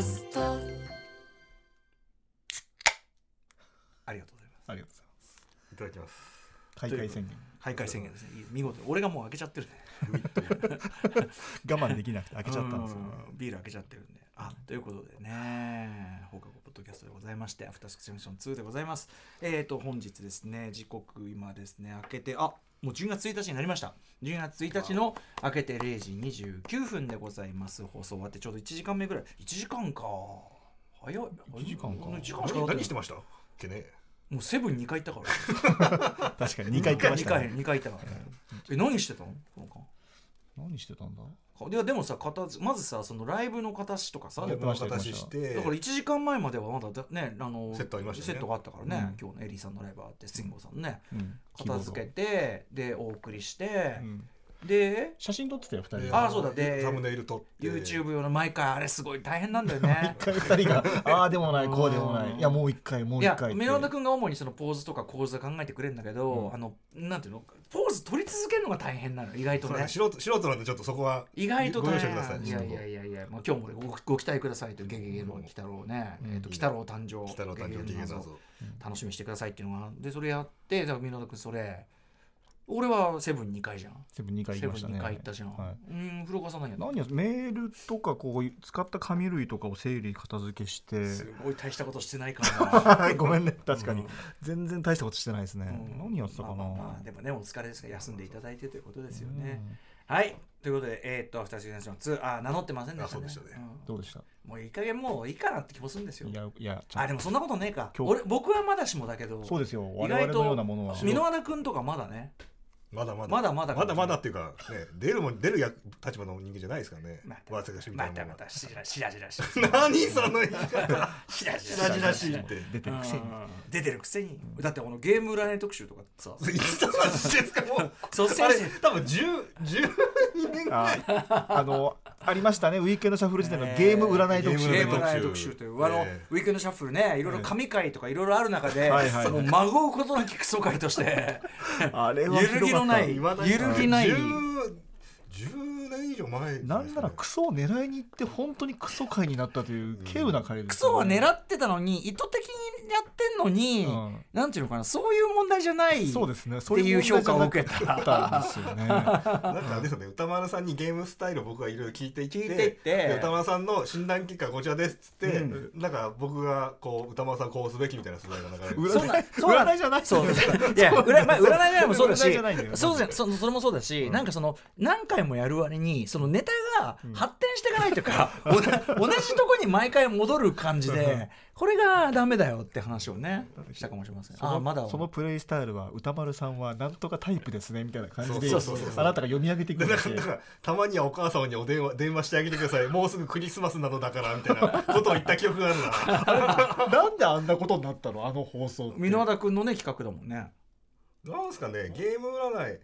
ャスト。ありがとうございます。ありがとうございます。いただきます開会宣言。開会宣言ですね。見事。俺がもう開けちゃってるね。我慢できなくて開けちゃったんですよね。うんビール開けちゃってるんで。あということでね。放課後ポッドキャストでございましてアフタースクジャンクション2でございます。えーと本日ですね時刻今ですね開けてあもう10月1日になりました。10月1日の開けて0時29分でございます。放送終わってちょうど1時間目ぐらい。1時間か。早い。1時間か。1時間しか何してました？っけねもうセブン2回行ったから。確かに2回行ってました2回ね2回行ったから。ねえ何してたの？何してたんだ？いやでもさ形まずさそのライブの形とかさだから1時間前まではまだだねあのセットありましたね。セットがあったからね、うん。今日のエリーさんのライブあってスインゴさんねうん。片付けてでお送りしてう、んで写真撮ってたよ2人でであそうだ。でサムネイル撮って。YouTube 用の毎回あれすごい大変なんだよね。一回二人がああでもないこうでもなうんい。いやもう一回もういや一回って。箕輪田君が主にそのポーズとか構図考えてくれるんだけど、うん。あのなんていうのポーズ取り続けるのが大変なの意外とね。素人素人なんでちょっとそこは意外とご大容赦ください変いやいやいやいや、まあ、今日もごご期待くださいという「ゲゲゲの鬼太郎ね」うん。えーと鬼太郎誕生ゲゲゲの楽しみにしてくださいっていうのがでそれやってだから箕輪田君それ俺はセブン2回じゃん。セブン2回2行きましたね。回行ったじゃん、はい。うん古川さん何や何やメールとかこう使った紙類とかを整理片付けして。すごい大したことしてないからな。ごめんね。確かに、うん。全然大したことしてないですね、うん。何やってたかな、まあまあまあでもねお疲れですから休んでいただいてということですよね、はい。ということでえーっと「アフターシーズンション2」あ名乗ってませんでしたね。うでしたね。うん。どうでした？もういい加減もういいかなって気もするんですよ。いやいやあでもそんなことねえか。今日。俺僕はまだしもだけどそうですよ。意外と我々のようなものは。箕輪田君とかまだねまだまだ。まだまだまだまだっていうかね出るも出るや立場の人間じゃないですからね。またまたまたしらしらじらしが 何その言い方。しらじしらじらしいって。出てるくせに。出てるくせに。だってこのゲーム占い特集とかさ。いつの話ですかもう。あれ多分10 12年ああのありましたね。ウィークエンドシャッフル時代のゲーム占い特集、ゲームゲーム占い特集というあの、えウィークエンドシャッフルねいろいろ神回とかいろいろある中で、はいはいもうことなきクソ回として。あれは揺るぎのない揺るぎない10 10年以上前じゃないんならクソを狙いに行って本当にクソ回になったという稀有な回です、クソは狙ってたのに意図的にやってんのに、うん。なんていうのかなそういう問題じゃないそうですね。っていう評価を受けたそういう問題じゃなかったんですよねなんかですよね。歌丸さんにゲームスタイルを僕がいろいろ聞いていって聞いていって。で歌丸さんの診断結果こちらですっつって、うなんか僕がこう歌丸さんこうすべきみたいな素材が流れる占いじゃないそういや占,、まあ、占いじゃないもそうだしそうそそれもそうだし、なんかその何回もやる割にそのネタが発展していかないというか、おな 同じとこに毎回戻る感じでこれがダメだよって話をねしたかもしれません。そのあまだ。そのプレイスタイルは歌丸さんはなんとかタイプですねみたいな感じでそうそうそうそう。あなたが読み上げていくだからたまにはお母様にお電話電話してあげてください。もうすぐクリスマスなのだからみたいなことを言った記憶があるな。なんであんなことになったのあの放送箕輪田君のね企画だもんね。なんすかねゲーム占い。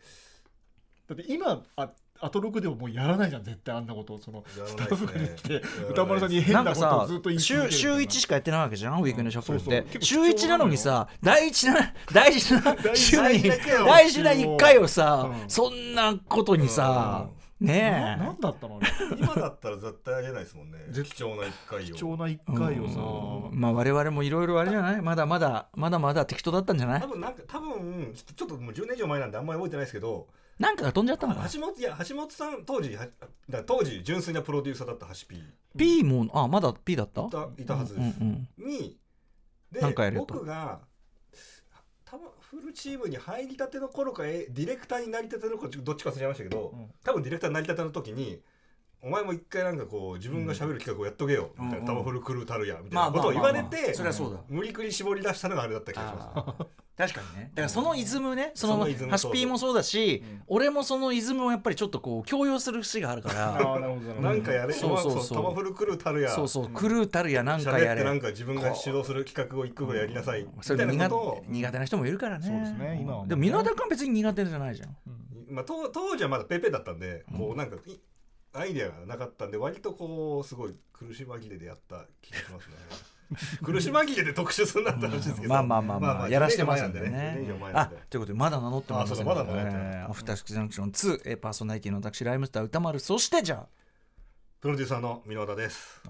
だって今あアトロクでももうやらないじゃん絶対あんなこと。そのスタッフがです歌丸さんに変なことなんかさをずっと言い続ける週週1しかやってないわけじゃん？ウィークエンドシャッフルって。週1なのにさ大事な大事な 大週に大事な回を大事な1回をさうん。そんなことにさなねなんだったの 今だったら絶対ありえないですもんね。貴重な一回を。貴重な一え回をさ。うん。まあ我々もいろいろあれじゃない？まだまだまだまだ適当だったんじゃない？多分なんか多分ちょっとちょっともう10年以上前なんであんまり覚えてないですけどなんかが飛んじゃったのか橋本いや橋本さん当時はだ当時純粋なプロデューサーだった橋 P P もあまだ P だった？いたいたはずです、うんうんにでなんかやれと。僕が多分フルチームに入りたての頃かえディレクターになりたての頃どっちか忘れましたけど、うん。多分ディレクターになりたての時にお前も一回なんかこう自分が喋る企画をやっとけよ、みたいなうんタマフルクルーたるやみたいまあなことを言われまあまあまあてそりゃそうだ。無理くり絞り出したのがあれだった気がします、確かにね。だからそのイズムねそのハシピーもそうだし、うん。俺もそのイズムをやっぱりちょっとこう強要する節があるから。なん。かやれ、そうそうそう。タマフルクルーたるや。そうそう狂うたるやなんか喋やれ。ってなんか自分が主導する企画を一個ぐらいやりなさい。みそれたいな苦手な人もいるからね。そうですね今はでも箕輪田君は別に苦手じゃないじゃん。まあ、当当時はまだペーペーだったんで、こうなんかいアイデアがなかったんで割とこうすごい苦し紛れでやった気がしますね苦し紛れで特集するなって話ですけど、まあまあまあまあ、やらしてますんで10年ねあということでまだ名乗ってませんあそうだまだ名乗ってアフターシックスジャンクション2えーパーソナリティの私ライムスター歌丸。そしてじゃあ。プロデューサーの箕輪田です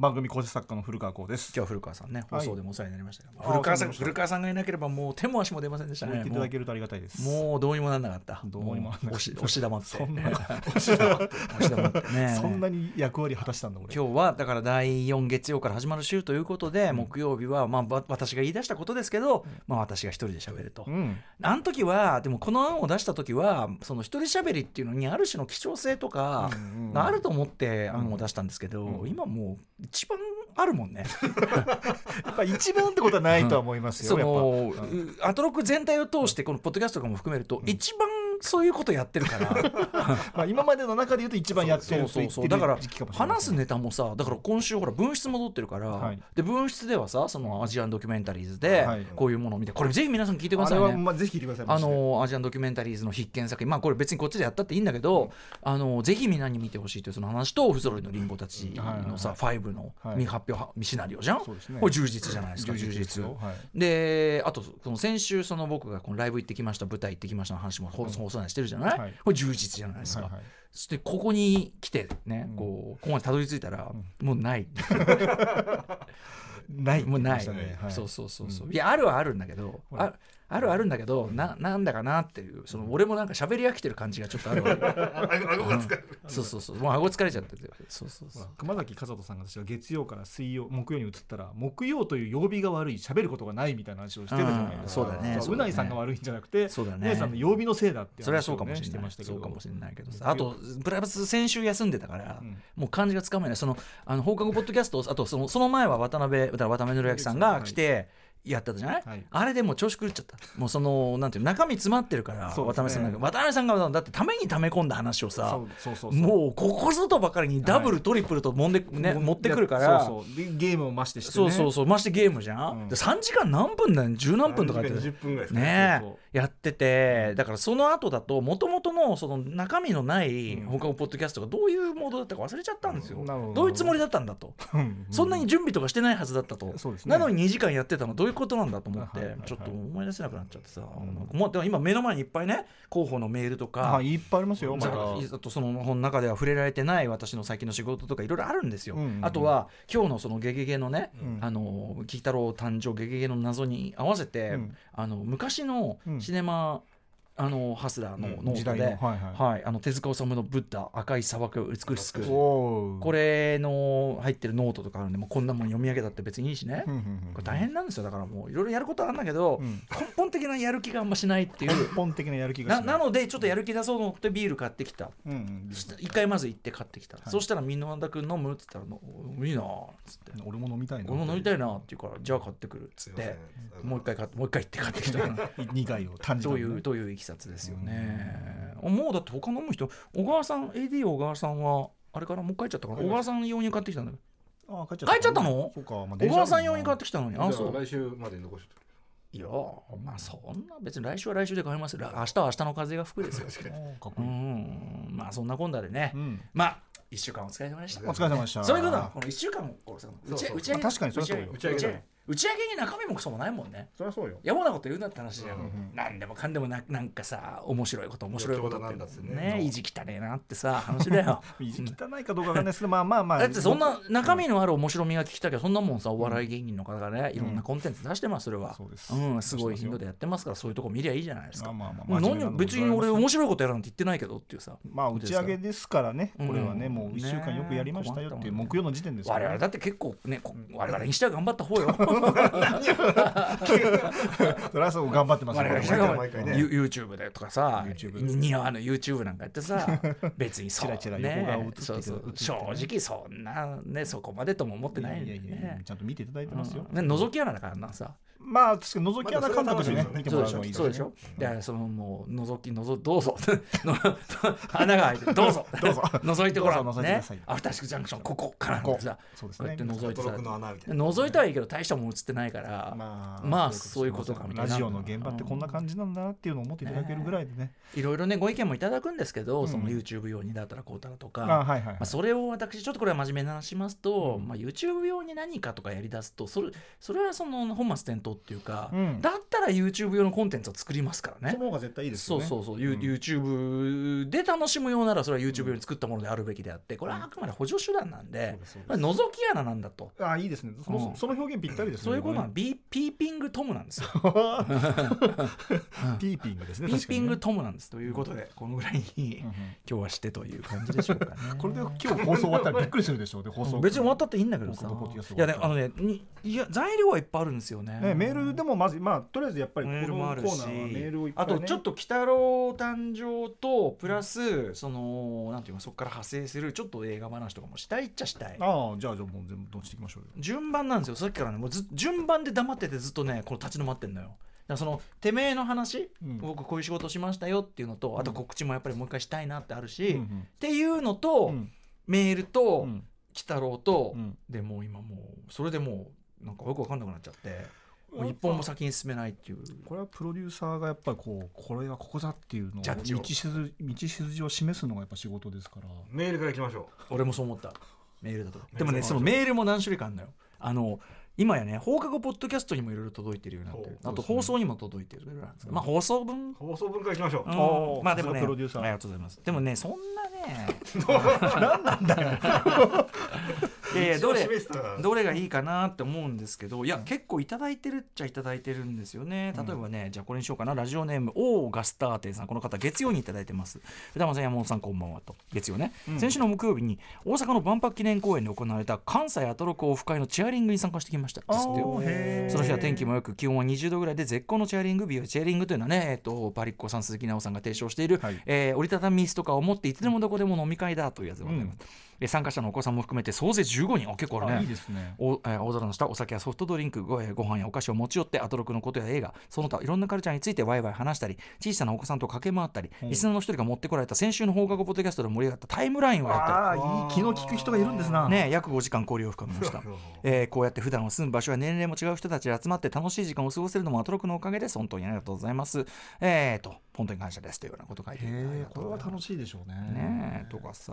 番組構成作家の古川光です。今日は古川さんねはい。放送でもお世話になりましたけど、あ古川さん古川さんがいなければもう手も足も出ませんでしたそう言っねていただけるとありがたいです。もうどうにもなんなかった。どうにもなんなかった。もう押し押し玉って。そんな 押し玉って押し玉ってね。そんなに役割果たしたんだ俺。今日はだから第4月曜から始まる週ということで、木曜日はまあわ私が言い出したことですけど、まあ私が一人で喋ると、うん。あの時はでもこの案を出した時はその一人喋りっていうのにある種の希少性とかがあると思って案を出したんですけど、うん。今もう一番あるもんね。やっぱ一番ってことはないとは思いますよ、そやっのアトロク全体を通してこのポッドキャストとかも含めると、一番そういうことやってるから。まあ、今までの中で言うと一番やってそうると言ってるそうそうだから話すネタもさだから今週ほら分室戻ってるから、はい。で分室ではさそのアジアンドキュメンタリーズではい。こういうものを見てこれぜひ皆さん聞いてくだあれは、さいね。まあ、ぜひ聞いてくださいあのアジアンドキュメンタリーズの必見作品まあこれ別にこっちでやったっていいんだけど、あのぜひみんなに見てほしいというその話と「ふぞろいのリンゴたち」のさ、5のはい。未発表未シナリオじゃん、そうですね。これ充実じゃないですか充実であとその先週その僕がこのライブ行ってきました舞台行ってきましたの話も放送放送内してるじゃない、はい。これ充実じゃないですか、はいはい。そしてここに来てね、うん。こうここまでたどり着いたら、もうない。ないもうない、ねはい。そうそうそうそう、いやあるはあるんだけど、はいああるはあるんだけどななんだかなっていうその俺もなんか喋り飽きてる感じがちょっとあるわ。け顎が疲れる。そうそうそう。もう顎疲れちゃって。てそうそうそう。熊崎和人さんが私は月曜から水曜木曜に移ったら木曜という曜日が悪い喋ることがないみたいな話をしてたじゃないですか、うんそうだね。うないさんが悪いんじゃなくてそうだね。さんの曜日のせいだってそれはそうかもしれない、そうかもしれないけどさ。あとプラス先週休んでたから、うん。もう漢字がつかめない。そのあの放課後ポッドキャストあとそのその前は渡辺渡辺則明さんが来てやったじゃない、はい。あれでもう調子狂っちゃった。もうそのなんていうの中身詰まってるから、ね。渡辺さんが渡辺さんがだってためにため込んだ話をさもうここぞとばかりにダブル、はい。トリプルともんで、ね、持ってくるからそうそう。でゲームを増してして、ね、そうそうそう。ましてゲームじゃん、うん。で3時間何分だよ？十何分とかって20分ぐらいですね。やっててだからその後だともともとのその中身のないうん。他のポッドキャストがどういうモードだったか忘れちゃったんですよ、うん。ど。どういうつもりだったんだと、うん。そんなに準備とかしてないはずだったと、なのに2時間やってたの。どういうことなんだと思って、ちょっと思い出せなくなっちゃってさ、もうでも今目の前にいっぱいね候補のメールとか、はいいっぱいありますよまあとその本の中では触れられてない私の最近の仕事とかいろいろあるんですよ、あとは今日のその「ゲゲゲ」のね、うん。あの金太郎誕生「ゲゲゲ」の謎に合わせて、うん。あの昔のうん。シネマ、あのハスラーのノートで、はいあの手塚治虫の「ブッダ赤い砂漠よ美しく」これの入ってるノートとかあるんでもうこんなもん読み上げたって別にいいしね、うんうんうんこれ大変なんですよ。だからもういろいろやることあるんだけど、うん。根本的なやる気があんましないっていう。根本的なやる気がしななのでちょっとやる気出そうと思ってビール買ってきた。一回まず行って買ってきた、い。そしたらみんな君飲むっつったらの「いいな」っつって。俺も飲みたい「な。俺も飲みたいな」って言うから「じゃあ買ってくる」っつって。もう一回買ってもう一回行って買ってきた。2回を短時間でねというといういきさつですよね。もうだって他飲む人小川さん AD 小川さんはあれからもう帰っちゃったから小川さん用に買ってきたんだよ。あ帰っち帰っちゃったの？そうか、まあ、小川さん用に買っってきたのに？ああそう。来週までに残していやまあそんな別に来週は来週で買いますよ。明日は明日の風が吹くですよ。うかっこいい、ん。まあそんなこんなでね、うん。まあ一週間お疲れ様でした。お疲れ様でした。そういうことだこの一週間もこうさ打ちそうそう。打ち上げまあ確かにそうよ。打ち上げ打ち上げ。だ打ち上げに中身もクソもないもんね。そりゃそうよ。やぼなこと言うなって話だよ、うんうん何でもかんでもななんかさ面白いこと面白いことっってね。ね意地汚ねえなってさ話だよ。意地汚いかどうかわかんないですけどまあまあまあ。だってそんな中身のある面白みが聞きたいけどそんなもんさお笑い芸人の方がねいろんなコンテンツ出してますそれは。そうです。うんすごい頻度でやってますからそういうとこ見りゃいいじゃないですか。まあまあまあ別に俺面白いことやらなんて言ってないけどっていうさ。まあ打ち上げですからね。うん。これはねもう1週間よくやりましたよっていう木曜の時点です我々だって結構ねこ我々にしては頑張った方よ それはそう頑張ってます我々にして毎回ねユ YouTube でとかさ似合わぬ YouTube なんかやってさ 別にそうそ正直そんなねそこまでとも思ってないちゃんと見ていただいてますよ。う覗き穴だからなんさ。まあ確かに覗き穴感覚でね見てもらうのいいそうでしょ。だからそのもう覗き覗どうぞ。の穴が開いてどうぞ。どうぞ。覗いてごらん。ねアフターシックスジャンクションここからさそうですこうやってね覗いてさ。覗いたはいいけど大したもん映ってないからままあそういうことかみたいな。ラジオの現場ってこんな感じなんだなっていうのを思っていただけるぐらいでね。いろいろねご意見もいただくんですけど、うん。その YouTube 用にだったらこうたらとか、あはいはいはい。まあ、それを私ちょっとこれは真面目な話しますと、まあ、YouTube 用に何かとかやりだすとそれそれはその本末転倒っていうか、うん。だったたら YouTube 用のコンテンツを作りますからね。その方が絶対いいですよね。そうそうそう、ユん。YouTube で楽しむようならそれは YouTube 用に作ったものであるべきであってこれはあくまで補助手段なんそうででで覗き穴なんだと。あいいですね。その,、うん。その表現ぴったりですねそういうことなの、ねビーピーピングトムなんですよ。ピーピングですねピーピング確トムなんですということで、このぐらいに今日はしてという感じでしょうかね。これで今日放送終わったらびっくりするでしょうね放送別に終わったっていいんだけどさ。いやねあのねにいや材料はいっぱいあるんですよね。ね、メールでもまずまあとりあえずやっぱりこメールもあるしのコーナーはメールをいっぱい、ね、あとちょっと鬼太郎誕生とプラスそのなんていうのそこから派生するちょっと映画話とかもしたいっちゃしたい。ああじゃあじゃあもう全部どっちていきましょうよ順番なんですよさっきからねもうず順番で黙っててずっとねこの立ち止まってんのよ。だそのてめえの話、うん。僕こういう仕事しましたよっていうのとあと告知もやっぱりもう一回したいなってあるし、うんっていうのと、うん。メールと、うん。鬼太郎と、うん。でもう今もうそれでもうなんかよくわかんなくなっちゃってもう一本も先に進めないっていう。これはプロデューサーがやっぱりこうこれはここだっていうのを道しず道筋を示すのがやっぱ仕事ですから。メールからいきましょ俺もそう思った。メールだと。でもねメールそのメールも何種類かあるのよ。あの今やね放課後ポッドキャストにもいろいろ届いてるようになってあと放送にも届いてるいろいろなんですけどまあ放送分放送分からいきましょう、うん。まあでもねさすがプロデューサーありがとうございます。でもねそんなねいやいやどれどれがいいかなって思うんですけどいや結構いただいてるっちゃいただいてるんですよね。例えばね、じゃあこれにしようかな。ラジオネームオーガスターテンさん。この方月曜にいただいてます。福山さん山本さんこんばんはと。月曜ね、先週の木曜日に大阪の万博記念公園で行われた関西アトロクオフ会のチェアリングに参加してきました。ですってよ。へー。その日は天気も良く気温は20度ぐらいで絶好のチェアリング日和チェアリングというのはね、えっと、パリッコさん鈴木奈緒さんが提唱している、はい。えー折りたたみ椅子とかを持っていつでもどこでも飲み会だというやつでございます、え参加者のお子さんも含めて総勢15人。あ結構あるね。あいいですね。おえー大空の下お酒やソフトドリンクご,、えーご飯やお菓子を持ち寄ってアトロクのことや映画その他いろんなカルチャーについてワイワイ話したり小さなお子さんと駆け回ったり、う。んリスナーの一人が持ってこられた先週の放課後ポッドキャストで盛り上がったタイムラインをやった。ああいい気の利く人がいるんですな。り、ね、約5時間交流を深めました。えーこうやって普段は住む場所や年齢も違う人たちで集まって楽しい時間を過ごせるのもアトロクのおかげです。本当にありがとうございます。えー、と本当に感謝ですというようなこと書いてこれは楽しいでしょうね。ねえとかさ、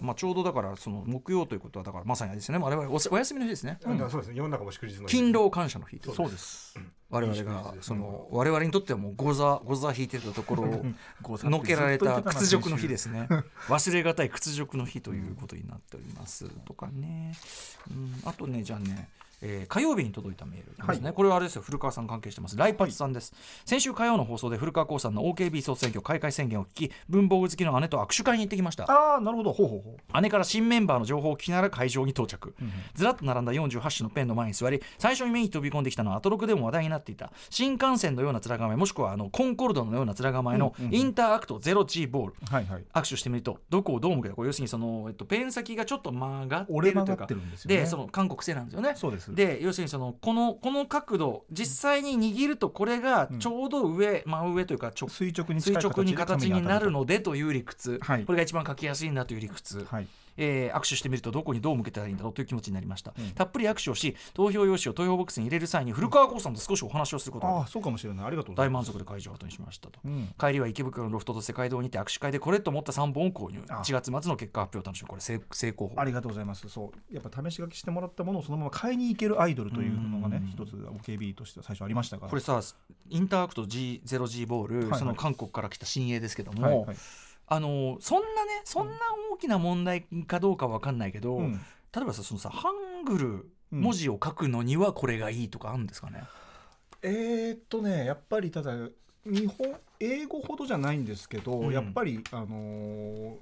まあ、ちょうどだからその木曜ということはだからまさにあれですね。我々おお休みの日ですね。うん。そうですね。世の中も祝日の日。勤労感謝の日とそうです。我々がその我々にとってはもうゴザゴザ引いてたところをのっけられた屈辱の日ですね。忘れがたい屈辱の日ということになっておりますとかね、うん、あとねじゃあねえー火曜日に届いたメールですね、はい。これはあれですよ。古川さん関係してます。ライパチさんです、先週火曜の放送で古川光さんの OKB 総選挙開会宣言を聞き文房具好きの姉と握手会に行ってきました。ああなるほど。ほうほうほう。姉から新メンバーの情報を聞きながら会場に到着、うんずらっと並んだ48種のペンの前に座り最初に目に飛び込んできたのはアトロクでも話題になっていた。新幹線のような面構えもしくはあのコンコルドのような面構えのインターアクト 0G ボール、はいはい。握手してみるとどこをどう向けた要するにその、えっと、ペン先がちょっと曲がってるというか。でね。でその韓国製なんですよね。そうですで要するにそのこのこの角度実際に握るとこれがちょうど上、真上というか直垂直に垂直に形になるののでという理屈、はい。これが一番書きやすいんだという理屈、はいえー握手してみるとどこにどう向けたらいいんだろうという気持ちになりました、うん。たっぷり握手をし投票用紙を投票ボックスに入れる際に古川耕さんと少しお話をすることがああそうかもしれない。ありがとうございます。大満足で会場を後にしましたと。うん。帰りは池袋のロフトと世界堂にて握手会でこれと思った3本を購入。あ1月末の結果発表を楽しみこれ成成功法。ありがとうございます。そう。やっぱ試し書きしてもらったものをそのまま買いに行けるアイドルというのがねうん。一つ OKB としては最初ありましたから。これさインターアクト G0G ボール、はいはい。その韓国から来た新鋭ですけども、はいはいあのそんなねそんな大きな問題かどうかわかんないけど、うん。例えばさそのさハングルうん。文字を書くのにはこれがいいとかあるんですかね、えーっとねやっぱりただ日本英語ほどじゃないんですけど、うん。やっぱり、あのー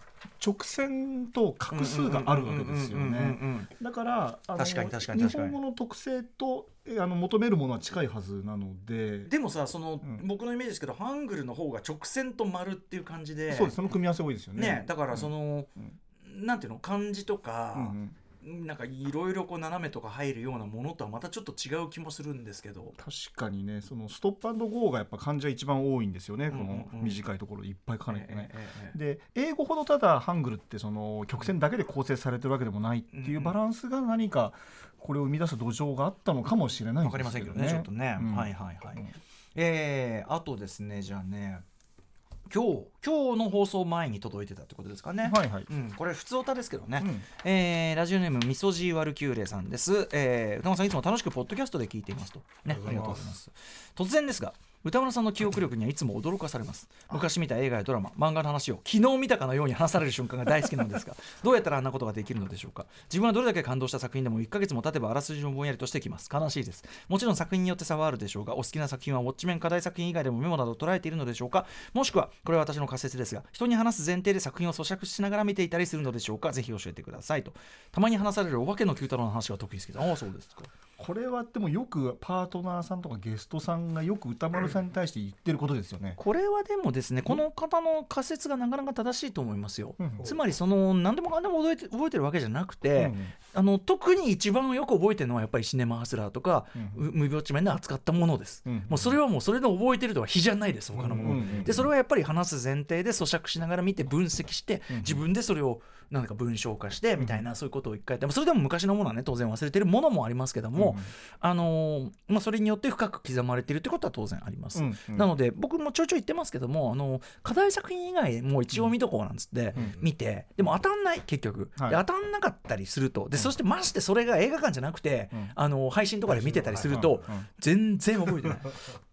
直線と画数があるわけですようんうんうんうんねうんだから確かに確かに日本語の特性とえあの求めるものは近いはずなので。でもさその、うん。僕のイメージですけどハングルの方が直線と丸っていう感じで。そうです。その組み合わせ多いですよね。ねだからその、なんていうの漢字とか、うんうんなんかいろいろこう斜めとか入るようなものとはまたちょっと違う気もするんですけど。確かにねそのストップゴーがやっぱ漢字は一番多いんですよね、うんうんうん。この短いところいっぱい書かないとね。ええええで英語ほどただハングルってその曲線だけで構成されてるわけでもないっていうバランスが何かこれを生み出す土壌があったのかもしれないんわかりませんけどねちょっとね、はいはいはい、うん。えーあとですねじゃあね今日今日の放送前に届いてたってことですかね。はいはい。うん、これ普通歌ですけどね、うん。えーラジオネームみそじワルキューレさんです、えー歌丸さんいつも楽しくポッドキャストで聞いていますと。ねありがとうございます。突然ですが歌村さんの記憶力にはいつも驚かされます。昔見た映画やドラマ漫画の話を昨日見たかのように話される瞬間が大好きなのですが どうやったらあんなことができるのでしょうか。自分はどれだけ感動した作品でも1ヶ月も経てばあらすじをぼんやりとしてきます。悲しいです。もちろん作品によって差はあるでしょうがお好きな作品はウォッチメン課題作品以外でもメモなど捉えているのでしょうか。もしくはこれは私の仮説ですが人に話す前提で作品を咀嚼しながら見ていたりするのでしょうか。ぜひ教えてくださいと。たまに話されるお化けの九太郎の話が得意ですけど。ああそうですかこれはでもよくパートナーさんとかゲストさんがよく歌丸さんに対して言ってることですよね。これはでもですねこの方の仮説がなかなか正しいと思いますよ、うん。つまりその何でもかんでも覚えて覚えてるわけじゃなくて、うん。あの特に一番よく覚えてるのはやっぱりシネマハスラーとか、うん。う無病地面で扱ったものです、うん。もうそれはもうそれで覚えてるとは比じゃないです他のもの、でそれはやっぱり話す前提で咀嚼しながら見て分析して、うん。自分でそれをなんか文章化してみたいな、そういうことを一回でもそれでも昔のものはね当然忘れてるものもありますけども、あのーまあ、それによって深く刻まれているってことは当然あります、なので僕もちょいちょい言ってますけどもあの課題作品以外も一応見とこうなんつってうん見て、でも当たんない結局、当たんなかったりするとでそしてましてそれが映画館じゃなくて、うん。あの配信とかで見てたりすると、全然覚えてない。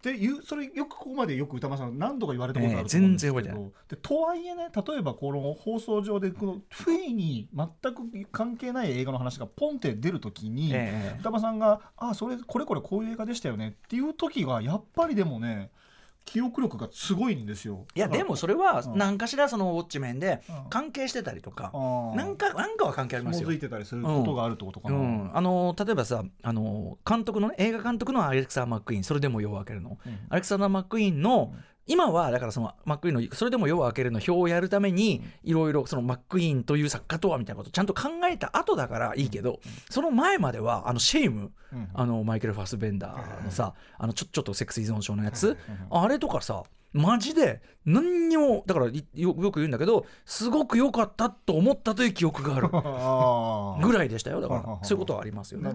でいうそれよくここまでよく歌丸さん何度か言われたことあると思うんですええ全然け覚えてど、でとはいえね例えばこの放送上でこの不意に全く関係ない映画の話がポンって出るときに、ええ。歌丸さんが「あそれこれこれこういう映画でしたよね」っていう時がやっぱりでもね記憶力がすごいんですよ。いやでもそれはうん。何かしらそのウォッチ面でうん。関係してたりとか、あなんかかは関係ありますよ。いてたりすることがあるってことかな。うん、あの例えばさあの監督のね映画監督のアレクサー・マックイーンそれでも夜を明けるの、うん。アレクサンダー・マックイーンの、うん今はだからそのマックイーンのそれでも夜を明けるの表をやるためにいろいろそのマックイーンという作家とはみたいなことをちゃんと考えた後だからいいけど、その前まではあのシェイムうん。あのマイケル・ファスベンダーのさあのちょちょっとセックス依存症のやつ、うん。あれとかさマジで何にもだからいよよく言うんだけどすごく良かったと思ったという記憶がある ぐらいでしたよだから。そういうことはありますよね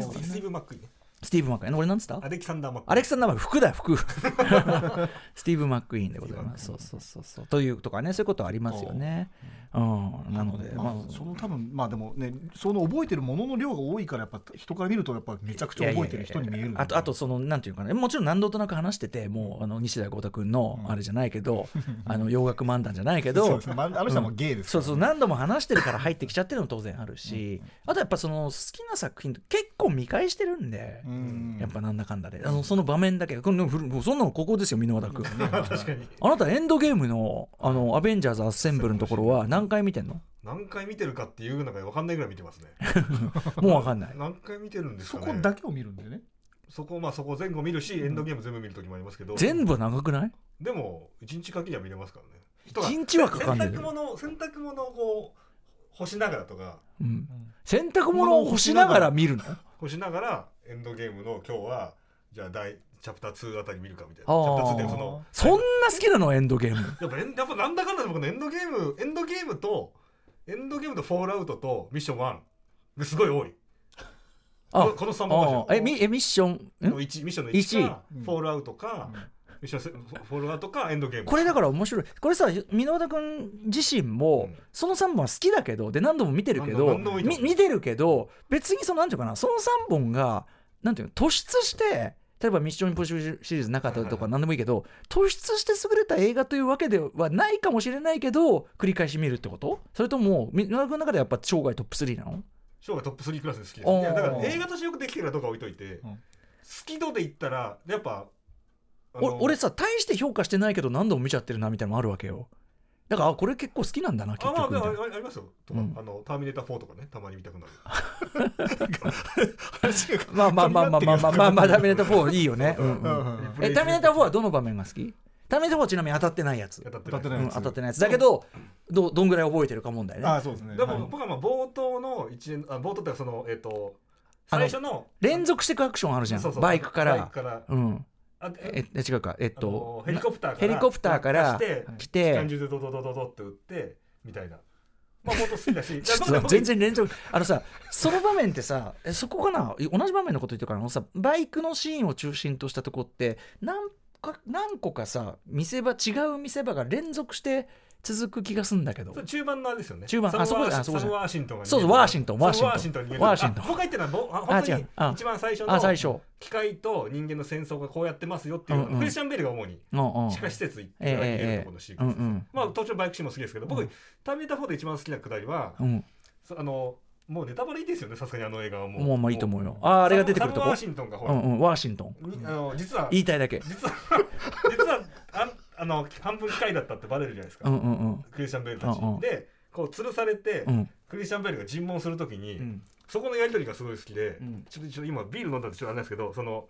スティーブ・マックイーン。俺なんつった？アレキサンダー・マック。イーンアレクサンダー・マック。服だよ服。スティーブ・マックイーンでございます。そうそうそうそう。というとかねそういうことはありますよね。うん。なのでままあ、その多分まあでもねその覚えてるものの量が多いからやっぱ人から見るとやっぱめちゃくちゃ覚えてる人に見えるあとあとそのなんていうかねもちろん何度となく話しててもうあの西田豪太君のあれじゃないけど、あの洋楽漫談じゃないけどああの人はもうゲイですそうそう何度も話してるから入ってきちゃってるのも当然あるし、あとやっぱその好きな作品結構見返してるんで、うんやっぱなんだかんだで。あのその場面だけ。このもうそんなのここですよ箕輪田君。あなたエンドゲームのあのアベンジャーズ・アッセンブルのところは 何回見てんの？何回見てるかっていうのが分かんないぐらい見てますね。もうわかんない。何回見てるんですそかね。こだけを見るんでね。そこまあそこ前後見るしエンドゲーム全部見る時もありますけど。全部は長くない？でも一日限りは見れますからね。人が一日はかかんない洗濯物洗濯物をこう干しながらとか。うん、洗濯物を干しながら見るの？干しながらエンドゲームの今日はじゃあ第チャプター2あたり見るかみたいな。チャプター2っていうそのそんな好きなの？エンドゲーム。やっぱエンやっぱなんだかんだで僕のエンドゲームエンドゲームとエンドゲームとフォールアウトとミッション1がすごい多い。あここの3本えミえミッション？んの1ミッションの1かうんフォールアウトか、ミッションせフォールアウトかエンドゲーム。これだから面白い。これさ箕輪田君自身も、うん。その3本は好きだけどで何度も見てるけど見てる。けど別にそのなんていうかなその3本がなんていうの突出して例えば「ミッション・インポッシブル」シリーズなかったとか何でもいいけど突出して優れた映画というわけではないかもしれないけど繰り返し見るってこと？それとも箕輪田君の中ではやっぱ生涯トップ3なの？ショーがトップ3クラスで好きです。おー。いやだから映画としてよくできてるかどうか置いといて、うん。好き度で言ったらやっぱ俺さ大して評価してないけど何度も見ちゃってるなみたいなのもあるわけよ。だからあこれ結構好きなんだな結局あ、まあ、あありますよ。とか、うん、あのターミネーター4とかねたまに見たくなる。まあまあまあまあまあまあまあ、まあ、ターミネーター4いいよね、うんうん、えターミネーター4はどの場面が好きターミネーター4ちなみに当たってないやつ当たってないやつ,、当たってないやつだけどどどんぐらい覚えてるか問題ねあそうですねでも、はい、僕はまあ冒頭の一あ冒頭ってそのえっ、ー、と最初の連続していくアクションあるじゃんバイクからバイクから、うんええ違うか。えっあとのヘリコプターからヘリコプターから落下して来機関て銃でドドドドドって撃ってみたいな。まあ本当好きだし。全然連続。あのさその場面ってさえそこかな？同じ場面のこと言ってるからあのさバイクのシーンを中心としたとこって何か何個かさ見せ場違う見せ場が連続して続く気がするんだけど。中盤のあれですよね。中盤。あそこワーだ。あそこだ。サムワーシントンそうそうワーシントンワーシントンワーシントン僕が言ってるのは本当に一番最初あ最の初。機械と人間の戦争がこうやってますよっていうクリスチャン・ベルが主に地下施設行ってええ逃げるええところのシーンまあ途中バイクシーンも好きですけど僕うん。ターミネーター4で一番好きなくだりはあのもうネタバレいいですよねさすがにあの映画はもう。もうまあいいと思うよ。あーあれが出てくるとこ。ワーシントンがほら。うんうんワーシントン。にあの実は言いたいだけ。実は 実はああの半分機械だったってバレるじゃないですか、うんうんうん。クリスチャン・ベルたち、うんうん。でこう吊るされて、うん。クリスチャン・ベルが尋問するときに、うん。そこのやり取りがすごい好きで、うん。ちょっとちょっと今ビール飲んだんでちょっとあれなんですけどその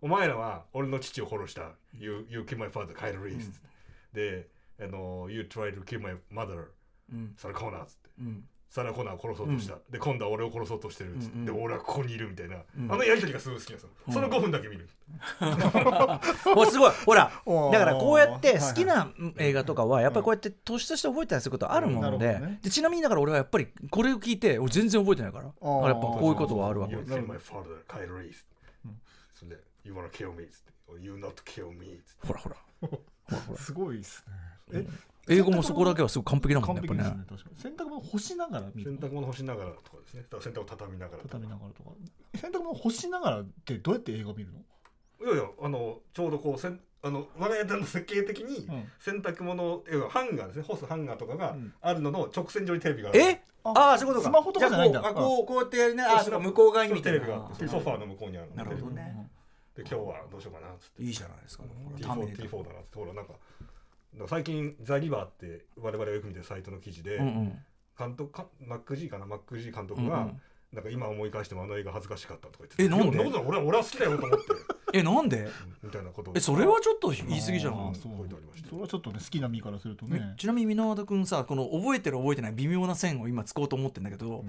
お前らは俺の父を殺した You, you kill my father カイル・リース、であの You try to kill my mother うん。サラ・コーナーっつって。うんサラ・コーナーを殺そうとした、で今度は俺を殺そうとしてるっつって、うんうん。で俺はここにいるみたいな、うん。あのやり取りがすごい好きなんですよ、うん。その5分だけ見る。おすごい。ほらだからこうやって好きな映画とかはやっぱりこうやって突出して覚えたりすることあるもので,、うん。ね。でちなみにだから俺はやっぱりこれを聞いて俺全然覚えてないからあやっぱこういうことがあるわけ。You です。で You wanna kill me? You not kill me? ほらほら。ほら ほら。すごいですね。え？英語もそこだけはすごい完璧だもんね完やっぱね璧ですね。確かに。洗濯物干しながら見る。洗濯物干しながらとかですね。だから洗濯を畳みながらとか。畳みながらとか洗濯物干しながらってどうやって映画見るの？いやいやあのちょうどこうせんあの我が家の設計的にうん。洗濯物要はハンガーですね。干すハンガーとかがうん。あるのの直線上にテレビがある。え？あああそういうことか。スマホとかじゃないんだ。じゃあこうあこうこうやってやるねそうあ向こう側に見てテレビがああってソファーの向こうにあるなるほどね。ビで今日はどうしようかなっつって。いいじゃないですかうんターミネ T4, ーター。T4 だなって。ほらなんか最近ザ・リバーって我々がよく見てるサイトの記事で、うんうん。監督かマック・ジーかな？マック・ジー監督が、うんうん。なんか今思い返してもあの映画恥ずかしかったとか言ってえなんで？俺は俺は好きだよと思って えなんで？みたいなことを。えそれはちょっと言い過ぎじゃん。そう。書いてありました。それはちょっとね好きな身からするとね。ちなみに箕輪田君さこの覚えてる覚えてない微妙な線を今使おうと思ってんだけど、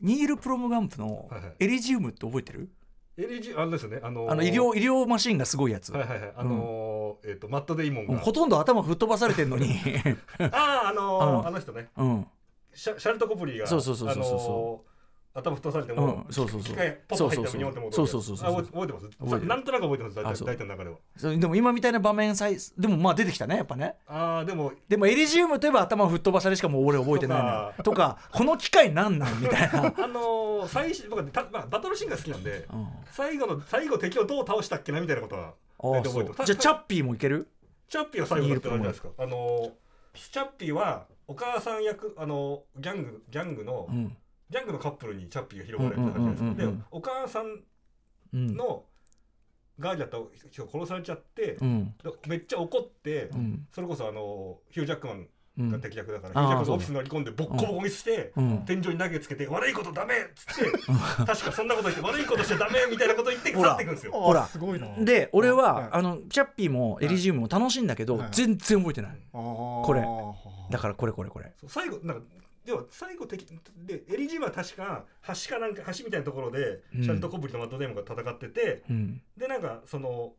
ニール・プロムガンプのはいはい。エリジウムって覚えてる、エリジあれですよねあのー。あの医療医療マシンがすごいやつ、はいはいはい。あのーえっ、とマット・デイモンが。うんほとんど頭吹っ飛ばされてんのに、あああのーうん。あの人ね。うん。シャシャルト・コプリーがそうそうそうそうそう。あのー頭吹っ飛ばされてうも、ん、そうそうそう。機械ポッと入ったらビヨンって戻るそうそうそうそうあ覚えてます？覚えてる。なんとなく覚えてます大体の流れは。そうでも今みたいな場面さえでもまあ出てきたねやっぱね。ああでも。でもエリジウムといえば頭吹っ飛ばされしかもう俺覚えてないのよとかこの機械なんなんみたいな、あのー、最初僕はた、まあ、バトルシーンが好きなんでうん、最後の最後敵をどう倒したっけなみたいなことはあ大あそう体覚えてます。じゃあチャッピーもいける？チャッピーは最後だったじゃないですか。あのーチャッピーはお母さん役あのギャングギャングの、うんギャングのカップルにチャッピーが広がれてたじゃないですお母さんうんのガーリだった人が殺されちゃって、うん。でめっちゃ怒って、うん。それこそあのヒュージャックマンがうん敵役だから、あーヒュージャックマンがオフィスに乗り込んでボッコボコにして、うん。天井に投げつけて悪いことダメっつって確かそんなこと言って悪いことしちゃダメみたいなこと言って去っていくんですよ。ほら。あすごいな。で俺は、はい。あのチャッピーもエリジウムも楽しいんだけど、はい。全然覚えてない。ここれ。だからこれこれこれ。最後なんか要は最後敵でエリジームは確か橋かなんか橋みたいなところで、うん。シャルト・コブリとマット・デーモンが戦っててうん。でなんかその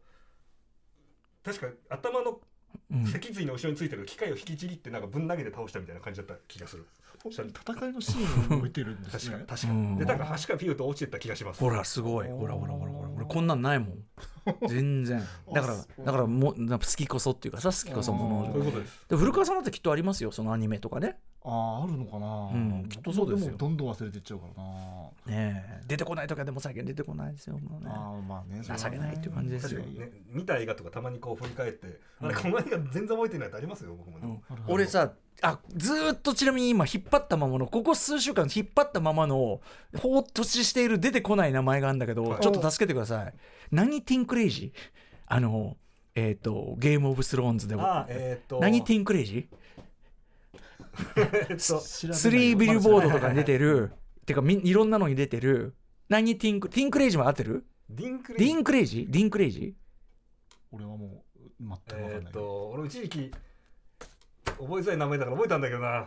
確か頭のうん。脊髄の後ろについてる機械を引きちぎってなんかぶん投げて倒したみたいな感じだった気がする。戦いのシーンを覚えてるんですね。確か確か。うん。でなんか橋からピューと落ちてった気がします。ほらすごい。ほらほらほらほら俺こんなんないもん。全然。だからだからもうなんか好きこそっていうかさ好きこそものそういうことです。で古川さんだってきっとありますよそのアニメとかねあああるのかな。うん。きっとそうですよ。もどんどん忘れていっちゃうからな。ねえ。出てこない時はでも最近出てこないですよもうね。ああまあね情けないっていう感じですよ。ね見た映画とかたまにこう振り返って、あれうんこの映画全然覚えてないってありますよ僕もね、うん。俺さあずーっとちなみに今引っ張ったままのここ数週間引っ張ったままの放置している出てこない名前があるんだけど、はい。ちょっと助けてください。何ティンクレイジ？ーあのえっ、とゲームオブスローンズでもああえっ、と。何ティンクレイジ？え っと知らない。スリービルボードとかに出てる。てかみいろんなのに出てる。何ティンクティンクレイジーも合ってる？ディンクレイディンクレイジ？ーディンクレイジ？俺はもう全く分かえっ、んない。と俺一時期覚えづらい名前だから覚えたんだけどな。ー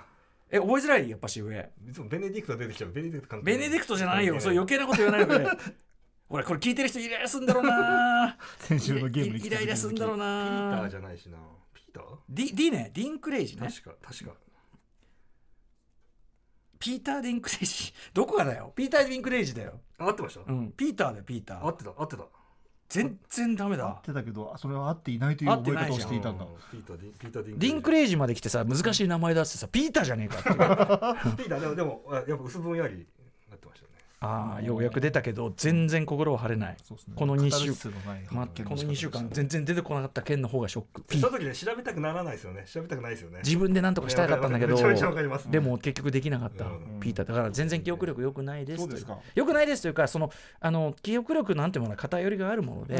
え覚えづらい？やっぱし上。いつもベネディクト出てきちゃう。ベネディクト監督ベネディクトじゃないよ。そう余計なこと言わないでくれ俺 これ聞いてる人イライラすんだろうな。先週のゲームに。イライラすんだろうピーターなじゃないしな。ピーター？D, D ね。ディンクレイジね。確か確かピーター・ディンクレイジ どこがだよ？ピーター・ディンクレイジだよ。あ合ってました、うん。ピーターだよピーター。合ってた合ってた。全然ダメ合だってたけどそれは合っていないという合って覚え方をしていたんだ。ピーターディピーターディンディンクレイジまで来てさ難しい名前出してさピーターじゃねえかって。い うピーターでもでもあやっぱ薄ぼんやりなってましたああようやく出たけど全然心は晴れない。そうですね。この二週カタルシスのないまあ、この2週間全然出てこなかった件の方がショック。ピその時ね調べたくならないですよね。調べたくないですよね。自分で何とかしたかったんだけどでも結局できなかった、うん。ピーターだから全然記憶力良くないですそうですか良くないですというかそのあの記憶力なんていうものは偏りがあるもので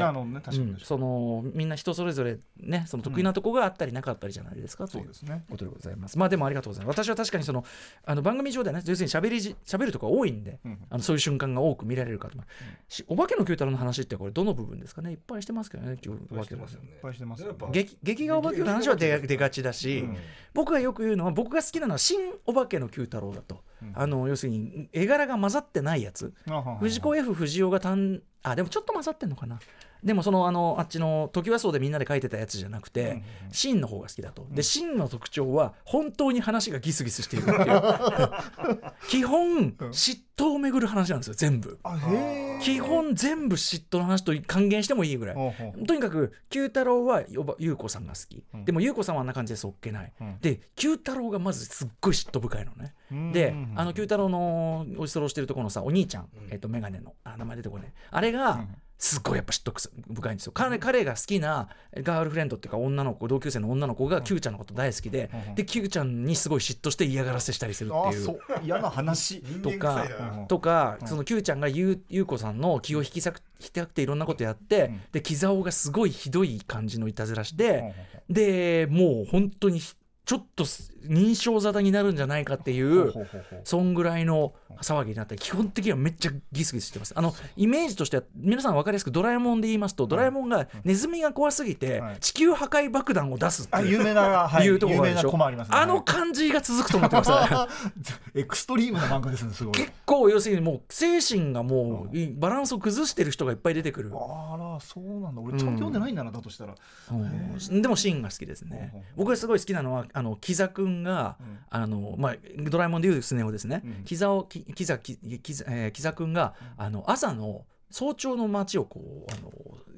そのみんな人それぞれねその得意なとこがあったりなかったりじゃないですか、というそうですね。ことでございます。まあでもありがとうございます。私は確かにそのあの番組上ではね、要するに喋りじ喋るとか多いんで、うんあのそういう瞬間が多く見られるかと。思います。しお化けの九太郎の話ってこれどの部分ですかね？いっぱいしてますけどね、今日お化けのしてますよね。いっぱいして劇劇画お化けの話は出出がちだし、うん。僕がよく言うのは僕が好きなのは新お化けの九太郎だと、うん。あの要するに絵柄が混ざってないやつ。藤子 F 不二雄が単あでもちょっと混ざってんのかなでもそのあのあっちの時はそうでみんなで書いてたやつじゃなくて、うんうんうんシンの方が好きだと。で、シンの特徴は、本当に話がギスギスしているっていう。基本、嫉妬をめぐる話なんですよ、全部。基本、全部嫉妬の話と還元してもいいぐらい。とにかく、九太郎は優子さんが好き。うんでも、優子さんはあんな感じでそっけない。うんで、九太郎がまずすっごい嫉妬深いのね。うんでうん、あの九太郎のおいそろしてるところのさ、お兄ちゃん、うん。えっと、メガネの、あ、名前出てこね。あれが、うん。すっごいやっぱ嫉妬深いんですよ。彼彼が好きなガールフレンドっていうか女の子同級生の女の子が Q ちゃんのこと大好きで、うんで Q ちゃんにすごい嫉妬して嫌がらせしたりするっていう。あそう。嫌な話。とかとか、うん。その Q ちゃんがゆうゆうこさんの気を引き裂くていろんなことやって、うん。で木竿がすごいひどい感じのいたずらして、でもう本当にちょっと認証沙汰になるんじゃないかっていうそんぐらいの騒ぎになって基本的にはめっちゃギスギスしてます。あのイメージとしては皆さん分かりやすくドラえもんで言いますとドラえもんがネズミが怖すぎてはい。地球破壊爆弾を出すってあい。うところでしょ。コマありますね。あの感じが続くと思ってます。エクストリームな漫画ですねすごい。結構要するにもう精神がもうバランスを崩してる人がいっぱい出てくる、あらそうなんだ。俺ちゃんと読んでないんだな、だとしたら。うん。でもシーンが好きですね。僕がすごい好きなのはあのキザくんが、うん。あのまあ、ドラえもんでいうスネ夫ですね、うん。キザをキキザキキザ,、えーキザくんがあの朝の早朝の街をこうあの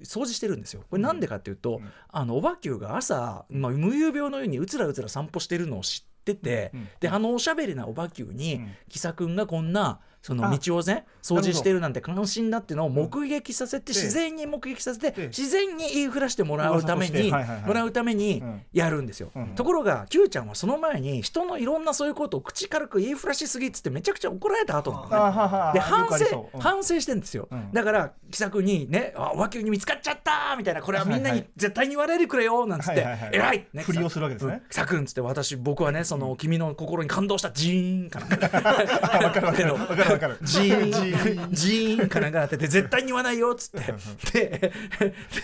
掃除してるんですよ。これなんでかっていうと、うん。あのおばきゅうが朝、まあ、無遊病のようにうつらうつら散歩してるのを知ってて、うん。であのおしゃべりなおばきゅうに、うん。キサ君がこんなそのあ道をね掃除してるなんて関心だっていうのを目撃させて、で自然に目撃させて、で自然に言いふらしてもらうために、もらうためにうん。やるんですよ。うんところが Q ちゃんはその前に人のいろんなそういうことを口軽く言いふらしすぎっつってめちゃくちゃ怒られた後なのね。で反省反省してんですよ、うん。だから気さくにね「あ和牛に見つかっちゃった!」みたいなこれはみんなに絶対に言われるくれよなんつって偉いねふりをするわけですね。気さくんっつって私僕はねその君の心に感動した。ジーンかなん かジーンジーンかなんかなってて絶対に言わないよっつって。で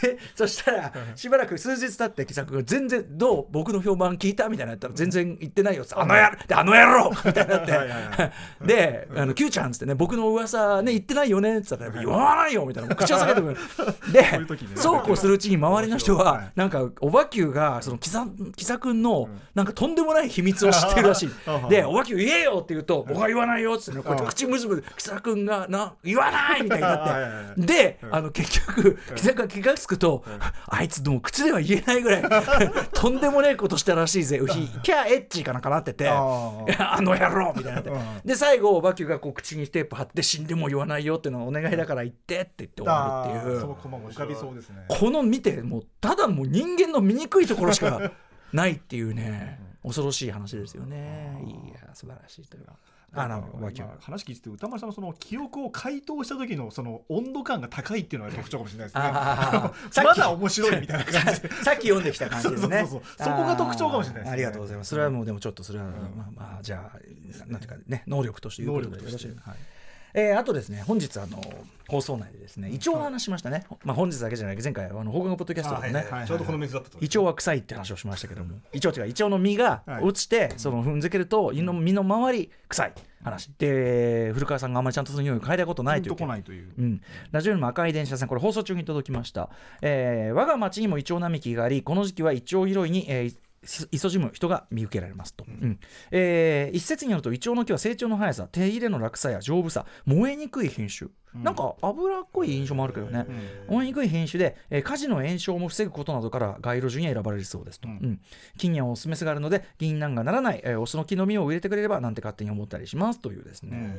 でそしたらしばらく数日経って気さくんが全然どう僕の評判聞いたみたいなやったら全然言ってないよっつってあのやであの野郎! みたいになって。で「あの Q ちゃん」っつってね僕の噂ね言ってないよねっつったら「言わないよ」みたいな。口を下げてくる。でそうこうするうちに周りの人ははい。なんかおばきゅうがそのキザキザ君のなんかとんでもない秘密を知ってるらしい。うんで「おばきゅう言えよ」って言うと「僕は言わないよ」っつって口むずむずキザ君がな「言わない!」みたいになって。であの結局キザ君が気が付くとあいつでも口では言えないぐらい とんでもないことしたらしいぜウヒ。キャーエッチーかなんかなっててああの野郎みたいになって。うん。で最後バキューがこう口にテープ貼って死んでも言わないよっていうのをお願いだから言ってって言って終わるっていう。そのコマも浮かびそうですねこの見てもうただもう人間の醜いところしかないっていうね恐ろしい話ですよね。いや素晴らしいというかあの話聞いてて歌丸さんのその記憶を解凍した時のその温度感が高いっていうのが特徴かもしれないですね。まだ面白いみたいな感じで。さっき読んできた感じですね。そこが特徴かもしれないですね。ありがとうございます。それはもうでもちょっとそれは、まあまあじゃあなんていうかね能力としていうことでよろしい。ですか。はいえーあとですね本日あの放送内でですねイチョウの話しましたね。まあ本日だけじゃない前回あの放課後ポッドキャストでもね。はいちょうどこの水だったと。イチョウは臭いって話をしましたけども、イチョウ違う、イチョウの実がはい。落ちて、その踏んづけると、実の実の周り、臭い。話。で、古川さんがあんまりちゃんとその匂いを嗅いだことないという。ないという。うん、ラジオネーム赤い電車さんこれ放送中に届きました、えー我が町にもイチョウ並木がありこの時期はイチョウ拾いに、えーい急じむ人が見受けられますと、うん。えー一説によるとイチョウの木は成長の速さ手入れの楽さや丈夫さ燃えにくい品種うん。なんか脂っこい印象もあるけどね、燃えにくい品種で、えー火事の炎症も防ぐことなどから街路樹に選ばれるそうですと、ううん。ん金にはオスメスがあるので銀杏がならない、えーオスの木の実を入れてくれればなんて勝手に思ったりしますというですね、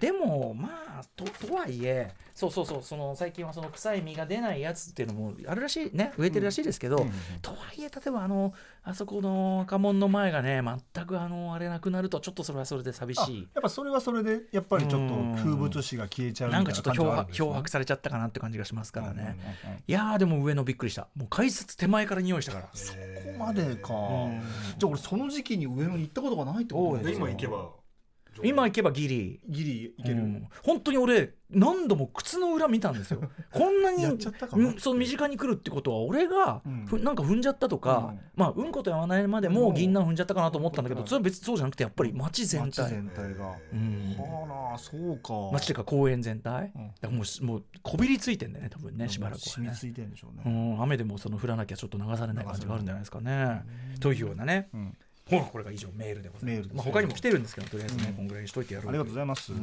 でもまあととはいえそうそうそうその最近はその臭い実が出ないやつっていうのもあるらしいね植えてるらしいですけど、うん。とはいえ例えばあのあそこの家紋の前がね全くあのあれなくなるとちょっとそれはそれで寂あしい。やっぱそれはそれでやっぱりちょっとうん。風物詩が消えちゃうみたないんかちょっと漂白漂白されちゃったかなって感じがしますからね、いやーでも上のびっくりした。もう改札手前から匂いしたから。そこまでか。うん。じゃあ俺その時期に上野に行ったことがないってことそうですで今行けば今行けばギリ。ギリ行ける、うん。本当に俺何度も靴の裏見たんですよ。こんなにその身近に来るってことは俺が、うん。ふなんか踏んじゃったとか、うん。まあうんことやまないまでもうん。銀杏踏んじゃったかなと思ったんだけど、うん。それは別にそうじゃなくてやっぱり街全街体全体が、うん。はあなそうか。街っていうか公園全体、うん。だからもうしもうこびりついてんだよね多分ねしばらくはね。染みついてるんでしょううね、ん、雨でもその降らなきゃちょっと流されない感じがあるんじゃないですかね。というようなね、うんほらこれが以上メールでございます。まあ、他にも来てるんですけどとりあえずね、うん。こんぐらいにしといてやろうありがとうございます、ん。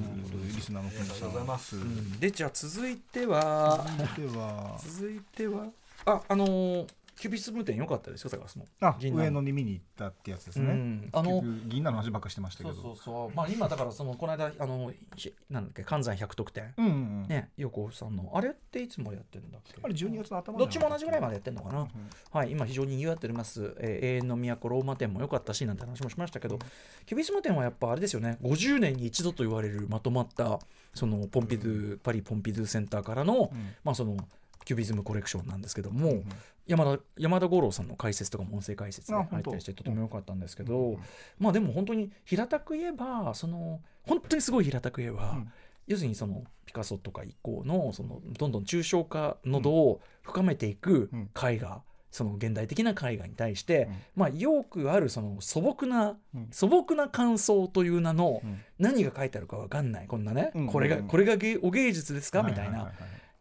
リスナーのありがとうございます。うん。でじゃあ続いては。続いては。続いては。ああのーキュビスム店良かったですよ坂スも。あ銀杏。上野に見に行ったってやつですね、うん。あの銀杏の話ばっかしてましたけど。そうそうそう。まあ今だからそのこの間あのひなんだっけ関西百得点、うんうんうん。ね横尾さんの。あれっていつまでやってるんだっけ？あれ12月の頭どっちも同じぐらいまでやってんのかな、うんはい、今非常に賑わっております、えー永遠の都ローマ店も良かったしなんて話もしましたけど、キュビスム店はやっぱあれですよね。50年に一度と言われるまとまったそのポンピドゥ、パリポンピドゥセンターからの,、うん。まあそのキュビズムコレクションなんですけども、うん山田山田五郎さんの解説とかも音声解説であ本当。入ったりしてとても良かったんですけど、うんまあでも本当に平たく言えばその本当にすごい平たく言えば、うん。要するにそのピカソとか以降のそのどんどん抽象化の度を深めていくうん。絵画、その現代的な絵画に対して、うん。まあよくあるその素朴な、うん。素朴な感想という名のうん。何が書いてあるかわかんない。こんなね、うんこれがうん。これが芸お芸術ですか？みたいな。ははは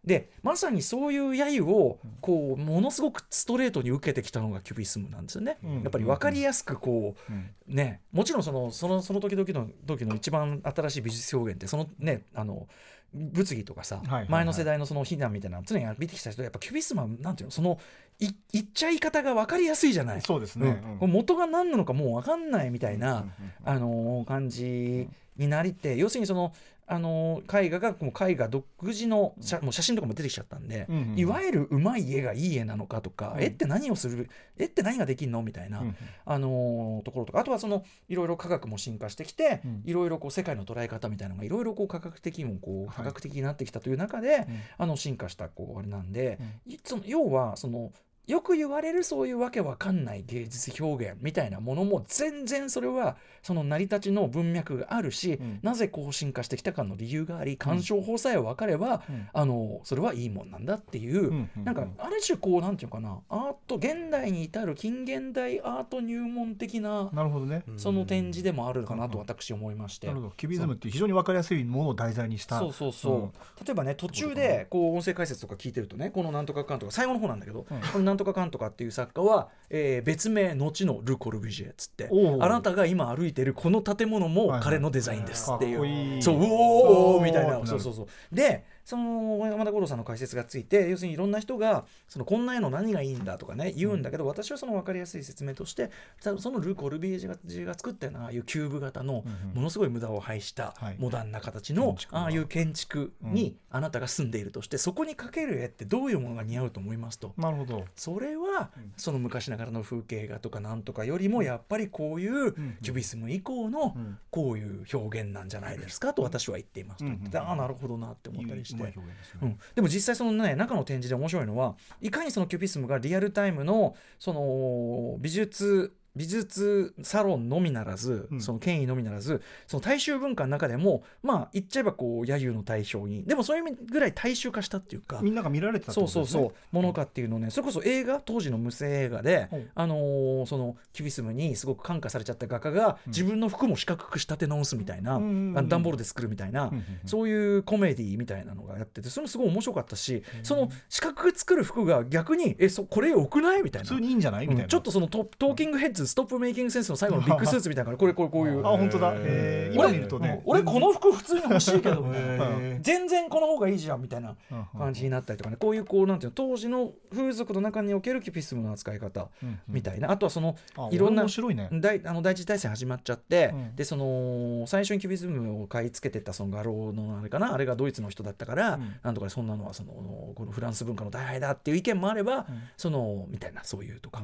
でまさにそういう揶揄をこうものすごくストレートに受けてきたのがキュビスムなんですよね。うん。やっぱり分かりやすくこう、うん。ね、もちろんそのそのその時々の時の一番新しい美術表現ってそのねあの物議とかさ、前の世代のその非難みたいなの常に見てきた人やっぱキュビスムはなんていうのそのい言っちゃい方が分かりやすいじゃない。そうですね、うん。元が何なのかもう分かんないみたいな、あのー感じになりって要するにその、あのー絵画がもう絵画独自の写もう写真とかも出てきちゃったんで、うんうんうん。いわゆるうまい絵がいい絵なのかとか、うん。絵って何をする絵って何ができるの？みたいな、うんあのーところとか。あとはそのいろいろ科学も進化してきて、うん。いろいろこう世界の捉え方みたいなのがいろいろこう科学的にもこうはい。科学的になってきたという中で、うん。あの進化したこうあれなんで、うん。いその要はそのよく言われるそういうわけわかんない芸術表現みたいなものも全然それはその成り立ちの文脈があるし、うん。なぜこう進化してきたかの理由があり鑑賞法さえ分かれば、うん。あのそれはいいもんなんだっていう、うんうんなんかある種こうなんていうのかなアート現代に至る近現代アート入門的ななるほどね、その展示でもあるかなと私思いまして。なるほど。キュビズムって非常に分かりやすいものを題材にした。そうそうそう、うん。例えばね途中でこう音声解説とか聞いてるとねこのなんとかかんとか最後の方なんだけど、うん。このなんとかかんとかっていう作家は、えー別名後のル・コルビュジエっつってあなたが今歩いてるこの建物も彼のデザインですっていう、そううおーみたいな。そうそうそう。でその山田五郎さんの解説がついて要するにいろんな人がそのこんな絵の何がいいんだとかね言うんだけど、私はその分かりやすい説明としてたそのル・コルビュジエが作ったようなああいうキューブ型のものすごい無駄を排したはい。モダンな形のああいう建築にあなたが住んでいるとしてそこに描ける絵ってどういうものが似合うと思いますと。なるほど。それはうん。その昔ながらの風景画とかなんとかよりもやっぱりこういううんキュビスム以降のうんこういう表現なんじゃないですかと私は言っていますと。言ってうん。ああなるほどなって思ったりしてね。うん、でも実際そのね中の展示で面白いのはいかにそのキュビスムがリアルタイムのその美術美術サロンのみならず、うん。その権威のみならずその大衆文化の中でもまあ言っちゃえばこう揶揄の対象にでもそういう意味ぐらい大衆化したっていうかみんなが見られてたってそうそうことですね。そうものかっていうのをねそれこそ映画当時の無声映画で、うん。あのーそのキュビスムにすごく感化されちゃった画家がうん。自分の服も四角く仕立て直すみたいな、うん段ボールで作るみたいな、うんうんうん。そういうコメディみたいなのがやっててそれもすごい面白かったし、その四角く作る服が逆にえそこれよくない？みたいな。普通にいいんじゃない？みたいな、うん。ちょっとそのトトーキングヘッズツストップメイキングセンスの最後のビッグスーツみたいなから これこれこういう。あ本当だ、えー、今見るとね。俺この服普通に欲しいけど 全然この方がいいじゃんみたいな感じになったりとかね。こういうこうなんていうの当時の風俗の中におけるキュピスムの扱い方みたいな。あとはそのいろんな面白いね。大あの第一次大戦始まっちゃって、うん。でその最初にキュビズムを買い付けてったその画廊のあれかな？あれがドイツの人だったから、うん。なんとかそんなのはそのこのフランス文化の大敗だっていう意見もあれば、そのみたいなそういうとか、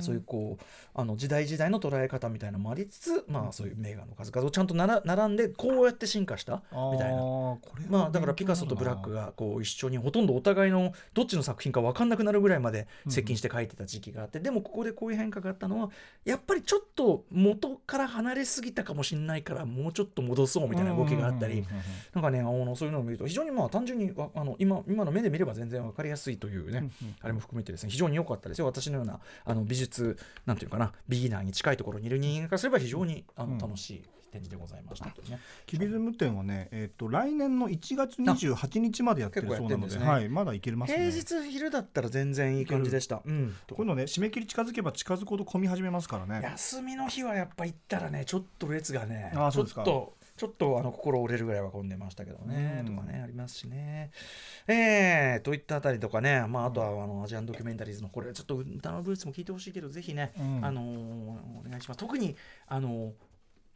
そういうこうあの時代時代の捉え方みたいなのもありつつ、まあそういう名画の数々をちゃんとなら並んでこうやって進化したみたいな。まあだからピカソとブラックがこう一緒にほとんどお互いのどっちの作品か分かんなくなるぐらいまで接近して描いてた時期があって、でもここでこういう変化があったのはやっぱりちょっと元から離れすぎたかもしれないからもうちょっと戻そうみたいな動きがあったり、なんかねあのそういうのを見ると非常にまあ単純にわあの今今の目で見れば全然分かりやすいというね、あれも含めてですね非常に良かったですよ。私のようなあの美術なんていうかなビギナーに近いところにいる人間からすれば非常にあのうん楽しい展示でございましたね。キュビズム展はね、えっ、と来年の1月28日までやってるそうなので、ねはい、まだいけますね。平日昼だったら全然いい感じでした。うん、こういうのね、締め切り近づけば近づくほど混み始めますからね。休みの日はやっぱ行ったらねちょっと列がねちょっあーそうですかとちょっとあの心折れるぐらいは混んでましたけどね、うん。とかねありますしね。えー、といったあたりとかね、まあ、あとはあのアジアンドキュメンタリーズのこれちょっと歌のブーツも聞いてほしいけどぜひね、うん。あのーお願いします。特にあのー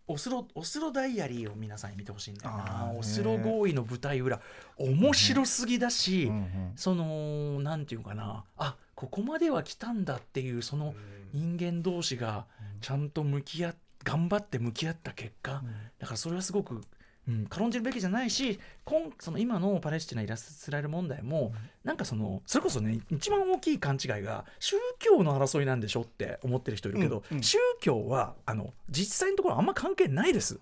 オスロオスロダイアリーを皆さんに見てほしいんだよな。オスロ合意の舞台裏面白すぎだし、うん。うん。そのなんていうかな。あここまでは来たんだっていうその人間同士がちゃんと向き合っ頑張って向き合った結果、だからそれはすごく、うん、軽んじるべきじゃないし今その今のパレスチナイラスラエル問題も、なんかそのそれこそね一番大きい勘違いが宗教の争いなんでしょって思ってる人いるけど、うんうん。宗教はあの実際のところあんま関係ないです。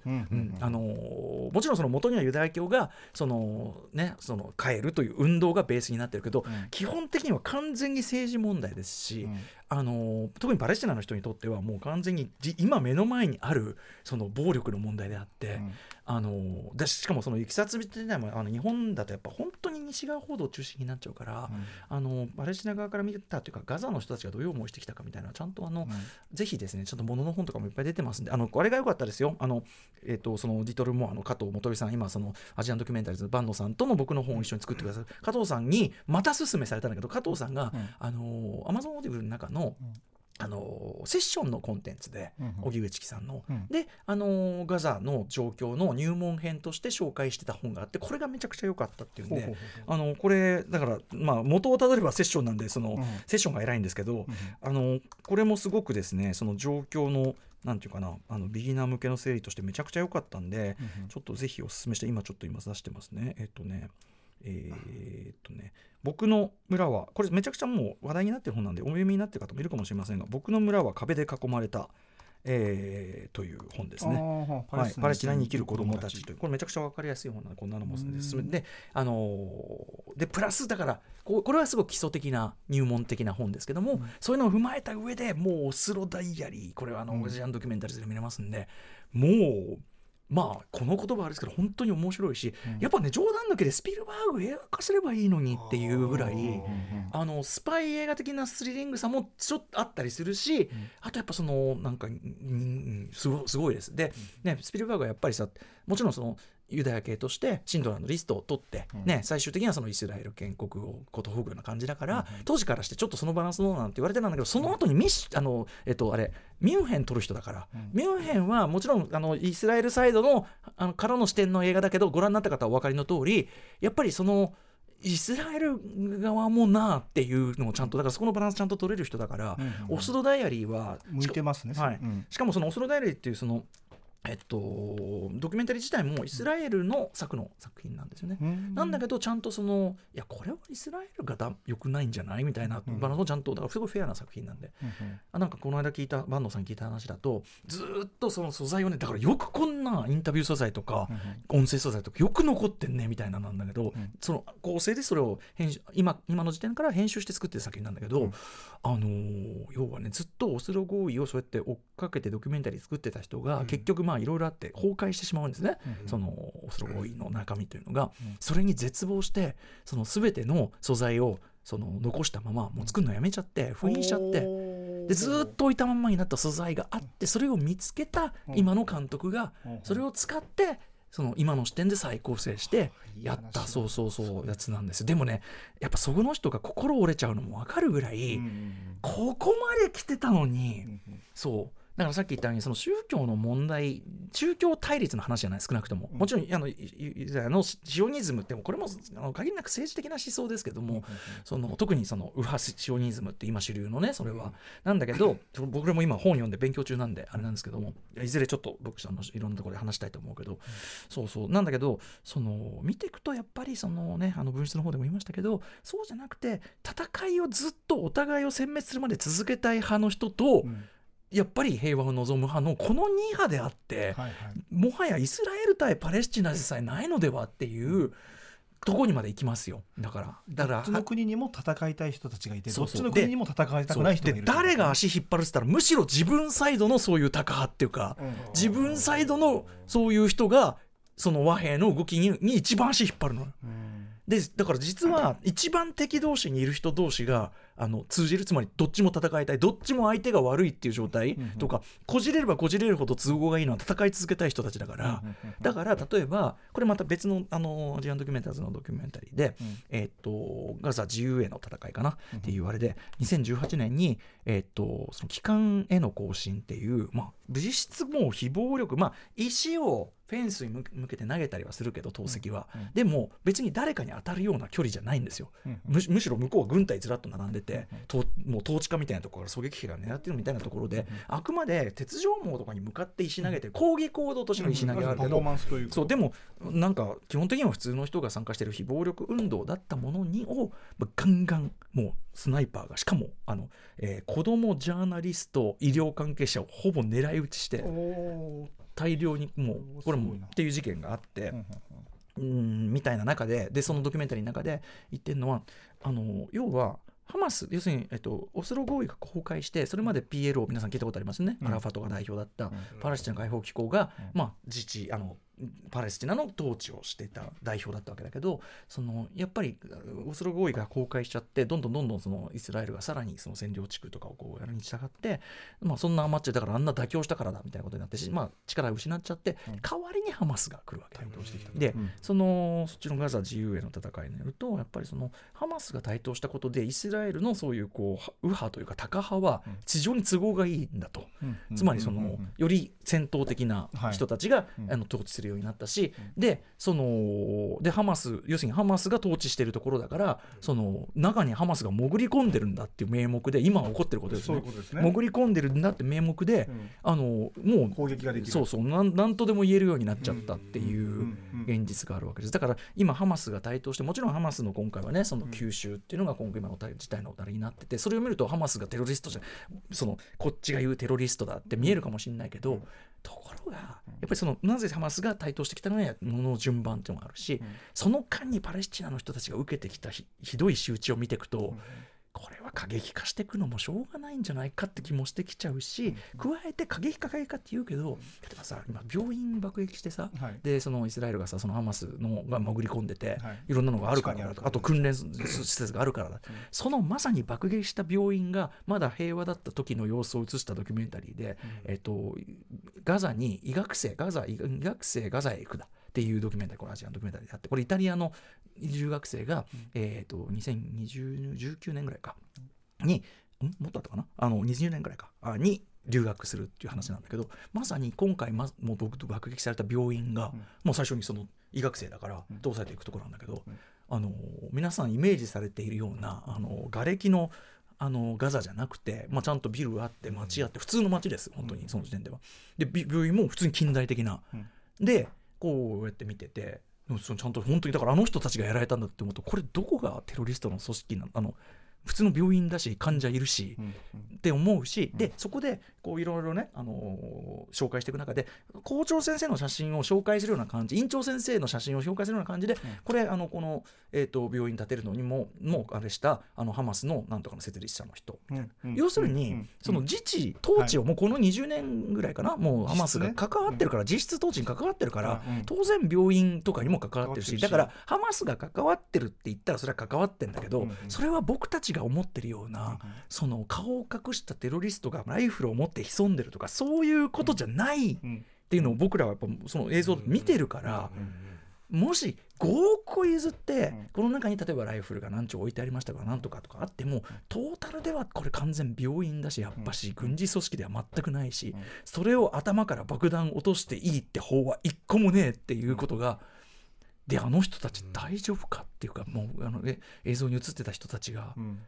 あのーもちろんその元にはユダヤ教がその、ね、その帰るという運動がベースになってるけど、うん。基本的には完全に政治問題ですし、うん。あのー特にパレスチナの人にとってはもう完全にじ今目の前にあるその暴力の問題であって、うん。あのーでしかもそのいきさつみたいなあの日本だとやっぱ本当に西側報道中心になっちゃうから、あのパレスチナ側から見たというかガザの人たちがどういう思いしてきたかみたいなちゃんとあの、ぜひですね、ちょっとものの本とかもいっぱい出てますんで、あの、あれが良かったですよ。あの、えっ、と、その、リトルモアの加藤元美さん、今、その、アジアンドキュメンタリーズの坂野さんとの僕の本を一緒に作ってくださる、加藤さんに、また勧めされたんだけど、加藤さんが、うん。あの、アマゾンオーディブルの中の、うんあのセッションのコンテンツで、うん荻上チキさんの、うん。で、あのガザの状況の入門編として紹介してた本があってこれがめちゃくちゃ良かったっていうんであのこれだから、まあ、元をたどればセッションなんでその、うんセッションが偉いんですけど、うんあのこれもすごくですねその状況のなんていうかなあのビギナー向けの整理としてめちゃくちゃ良かったんで、ちょっとぜひお勧めして今ちょっと今出してますね。えっとねえーっとね僕の村はこれめちゃくちゃもう話題になってる本なんでお読みになってる方もいるかもしれませんが僕の村は壁で囲まれた、えーという本ですね。あーはい、パレスチナに生きる子どもたちというこれめちゃくちゃ分かりやすい本なのでこんなのもですうん。で,、あのーでプラスだからこうこれはすごく基礎的な入門的な本ですけども、そういうのを踏まえた上でもうオスロダイアリーこれはあの、ジアンドキュメンタリーズで見れますんでもうまあこの言葉あれですけど本当に面白いし、うんやっぱね冗談抜きでスピルバーグ映画化すればいいのにっていうぐらい。あのスパイ映画的なスリリングさもちょっとあったりするし、あとやっぱそのなんか、うんすごいです。で、ね、スピルバーグはやっぱりさもちろんそのユダヤ系としてシンドラーのリストを取って、うん。ね、最終的にはそのイスラエル建国をことほぐような感じだから、当時からしてちょっとそのバランスどうなんて言われてたんだけどその後にミッシあの、えっと、あれミュンヘン取る人だから、うん。ミュンヘンはもちろんあのイスラエルサイドのあのからの視点の映画だけどご覧になった方はお分かりの通りやっぱりそのイスラエル側もなあっていうのをちゃんとだからそこのバランスちゃんと取れる人だから、オスロダイアリーは向いてますね。はい。うん。しかもそのオスロダイアリーっていうそのえっとドキュメンタリー自体もイスラエルの作の作品なんですよね。うん。なんだけどちゃんとそのいやこれはイスラエルがだ良くないんじゃない？みたいなうんバランスをちゃんとだからすごいフェアな作品なんで。うんうん。あなんかこの間聞いた坂野さんに聞いた話だとずーっとその素材をねだからよくこんなインタビュー素材とか音声素材とかよく残ってんねみたいななんだけど、うん。その構成でそれを編集今今の時点から編集して作ってる作品なんだけど、うん。あのー要はねずっとオスロ合意をそうやって追っかけてドキュメンタリー作ってた人が、うん。結局まあいろいろあって崩壊してしまうんですね、うんそのオスロ合意の中身というのが、うんそれに絶望してその全ての素材をその残したままもう作るのやめちゃって封印しちゃって。でずっと置いたまんまになった素材があってそれを見つけた今の監督がそれを使ってその今の視点で再構成してやったそうそうそうやつなんですよ。でもねやっぱそこの人が心折れちゃうのも分かるぐらいここまで来てたのにそうだからさっき言ったようにその宗教の問題宗教対立の話じゃない少なくとも、もちろんあのあのシオニズムってこれもあの限りなく政治的な思想ですけども、その特にその右派シオニズムって今主流のねそれは、なんだけど 僕らも今本読んで勉強中なんであれなんですけどもいずれちょっと僕あのいろんなところで話したいと思うけど、そうそう。なんだけどその見ていくとやっぱりそのねあの分室の方でも言いましたけどそうじゃなくて戦いをずっとお互いを殲滅するまで続けたい派の人と、うんやっぱり平和を望む派のこの2派であって、はいはい、もはやイスラエル対パレスチナでさえないのではっていうとこにまで行きますよ。だからだからどっちの国にも戦いたい人たちがいてどっちの国にも戦いたくない人がいる誰が足引っ張るって言ったらむしろ自分サイドのそういうタカ派っていうか、うん、自分サイドのそういう人がその和平の動きにに一番足引っ張るの。うん。でだから実は一番敵同士にいる人同士があの通じるつまりどっちも戦いたいどっちも相手が悪いっていう状態とか、こじれればこじれるほど都合がいいのは戦い続けたい人たちだから、だから例えばこれまた別のあのジアンドキュメンターズのドキュメンタリーで、えっとガザ自由への戦いかなっていうあれで2018年に、えっとその帰還への行進っていう、まあ、実質もう非暴力まあ石をフェンスに向けて投げたりはするけど投石は、うんうん、でも別に誰かに当たるような距離じゃないんですよ、うんむむしろ向こうは軍隊ずらっと並んでて、うんもう統治下みたいなところから狙撃兵が狙ってるみたいなところで、あくまで鉄条網とかに向かって石投げて抗議行動としての石投げがあるけど、そうでもなんか基本的には普通の人が参加している非暴力運動だったものにを、まあ、ガンガンもうスナイパーがしかもあの、えー、子供ジャーナリスト医療関係者をほぼ狙い撃ちして大量にもうこれもっていう事件があって。うんみたいな中ででそのドキュメンタリーの中で言ってるのはあの要はハマス、要するに、えっと、オスロ合意が崩壊して、それまで PLO、皆さん聞いたことありますね、うん、アラファトが代表だったパレスチナ解放機構が、まあ、自治あのパレスチナの統治をしていた代表だったわけだけどそのやっぱりオスロ合意が崩壊しちゃってどんどんどんどんそのイスラエルがさらにその占領地区とかをこうやるに従って、まあ、そんな余っちゃだからあんな妥協したからだみたいなことになってし、まあ、力を失っちゃって、代わりにハマスが来るわけ。で、うん、そのそっちのガザ自由への戦いによるとやっぱりそのハマスが台頭したことでイスラエルのそういうこう右派というかタカ派は地上に都合がいいんだと、つまりそのより戦闘的な人たちが、あの統治するようになったし、でそのでハマス要するにハマスが統治しているところだからその中にハマスが潜り込んでるんだっていう名目で今起こってることですね。潜り込んでるんだって名目で、あのもう攻撃ができる。そうそうなんなんとでも言えるようになっちゃったっていう現実があるわけです。だから今ハマスが台頭してもちろんハマスの今回はねその吸収っていうのが今回今の事態のあれになっててそれを見るとハマスがテロリストじゃそのこっちが言うテロリストだって見えるかもしれないけど、ところがやっぱりそのなぜハマスが台頭してきたのはものの順番っていうのがあるし、その間にパレスチナの人たちが受けてきたひどい仕打ちを見ていくと、これは過激化していくのもしょうがないんじゃないかって気もしてきちゃうし、加えて過激化過激化って言うけど例えばさ今病院爆撃してさ、はい、でそのイスラエルがさそのハマスのが潜り込んでて、はい、いろんなのがあるからあと訓練施設があるからだ、うん、そのまさに爆撃した病院がまだ平和だった時の様子を映したドキュメンタリーで、うん、えっと、ガザに医学生ガザ医学生ガザへ行くだっていうドキュメンタリーこれアジアンドキュメンタリーであってこれイタリアの留学生が、えーと、2019年ぐらいか。にん？もっとあったかな？あの20年ぐらいか。あに留学するっていう話なんだけどまさに今回、ま、もう僕と爆撃された病院が、うん、もう最初にその医学生だから通されていくところなんだけど、うん、あの皆さんイメージされているようなあの瓦礫のあのガザじゃなくて、まあ、ちゃんとビルがあって街あって普通の街です本当にその時点では。で病院も普通に近代的な。でこうやって見ててそのちゃんと本当にだからあの人たちがやられたんだって思うとこれどこがテロリストの組織なのあの普通の病院だし患者いるし、うんうん、って思うし、でそこでこういろいろね、あのー、紹介していく中で校長先生の写真を紹介するような感じ院長先生の写真を紹介するような感じで、うん、これあのこの、えーと、病院建てるのにももうあれしたあのハマスのなんとかの設立者の人、うんうん、要するに、うん、その自治統治をもうこの20年ぐらいかな、もうハマスが関わってるから、実質統治に関わってるから、当然病院とかにも関わってるしだからハマスが関わってるって言ったらそれは関わってるんだけど、それは僕たちがが思ってるような、その顔を隠したテロリストがライフルを持って潜んでるとかそういうことじゃないっうん。ていうのを僕らはやっぱその映像を見てるから、もし5億個譲って、ん。この中に例えばライフルが何丁置いてありましたとかなんとかとかあってもトータルではこれ完全病院だしやっぱし軍事組織では全くないし、ん。それを頭から爆弾落としていいって法は一個もねえっていうことが、であの人たち大丈夫かっていうかもうあのえ映像に映ってた人たちがうん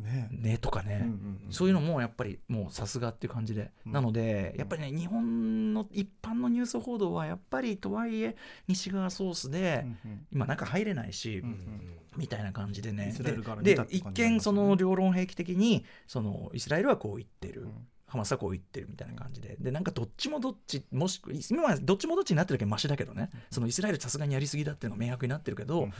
ね。ねとかね、そういうのもやっぱりもうさすがっていう感じで、うん。なのでやっぱりね日本の一般のニュース報道はやっぱりとはいえ西側ソースで、今中入れないし、うんみたいな感じでね。で一見その両論兵器的にそのイスラエルはこう言ってる、うん。ハマスはこう言ってるみたいな感じで。でなんかどっちもどっちもしく今はどっちもどっちになってるけどマシだけどね。そのイスラエルさすがにやりすぎだっていうのが明白になってるけど、うん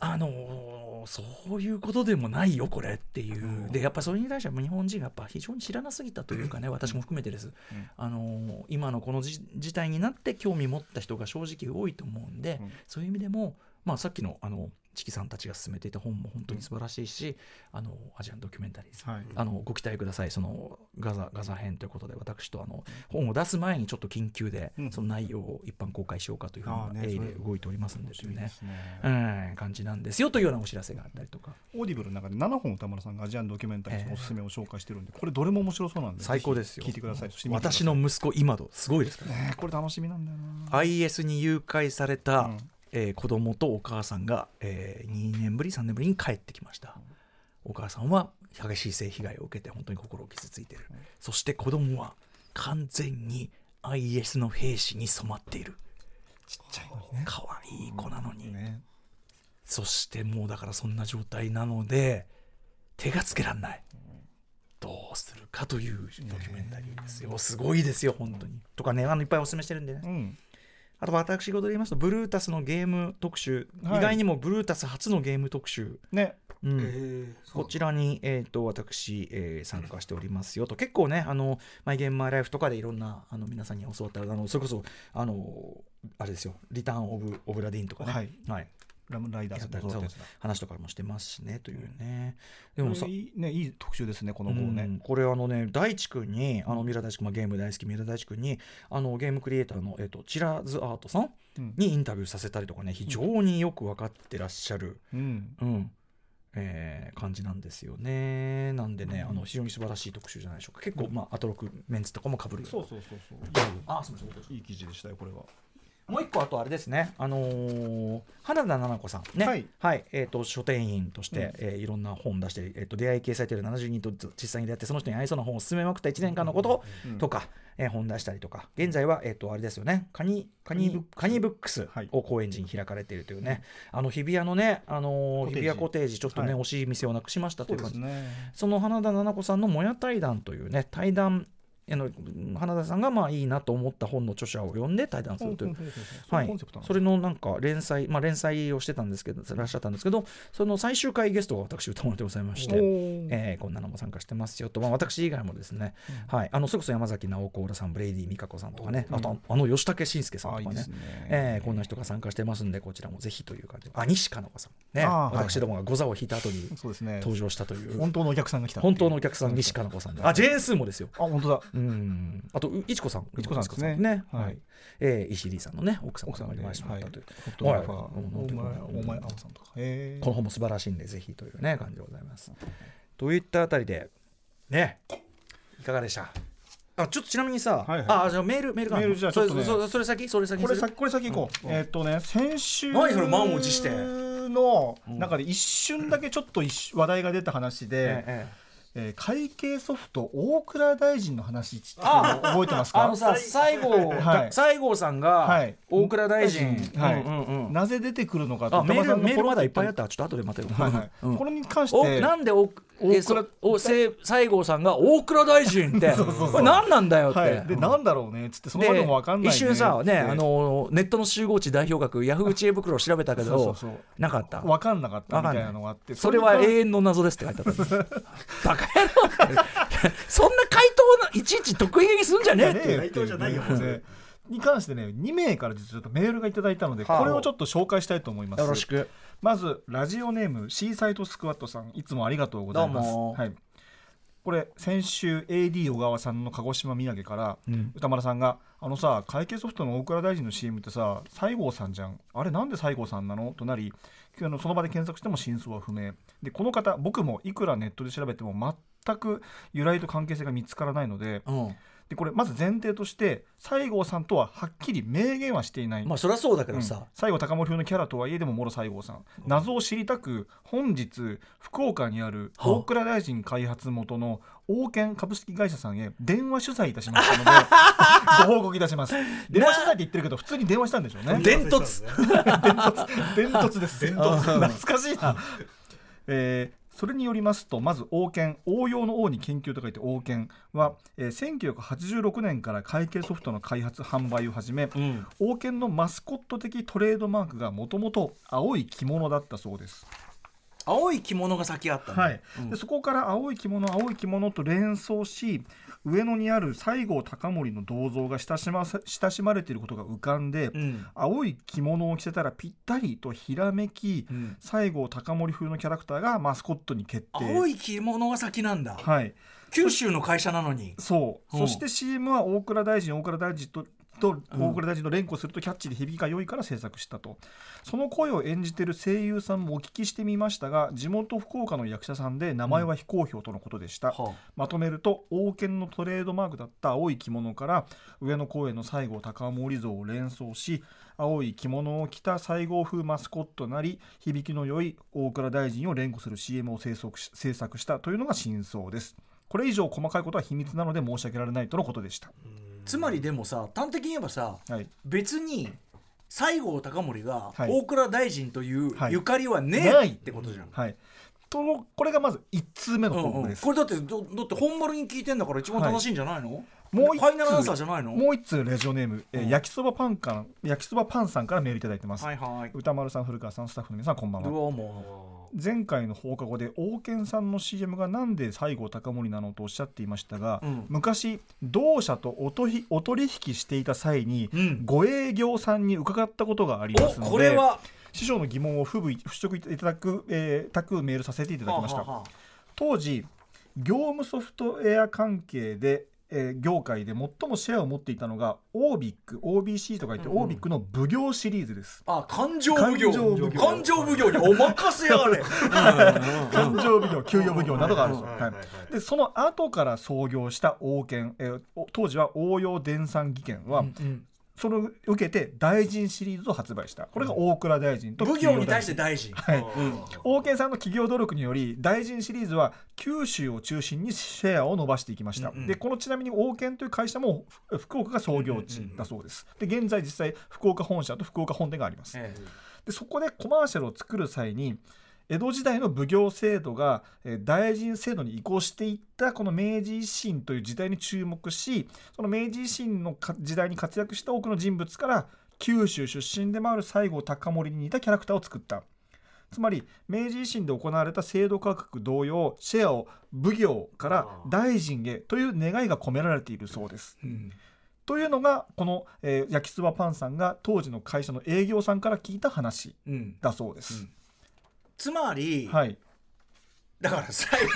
あのーそういうことでもないよこれっていう。でやっぱそれに対しては日本人がやっぱ非常に知らなすぎたというかね私も含めてです、あのー今のこのじ事態になって興味持った人が正直多いと思うんで、うん。そういう意味でも、まあ、さっきのあのチキさんたちが進めていた本も本当に素晴らしいし、あのアジアンドキュメンタリーズ、はい。あのご期待ください。そのガザガザ編ということで私とあの本を出す前にちょっと緊急でうん。その内容を一般公開しようかというふうな鋭意それで動いておりますんでというねね。うん感じなんですよというようなお知らせがあったりとか。オーディブルの中で7本宇多丸さんがアジアンドキュメンタリーのおすすめを紹介してるんで、これどれも面白そうなんで最高ですよ。聞いてください。私の息子今戸すごいですからね。これ楽しみなんだよな。IS に誘拐された、うんえー子供とお母さんが、えー2年ぶり3年ぶりに帰ってきました、お母さんは激しい性被害を受けて本当に心を傷ついている、そして子供は完全に IS の兵士に染まっている。ちっちゃいのにね。可愛い子なのに、ね。そしてもうだからそんな状態なので手がつけられない、どうするかというドキュメンタリーですよ、すごいですよ本当に、とかねあのいっぱいお勧めしてるんでね、うんあと私事で言いますとブルータスのゲーム特集、はい。意外にもブルータス初のゲーム特集、ね。うん。えこちらに、えー、と私、えー参加しておりますよと。結構ねあのマイゲームマイライフとかでいろんなあの皆さんに教わったあのそれこそあのあれですよ。リターン・オブ・オブ・ラディーンとかね、はい。はい、ラムライダーズやったりの話とかもしてますしねというね、でもさいいねいい特集ですねこのうん。号ね、これあのね大地君にあの三浦大地君、まあ、ゲーム大好き三浦大地君にあのゲームクリエイターの、えー、とチラーズアートさんうん。にインタビューさせたりとかね非常によく分かってらっしゃる、うん。うん。えー感じなんですよね。なんでねあの非常に素晴らしい特集じゃないでしょうか。結構、まあ、アトロクメンツとかもかぶるそうそうそうそう。あすみませんいい記事でしたよこれはもう一個あとあれですね、あのー花田々子さん。ね、はい。えー、と書店員として、うん。えーいろんな本出して、えー、と出会い掲載という70人と実際に出会ってその人に合いそうな本を勧めまくった1年間のことうん。とか、えー本出したりとか。現在は、えー、とあれですよね。カニカニカニブックス。はい。を高円寺に開かれているというね、あの日比谷のね、あの日比谷コテージちょっとね、はい。惜しい店をなくしましたとそいうう感じ。ですね。その花田々子さんの「もや対談」というね対談あの花田さんがまあいいなと思った本の著者を呼んで対談するという。はい。それのなんか連載、まあ、連載をしてたんですけど、らっしゃったんですけど、その最終回ゲストが私、歌丸でございまして、えーこんなのも参加してますよと、まあ、私以外もですね、はい、あのそれこそ山崎直子さん、ブレイディ・美香子さんとかね、うん。あとあの吉武慎介さんとかねあい。ね。えーこんな人が参加してますんで、こちらもぜひという感じで、あ西加奈子さん、ね、私どもがゴザを引いた後に登場したという、本当のお客さんが来た本当のお客さん、西加奈子さんで、あジェーン・スーもですよ。あ本当だうん。あと、ういちこさん、いちこさんですね。ね、はい。はい。えー石井さんのね、奥さん奥さんでがりましたはい。という。はいお前お前青さんとか。この本も素晴らしいんで、ぜひというね、感じでございます。といったあたりで、ね、いかがでした？あちょっとちなみにさ、はいはい。あじゃあメール、メールメールじゃあちょっとね。それそれ先、それ先これ先これ先行こう、うん。えーっとね先週何それ満を持して。のうん中で一瞬だけちょっと一瞬話題が出た話で、えええー会計ソフト大倉大臣の話覚えてますか？あのさ、西郷、はい。西郷さんが、はい。大倉大臣、はい。なぜ出てくるのかってあメールメールまだいっぱいあっった。た、ちょっと後で待てよ。はいはい。うん。これに関しおてなんでお大倉えそおせ西郷さんが大倉大臣って これ何なんだよって、はい、で、うん。なんだろうねっつってその後もわかんない、ね、一瞬さねあのネットの集合値代表額ヤフー知恵袋を調べたけどそうそうそう。なかった？わかんなかったみたいなのがあってそれは永遠の謎ですって書いてあった。バカ野郎そんな回答ないちいち得意げにすんじゃねえって。いう回答じゃないよに関してね2名から実はちょっとメールがいただいたのではあ。これをちょっと紹介したいと思います。よろしくまずラジオネームシーサイドスクワットさんいつもありがとうございます。はい、これ先週 AD 小川さんの鹿児島土産からうん。歌丸さんが「あのさ会計ソフトの大倉大臣の CM ってさ西郷さんじゃん。あれなんで西郷さんなの?」となりあのその場で検索しても真相は不明。でこの方僕もいくらネットで調べても全く由来と関係性が見つからないのでうんでこれまず前提として西郷さんとははっきり明言はしていない、まあそりゃそうだけうん。どさ、西郷隆盛風のキャラとはいえでももろ西郷さん。謎を知りたく本日福岡にあるはあ。大倉大臣開発元の王権株式会社さんへ電話取材いたしましたので ご報告いたします。電話取材って言ってるけど普通に電話したんでしょうね。で伝突。伝突。伝突です。伝突。懐かしいな、えーそれによりますとまず王権応用の王に研究と書いて王権は、えー1986年から会計ソフトの開発販売を始めうん。王権のマスコット的トレードマークがもともと青い着物だったそうです。青い着物が先あったんだ。はい。うん。でそこから青い着物青い着物と連想し上野にある西郷隆盛の銅像が親しまさ親しまれていることが浮かんで、うん。青い着物を着せたらぴったりとひらめき、うん。西郷隆盛風のキャラクターがマスコットに決定。青い着物が先なんだ。はい、九州の会社なのに。そう、うん。そして CM は大倉大臣大倉大臣ととうん大倉大臣と連呼するとキャッチで響きが良いから制作したと。その声を演じている声優さんもお聞きしてみましたが地元福岡の役者さんで名前は非公表とのことでした、はまとめると王権のトレードマークだった青い着物から上野公園の西郷隆盛像を連想し青い着物を着た西郷風マスコットなり響きの良い大倉大臣を連呼する CM を制作し制作したというのが真相です。これ以上細かいことは秘密なので申し訳られないとのことでした、つまりでもさ端的に言えばさはい、別に西郷隆盛がはい。大倉大臣というはい。ゆかりはねない。えってことじゃん、はい。とのこれがまず1通目のうんうん、報告です、これだってどだって本丸に聞いてんだから一番正しいんじゃないの、もう一ファイナルアンサーじゃないの？もう一通ラジオネーム、えーうん。焼きそばパンから焼きそばパンさんからメールいただいてます、はいはい歌丸さん古川さんスタッフの皆さんこんばんは。どうも前回の放課後で王権さんの CM がなんで西郷隆盛なのとおっしゃっていましたが、うん。昔同社とおとひお取引していた際に、うん。ご営業さんに伺ったことがありますおのでこれは？師匠の疑問を不部払拭いただく、えー、たくメールさせていただきました、はあはあはあ。当時業務ソフトウェア関係で、えー業界で最もシェアを持っていたのが OBIC OBC とか言って、うんうん。OBIC の奉行シリーズです。あ感情奉行。感情奉行。にお任せあれ。感情奉行給与奉行などがあるんですよ、はいでその後から創業した王権、えーお当時は応用電産技研は、うんそれを受けて大臣シリーズを発売した。これが大倉大臣と奉行に対して大臣。はい。うん。王権さんの企業努力により大臣シリーズは九州を中心にシェアを伸ばしていきました、うんうん。でこのちなみに王権という会社もふ福岡が創業地だそうです。で現在実際福岡本社と福岡本店があります。え。でそこでコマーシャルを作る際に江戸時代の奉行制度がえー大臣制度に移行していったこの明治維新という時代に注目しその明治維新のか時代に活躍した多くの人物から九州出身でもある西郷隆盛に似たキャラクターを作った。つまり明治維新で行われた制度改革同様シェアを奉行から大臣へという願いが込められているそうです。えうん。というのがこの、えー焼きそばパンさんが当時の会社の営業さんから聞いた話うん。だそうです。うんつまりはい。だから最後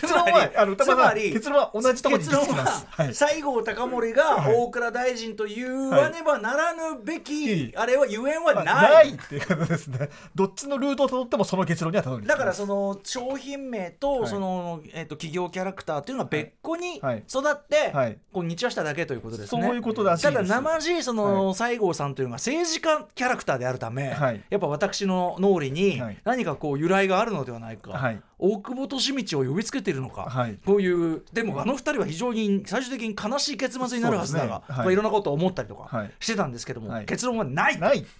結論はあのつまり結論は同じところに結論。ははい。西郷隆盛がはい。大倉大臣と言わねばならぬべき、はい。あれはゆえんはない,、ないっていうことですね。どっちのルートをたどってもその結論にはたどりだからその商品名とはい。その、えっと企業キャラクターっていうのが別個にはい。育って、はい。こう日和しただけということですね。そういうことらしいた。だ生地その西郷さんというのが政治家キャラクターであるため、はい。やっぱ私の脳裏にはい。何かこう由来があるのではないか、はい大久保利通を呼びつけているのか、はい。こういうでもあの二人は非常に最終的に悲しい結末になるはずだが、ね。はい。まあ、いろんなことを思ったりとかはい。してたんですけども、はい。結論はない、ない。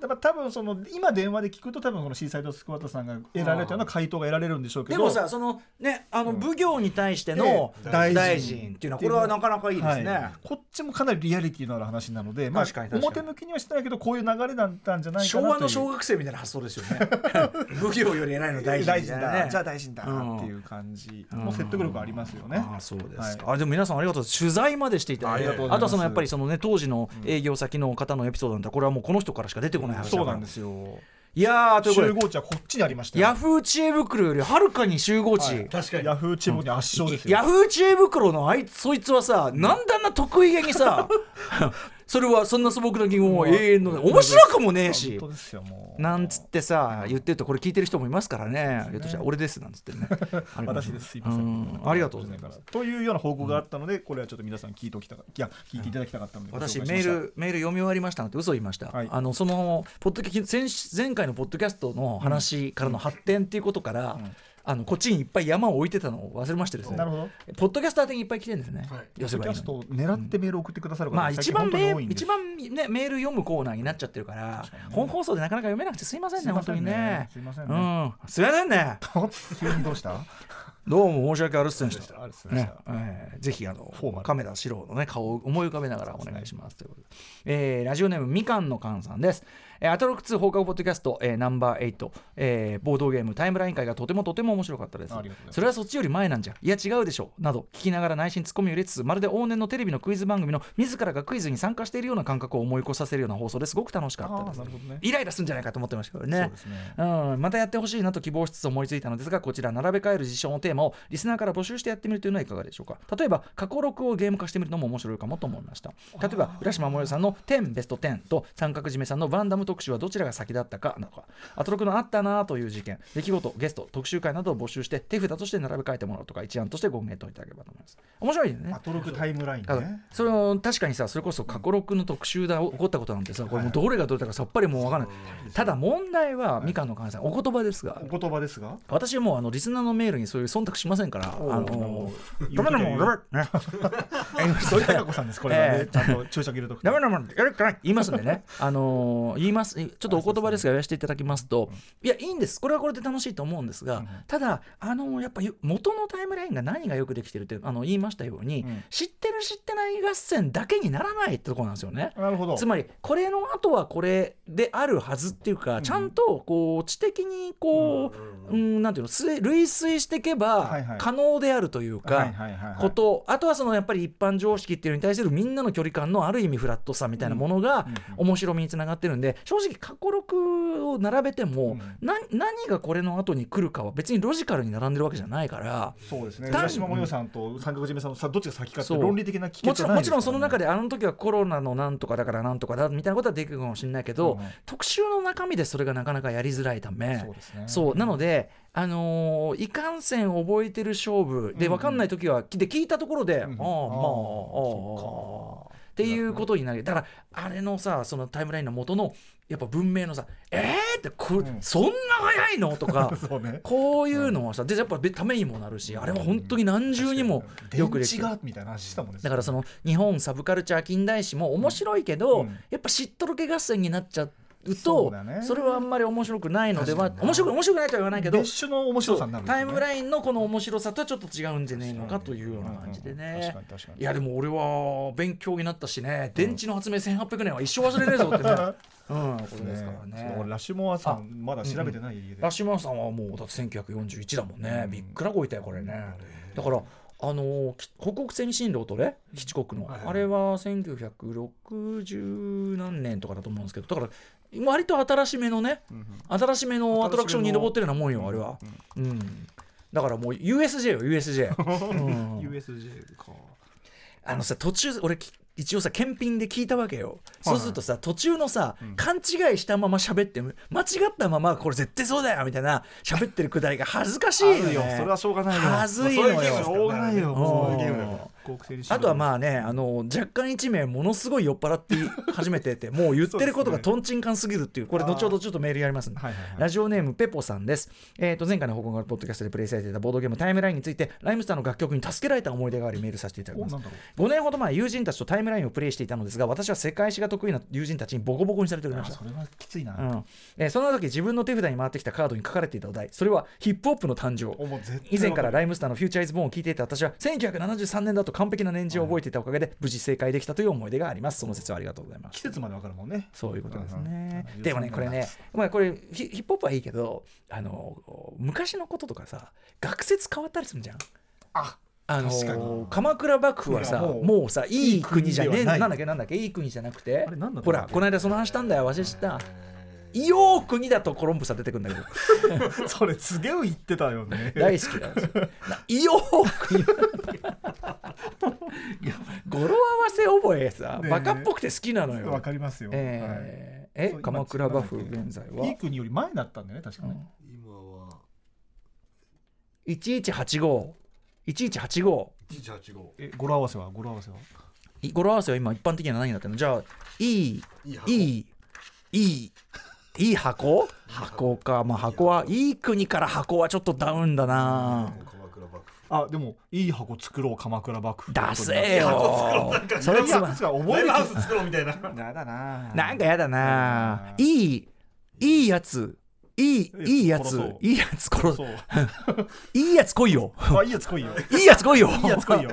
だから多分その今電話で聞くと多分このシーサイドスクワットさんが得られたような回答が得られるんでしょうけどでもさそのねあのうん。奉行に対してのええ大大臣臣っていうのはこれはなかなかいいですね、はい。こっちもかなりリアリティのある話なので、まあ、確かに確かに。表向きにはしてないけどこういう流れだったんじゃないか昭なという。和の小学生みたいな発想ですよね。奉行より偉いの大臣大臣だ。じゃあ大臣だっていう感じ。の説得力ありますよね。ああそうですか、はあでも皆さんありがとう取材までしていただいて。あとはそのやっぱりそのね当時の営業先の方のエピソードなんてこれはもうこの人からしか出てこない話だからそうなんですよ。いやーということで集合値はこっちにありましたよ。ヤフー知恵袋よりはるかに集合値、はい確かにヤフーチームに圧勝ですよ。ヤフー知恵袋のあいつそいつはさ、なんであんな得意げにさ それはそんな素朴な疑問は永遠の面白くもねえし。なんつってさ言ってるとこれ聞いてる人もいますからね。ひょっとしたら俺ですなんつってね。私です。すいません。うん。ありがとうございます。というような報告があったので、これはちょっと皆さん聞いておきたかいや聞いていただきたかったので私メールメール読み終わりましたなんて嘘言いました、はい。あのそのポッドキャ前前回のポッドキャストの話からの発展っていうことから、んあのこっちにいっぱい山を置いてたのを忘れましてですね。なるほど。ポッドキャスター的にいっぱい来てるんですね、はい。寄せばいいのに。ポッドキャストを狙ってメールを送ってくださる方がまあ一番メ一番ねメール読むコーナーになっちゃってるからね。本放送でなかなか読めなくてすいませんね本当にね。すいませんうね。ん。すいませんね。急にどうした？どうも申し訳ありませんでした。ね。えーぜひあのフォーマル。亀田史郎のね顔を思い浮かべながらお願いします。ということで、えーラジオネームみかんのかんさんです、えーアトロック2放課後ポッドキャスト、えーナンバー8、えーボードゲームタイムライン会がとてもとても面白かったです。それはそっちより前なんじゃ。いや違うでしょ。など聞きながら内心ツッコミを入れつつまるで往年のテレビのクイズ番組の自らがクイズに参加しているような感覚を思い起こさせるような放送です。ごく楽しかったあですね。イライラするんじゃないかと思ってましたけどね。ね。うん、またやってほしいなと希望しつつ思いついたのですがこちら並べ替える事象のテーマをリスナーから募集してやってみるというのはいかがでしょうか。例えば過去録をゲーム化してみるのも面白いかもと思いました。例えば浦島もよさんの10ベスト10と三角締めさんのバンダム特集はどちらが先だったかなどかアトロクのあったなという事件出来事ゲスト特集会などを募集して手札として並べ替えてもらうとか一案としてご検討いただければと思います。面白いよね。アトロクタイムラインあね。それを確かにさそれこそ過去録の特集で起こったことなんてさこれもうどれがどれだかさっぱりもう分からない。ただ問題はみかんの関西お言葉ですがお言葉ですが？私はもうあのリスナーのメールにそういう忖度しませんからあのダメなもんダメ。ね そういう高子さんですこれはえー。ねちゃんと注射入れとくと。ダメなもんやるかない言いますんでね。あの言います。ちょっとお言葉ですが言わせていただきますといやいいんです。これはこれで楽しいと思うんですがただあのやっぱり元のタイムラインが何がよくできてるってあの言いましたようにうん。知ってる知ってない合戦だけにならないってところなんですよね。なるほど。つまりこれの後はこれであるはずっていうか、ちゃんとこう知的にこう、うん。なんていうの推類推していけば可能であるというか、ことあとはそのやっぱり一般常識っていうのに対するみんなの距離感のある意味フラットさみたいなものが面白みにつながってるんで正直過去録を並べても、な何がこれの後に来るかは別にロジカルに並んでるわけじゃないから。そうですね。単浦島もよさんと三角締めさんのさどっちが先かって論理的な聞もちろんもちろんその中でであの時はコロナのなんとかだからなんとかだみたいなことはできるかもしれないけど、うん。特集の中身でそれがなかなかやりづらいため。そうですね。そう。なので、あのーいかんせん覚えてる勝負でうん。分かんない時は、で聞いたところで、ああまあああそっていうことになる。だからあれのさそのタイムラインの元のやっぱ文明のさ「えー!」ってこ、うん。そんな早いの？とか ね。こういうのはさでやっぱためにもなるしあれは本当に何重にもよくできてるがみたいな話したもんねだからその日本サブカルチャー近代史も面白いけど、うん。やっぱ知っとるけ合戦になっちゃうとそね。それはあんまり面白くないのでは、面白く面白くないとは言わないけど別種の面白さになるね。タイムラインのこの面白さとはちょっと違うんじゃねえのかというような感じでうんうん。ねいやでも俺は勉強になったしね。電池の発明1800年は一生忘れねえぞってね うんことですからね。ラシモアさんまだ調べてない家で。ラシマンさんはもうだって1941だもんね、うん。びっくらこいたよこれね。だからあの北国戦進路とね七国の、あれは1960何年とかだと思うんですけど。だから割と新しめのねうん新しめのアトラクションに登ってるようなもんよあれは、うん。だからもう USJ よ USJ、うん、USJ か。あのさ途中俺き一応さ検品で聞いたわけよ、そうするとさ途中のさ、勘違いしたまま喋って間違ったままこれ絶対そうだよみたいな喋ってるくだりが恥ずかしいのよ、それはしょうがないよ。恥ずいのよ。しょうがないよ。うん。もうゲームだからあとはまああねあの若干一名ものすごい酔っ払って始めてて もう言ってることがとんちんかんすぎるっていうこれ後ほどちょっとメールやりますんで。はいはいはい。ラジオネームペポさんです。えー、と前回の報告のポッドキャストでプレイされていたボードゲームタイムラインについてライムスターの楽曲に助けられた思い出がありメールさせていただきます。おなんだろう。5年ほど前友人たちとタイムラインをプレイしていたのですが私は世界史が得意な友人たちにボコボコにされておりました。あそれはきついな、うん。えーその時自分の手札に回ってきたカードに書かれていたお題。それはヒップホップの誕生。以前からわライムスターのフューチャーイズボーンを聞いていた私は1973年だと完璧な年次を覚えていたおかげで無事正解できたという思い出があります。その説はありがとうございます。季節までわかるもんね。そういうことですね。でもね、これね、まあ、これヒヒップホップはいいけど、あの昔のこととかさ、学説変わったりするじゃん。ああのに。鎌倉幕府はさもうさいい国じゃねえなんだっけなんだっけいい国じゃなくて。ほらこの間その話したんだよ忘れしたいよー国だとコロンブスは出てくるんだけど。それすげえ言ってたよね。大好きなんですよ。ないよー国いや語呂合わせ覚えさ、バカっぽくて好きなのよ。わかりますよ、はい。えーえそう鎌倉幕府現在は？いい国より前だったんだよね確かね、今は。1185 1185 1185え語呂合わせは？語呂合わせは？い語呂合わせは今一般的には何になってるの？じゃあいいいい箱いいいいいい箱？箱か。まあ箱はいい国から箱はちょっとダウンだな。鎌倉幕府あでもいい箱作ろう鎌倉幕府。出せよ。そそれれつま覚えるブハウス作ろうみたいな。やだななんかやだな。うんいいいいやついいいいやついいやつ殺すそう。いいやつ来いよ。あいいやつ来いよ。いいやつ来いよ。いいやつ来いよ。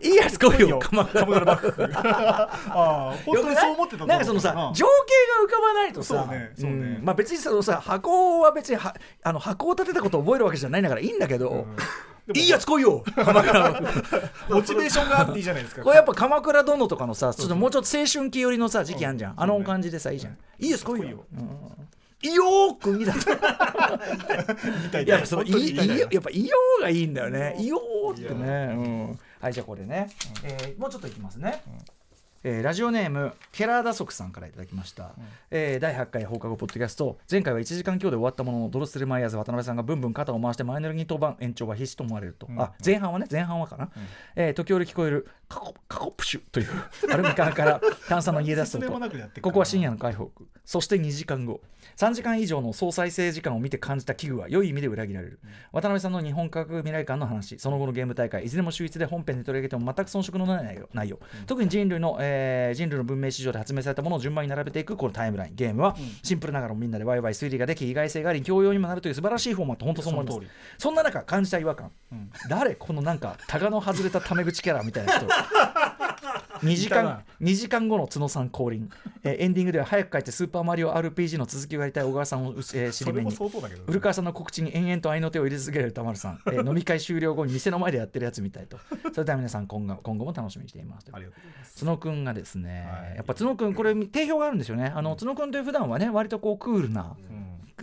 いいやつ来いよよ。鎌倉幕府。ああ本当にそう思ってたな。んかそのさな情景が浮かばないとさまあ別にそのさ箱は別にはあの箱を立てたことを覚えるわけじゃないんだからいいんだけど、うん。いいやつ来いよ鎌倉 モチベーションがあっていいじゃないですか。これやっぱ鎌倉殿とかのさちょっともうちょっと青春期寄りのさ時期あんじゃん、あの感じでさいいじゃん。いいやつ来いよよー国だとみたいやっぱそのいいやっぱいよーがいいんだよね。いよーってね、うん、はいじゃあこれね、えーもうちょっといきますね、えーラジオネームケラーダソクさんからいただきました、えー第8回放課後ポッドキャスト。前回は1時間強で終わったもののドロステルマイヤーズ渡辺さんがブンブン肩を回してマイナルに登板延長は必至と思われると、うん。あ前半はね前半はかな、えー時折聞こえるカコカコプシュというアルミ缶から炭酸の家出すとここは深夜の解放区。そして2時間後。3時間以上の総再生時間を見て感じた危惧は良い意味で裏切られる、渡辺さんの日本科学未来館の話。その後のゲーム大会。いずれも秀逸で本編で取り上げても全く遜色のない内容。内容、特に人類の、えー人類の文明史上で発明されたものを順番に並べていくこのタイムライン。ゲームは、シンプルながらもみんなでワイワイ推理ができ意外性があり教養にもなるという素晴らしいフォーマット。本当そう思いますそんな中感じた違和感、うん。誰？このなんかタガの外れたタメ口キャラみたいな人 2時間いたな。2時間後の角さん降臨、えーエンディングでは早く帰ってスーパーマリオ RPG の続きをやりたい小川さんを、えー、尻目に。相当だけどね。古川さんの告知に延々と合いの手を入れ続ける歌丸さん、えー飲み会終了後に店の前でやってるやつみたいと。それでは皆さん今後今後も楽しみにしていますありがとうございます。角くんがですね、はい。やっぱ角くんこれ定評があるんですよね。あの角くんという普段はね割とこうクールな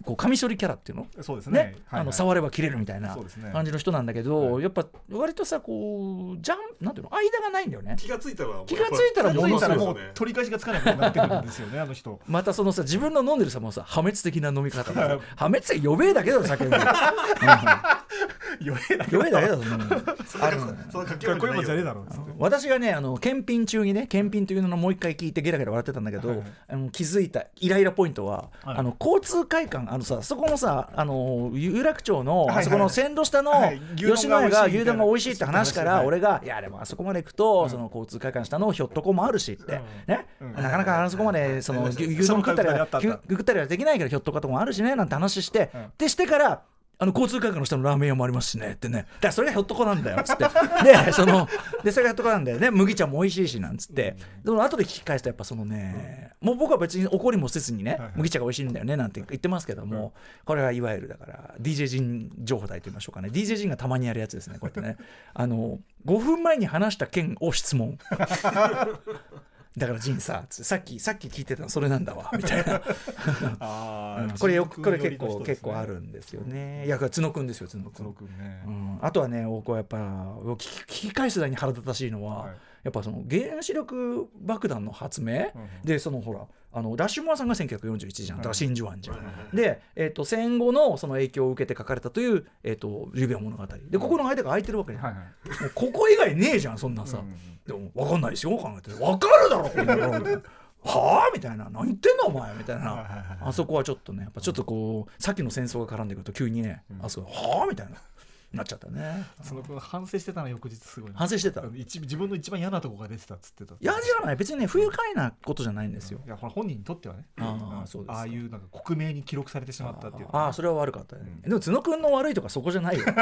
こうカミソリキャラっていうの？うんそうですね。ね？はいはい。あの触れば切れるみたいな感じの人なんだけど、はい。やっぱ割とさこうジャンなんていうの？間がないんだよね。気がついたら気がついたら気もう取り返しがつかなくなってくるんですよねあの人。またそのさ自分の飲んでるさもうさ破滅的な飲み方破滅的呼べえだけだろ酒弱えな呼べえだけだろそんなの。あるの私がねあの検品中にね検品というのをもう一回聞いてゲラゲラ笑ってたんだけど、はいはい。あの気づいたイライラポイントは、はい。あの交通会館あのさそこのさあの有楽町の、あそこの線路下の、はい吉野家が牛牛丼が美味しいって話から、はい俺がいやでもあそこまで行くと、その交通会館下のひょっとこもあるしって、うん。ね、うん。なかなかあそこまでそのうん牛牛丼食ったりは食ったりはできないけどひょっとこともあるしねなんて話して、うん。でしてからあの交通会館の下のラーメン屋もありますしね。ってね。だからそれがひょっとこなんだよ。っつって。で そのでそれがひょっとこなんだよ。ね麦茶も美味しいしなんつって、でも後で聞き返すとやっぱそのね、もう僕は別に怒りもせずにね、はいはい。麦茶が美味しいんだよねなんて言ってますけども、これはいわゆるだから DJ 陣情報台と言いましょうかね。DJ 陣がたまにやるやつですねこうやってね。あの5分前に話した件を質問 だから陣さつさっきさっき聞いてたのそれなんだわ みたいな。あーうん。これよくこれ結構、結構あるんですよね。いや角くんですよ角くん。角くんね。うん、あとはね僕はやっぱ聞き聞き返すだに腹立たしいのは、はいやっぱその原子力爆弾の発明、でそのほらあのラッシュモアさんが1941じゃん。だから真珠湾じゃん、で、えー、と戦後のその影響を受けて書かれたという「えー、と指輪物語」でここの間が空いてるわけじゃん、はいはい。もうここ以外ねえじゃんそんなんさ、でも分かんないですよ考えて。分かるだろこんなの。はあ？みたいな。何言ってんのお前みたいな。はいあそこはちょっとねやっぱちょっとこうさっきの戦争が絡んでくると急にね、あそこはあ？みたいななっちゃったね。その子反省してたの翌日すごいな反省してた？自分の一番嫌なとこが出てたっつってた。嫌じゃない。別にね不愉快なことじゃないんですよ。いやほら本人にとってはね。ああん。そうですか。ああいうなんか克明に記録されてしまったっていうああそれは悪かったね、うん。でも角くんの悪いとかそこじゃないよ。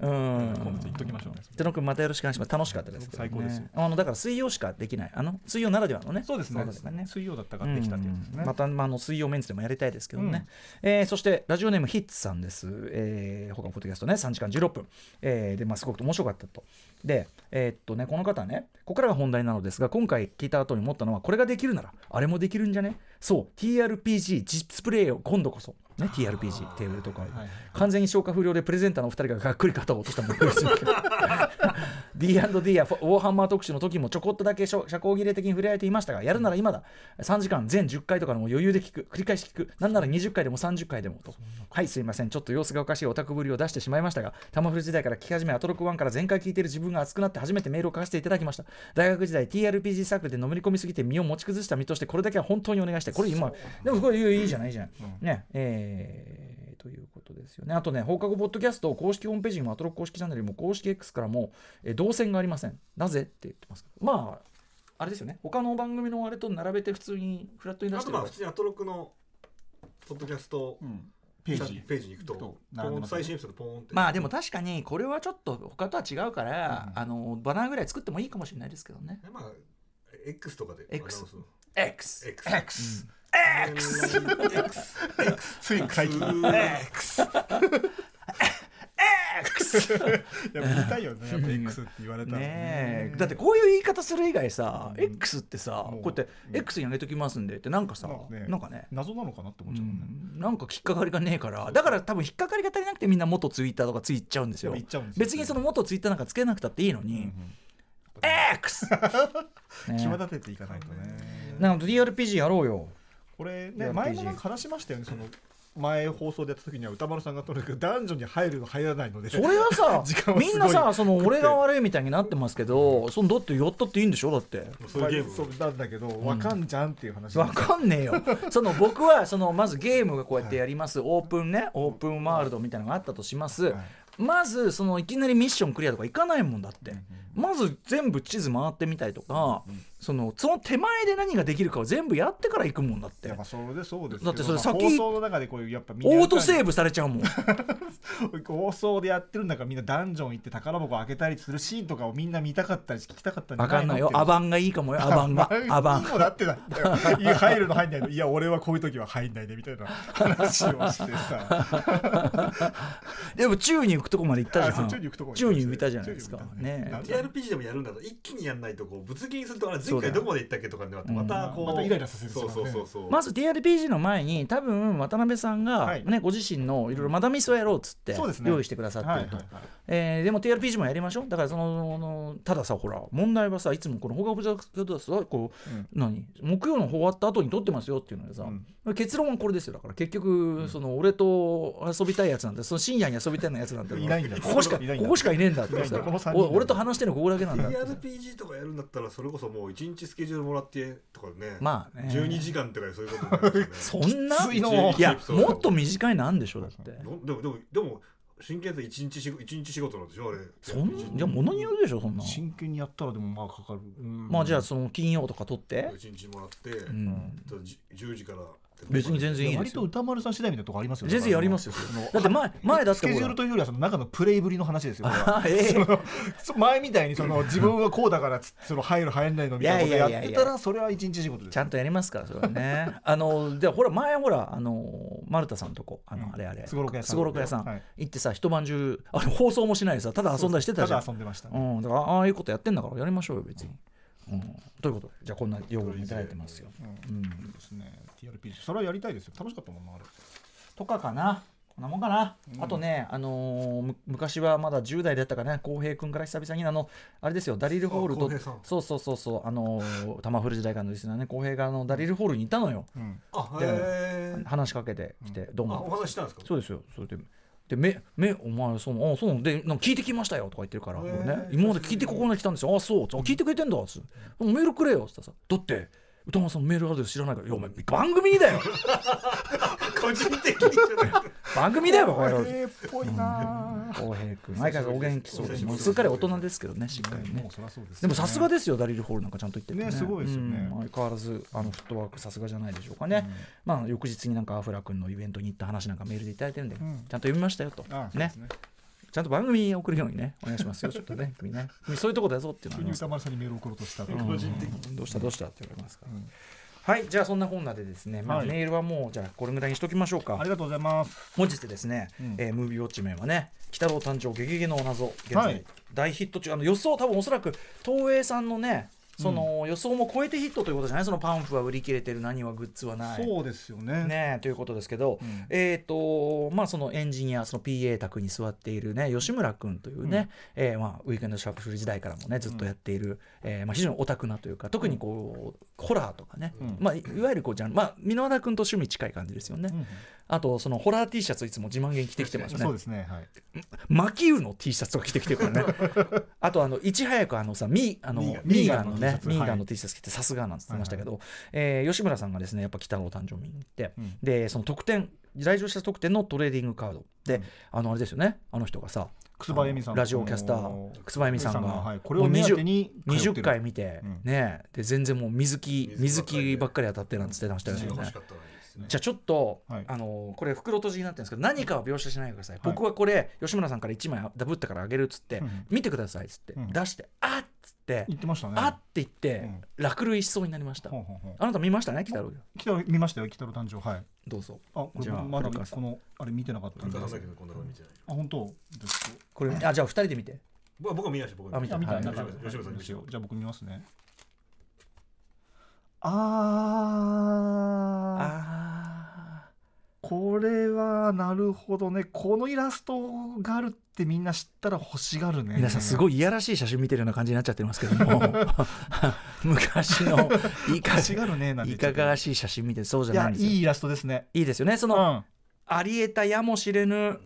うん。言っときましょうね。角くんまたよろしくお願いします。楽しかったです最高ですよ。あのだから水曜しかできない。あの水曜ならではのね。そうですね。水曜だったからできたっていうですね。また、まあ、あの水曜メンツでもやりたいですけどね、うん。えーそしてラジオネームヒッツさんです、えー、他のポッドキャストね。3時間16分、えーでまあ、すごく面白かったと。でえーっとねこの方ねここからが本題なのですが今回聞いた後に思ったのはこれができるならあれもできるんじゃね？そう TRPG ディスプレイを今度こそ。ね TRPG テーブルとか、はいはい完全に消化不良でプレゼンターのお二人ががっくり肩を落としたものです D&D やウォーハンマー特集の時もちょこっとだけ社社交辞令的に触れられていましたがやるなら今だ。3時間全10回とかでも余裕で聞く。繰り返し聞く。なんなら20回でも30回でもと。はいすいません。ちょっと様子がおかしいオタクぶりを出してしまいましたがタマフル時代から聞き始めアトロク1から全回聞いている自分が熱くなって初めてメールを書かせていただきました。大学時代 TRPG サークルでのめり込みすぎて身を持ち崩した身としてこれだけは本当にお願いしたいこれ今でもこれいいじゃないじゃないねえーということですよね。あとね、放課後ポッドキャスト公式ホームページにもアトロック公式チャンネルにも公式 X からも、えー動線がありません。なぜって言ってますけど。まあ、あれですよね。他の番組のあれと並べて普通にフラットに出あしてるとまあ普通にアトロクのポッドキャストうんページページに行くとねーン最新エピソードポーンってまあでも確かにこれはちょっと他とは違うから、うんあのバナーぐらい作ってもいいかもしれないですけどね。まあ X とかで X アナウンス X。X. X. X. X. ついに解禁 X い や見たいよね。やっぱ X って言われたら。ねえ。だってこういう言い方する以外さ、うん。X ってさこうやってうん。X に上げときますんでってなんかさなんかねなんかね。謎なのかなって思っちゃうもんなんか引っかかりがねえから。だから多分引っかかりが足りなくてみんな元ツイッターとかついちゃうんですよ。言っちゃうんですよ別にその元ツイッターなんかつけなくたっていいのに、X! ね際立てていかないとね。なんか DRPG やろうよこれね前もなんか話しましたよねその前放送でやった時には歌丸さんがとにかく男女に入るの入らないので。それはさ みんなさその俺が悪いみたいになってますけどそのだってやったっていいんでしょ？だって。そういうゲーム。そうなんだけどわかんじゃんっていう話。わかんねえよ。その僕はそのまずゲームがこうやってやります、オープンね。オープンワールドみたいなのがあったとします、はい。まずそのいきなりミッションクリアとかいかないもんだって、まず全部地図回ってみたりとか、そのその手前で何ができるかを全部やってから行くもんだって。やっぱそれでそうですだってそれまあ先放送の中でこういうやっぱオートセーブされちゃうもん。放送でやってるんだからみんなダンジョン行って宝箱開けたりするシーンとかをみんな見たかったり聞きたかったんじゃわかんないよ。アバンがいいかもよ。アバンが。アバンいいもだっていや入るの入んないの。いや俺はこういう時は入んないでみたいな話をしてさ。でも宙に行くとこまで行ったじゃん。宙に行くとこ宙に浮いたじゃないですか。ねねなん TRPG でもやるんだと一気にやんないとこうぶつ切りにするとあれ前回どこまで行ったっけとかになってまたこうまたイライラさせるそうそうそうそう。まず TRPG の前に多分渡辺さんが、はい。ねご自身のいろいろマダミスをやろうっつって用意してくださってると、はいはいはい。えーでも TRPG もやりましょう。だからそのたださほら問題はさいつもこの「放課後プロジェクト」はこう、うん。何？木曜の終わった後に撮ってますよっていうのでさ、結論はこれですよ。だから結局、その俺と遊びたいやつなんてその深夜に遊びたいのやつなんていないんだ。ここしかいないんだ。ここしかいねえんだってさ俺と話してるのここだけなんだ TRPG とかやるんだったらそれこそもう1日スケジュールもらってとかね。まあね。12時間とかでそういうことになるんですよね。そんな？いの。いやもっと短いなんでしょだって。どでもでもでも真剣で一日し一日仕事なんでしょあれ。そんじゃ物によるでしょそんな真剣にやったらでもまあかかる。うん。まあじゃあその金曜とか取って、一日もらって、うん、とじ10時から別に全然いい割と歌丸さん次第みたいなとこありますよね。全然やりますよ。だって前 前だっスケジュールというよりはその中のプレイぶりの話ですよ ええ。そ前みたいにその自分はこうだからつその入る入んないのみたいな。こといやってたらそれは一日仕事ですちゃんとやりますからそれはね。あのでほら前ほらあの丸田さんとこ。あの、うん。あれあれ。すごろく屋さん。すごろく屋さん、はい。行ってさ一晩中あれ放送もしないでさただ遊んだりしてたじゃん。ただ遊んでましたうねん、だからああいうことやってんだからやりましょうよ別に、うん、ということでじゃあこんな用語もいただいてますよ、うん。うん、いいですね。TRPG それはやりたいですよ。楽しかったもんなあれ。とかかな。こんなもんかな、うん。あとね、あのーむ昔はまだ10代だったかね浩平君から久々にあのあれですよ。ダリルホールとそうそうそうそう。あのー玉古時代からのリスナーね浩平があのダリルホールにいたのよ。うん。あで話しかけてきて、どうあおも話ししたんですか？そうですよ。それででめめお前そのあそうでなんか聞いてきましたよとか言ってるから、ね、今まで聞いてここまで来たんですよ。あそう。あ聞いてくれてんだつって。メールくれよっつったらさ。だって歌丸さんのメールアドレス知らないから。いやお前番組にだよ。個人的にじゃなくて番組だよこれっぽいな。浩平君相変わらずお元気そうでもうすっかり大人ですけどねしっかりね。もうそりゃそうです。でもさすがでですよダリルホールなんかちゃんと言っててね。すごいですよね。うん。相変わらずあのフットワークさすがじゃないでしょうかね、まあ翌日になんかアフラ君のイベントに行った話なんかメールでいただいてるんで、ん。ちゃんと読みましたよと。ねちゃんと番組に送るようにねお願いしますよ。ちょっとね君ね君そういうとこだぞっていうのはあ急に歌丸さん。にメール送ろうとした個人的どうしたどうしたって言われますから、うん。はいじゃあそんな本なでですね、まあ、はい。メールはもうじゃあこれぐらいにしときましょうか。ありがとうございます。本日ですね、うん。えームービーウォッチメンはね「鬼太郎誕生ゲゲゲの謎」現在、はい。大ヒット中あの予想多分おそらく東映さんのねその予想も超えてヒットということじゃない？そのパンフは売り切れてる。何はグッズはない。そうですよね。ねということですけど、うん。えっ、とまあそのエンジニアその PA 宅に座っているね吉村君というね、えーまあ、ウィークエンドシャッフル時代からもねずっとやっている、えーまあ、非常にオタクなというか特にこう、ホラーとかね、うん。まあ、いいわゆるこうじゃんまあ箕輪田君と趣味近い感じですよね、うんあとそのホラー T シャツいつも自慢げに着てきてますね。そうですねはい。マキウの T シャツとか着てきてるからね。あとあのいち早くあのさミあのミーガンのねミミーガンの T シャツ着てさすがなんつってましたけど、えー吉村さんがですねやっぱ北の誕生日に行って、うん。でその特典来場者特典のトレーディングカードで、うん。あのあれですよねあの人がさ楠葉恵美さんラジオキャスター楠葉恵美さんがはい、これを目当てに通って20る回見て、うん。ねで全然もう水木水水ばっかりで。木ばっかり当たってなんつってましたよね。じゃあちょっと、はい。あのこれ袋閉じになってるんですけど何かは描写しないでください、僕はこれ吉村さんから1枚ダブったからあげるっつって、うん。見てくださいっつって、うん。出してあっつって、言ってましたね。あって言って、うん。落類しそうになりました、あなた見ましたね北郎北郎見ましたよ北郎誕生。はい。どうぞ。あこじゃあれまだこのあれ見てなかったんで。あ本当？これあじゃあ2人で見て。僕は僕は見ました僕は。あ見た。あ見た。はい。中吉村さんじゃあ僕見ますね。あー。あこれはなるほどね。このイラストがあるってみんな知ったら欲しがるね。皆さんすごいいやらしい写真見てるような感じになっちゃってますけども。昔のいかがるねなんていかがわしい写真見てそうじゃないんですよ。いいイラストですね。いいですよねそうの、ん。ありえたやもしれぬ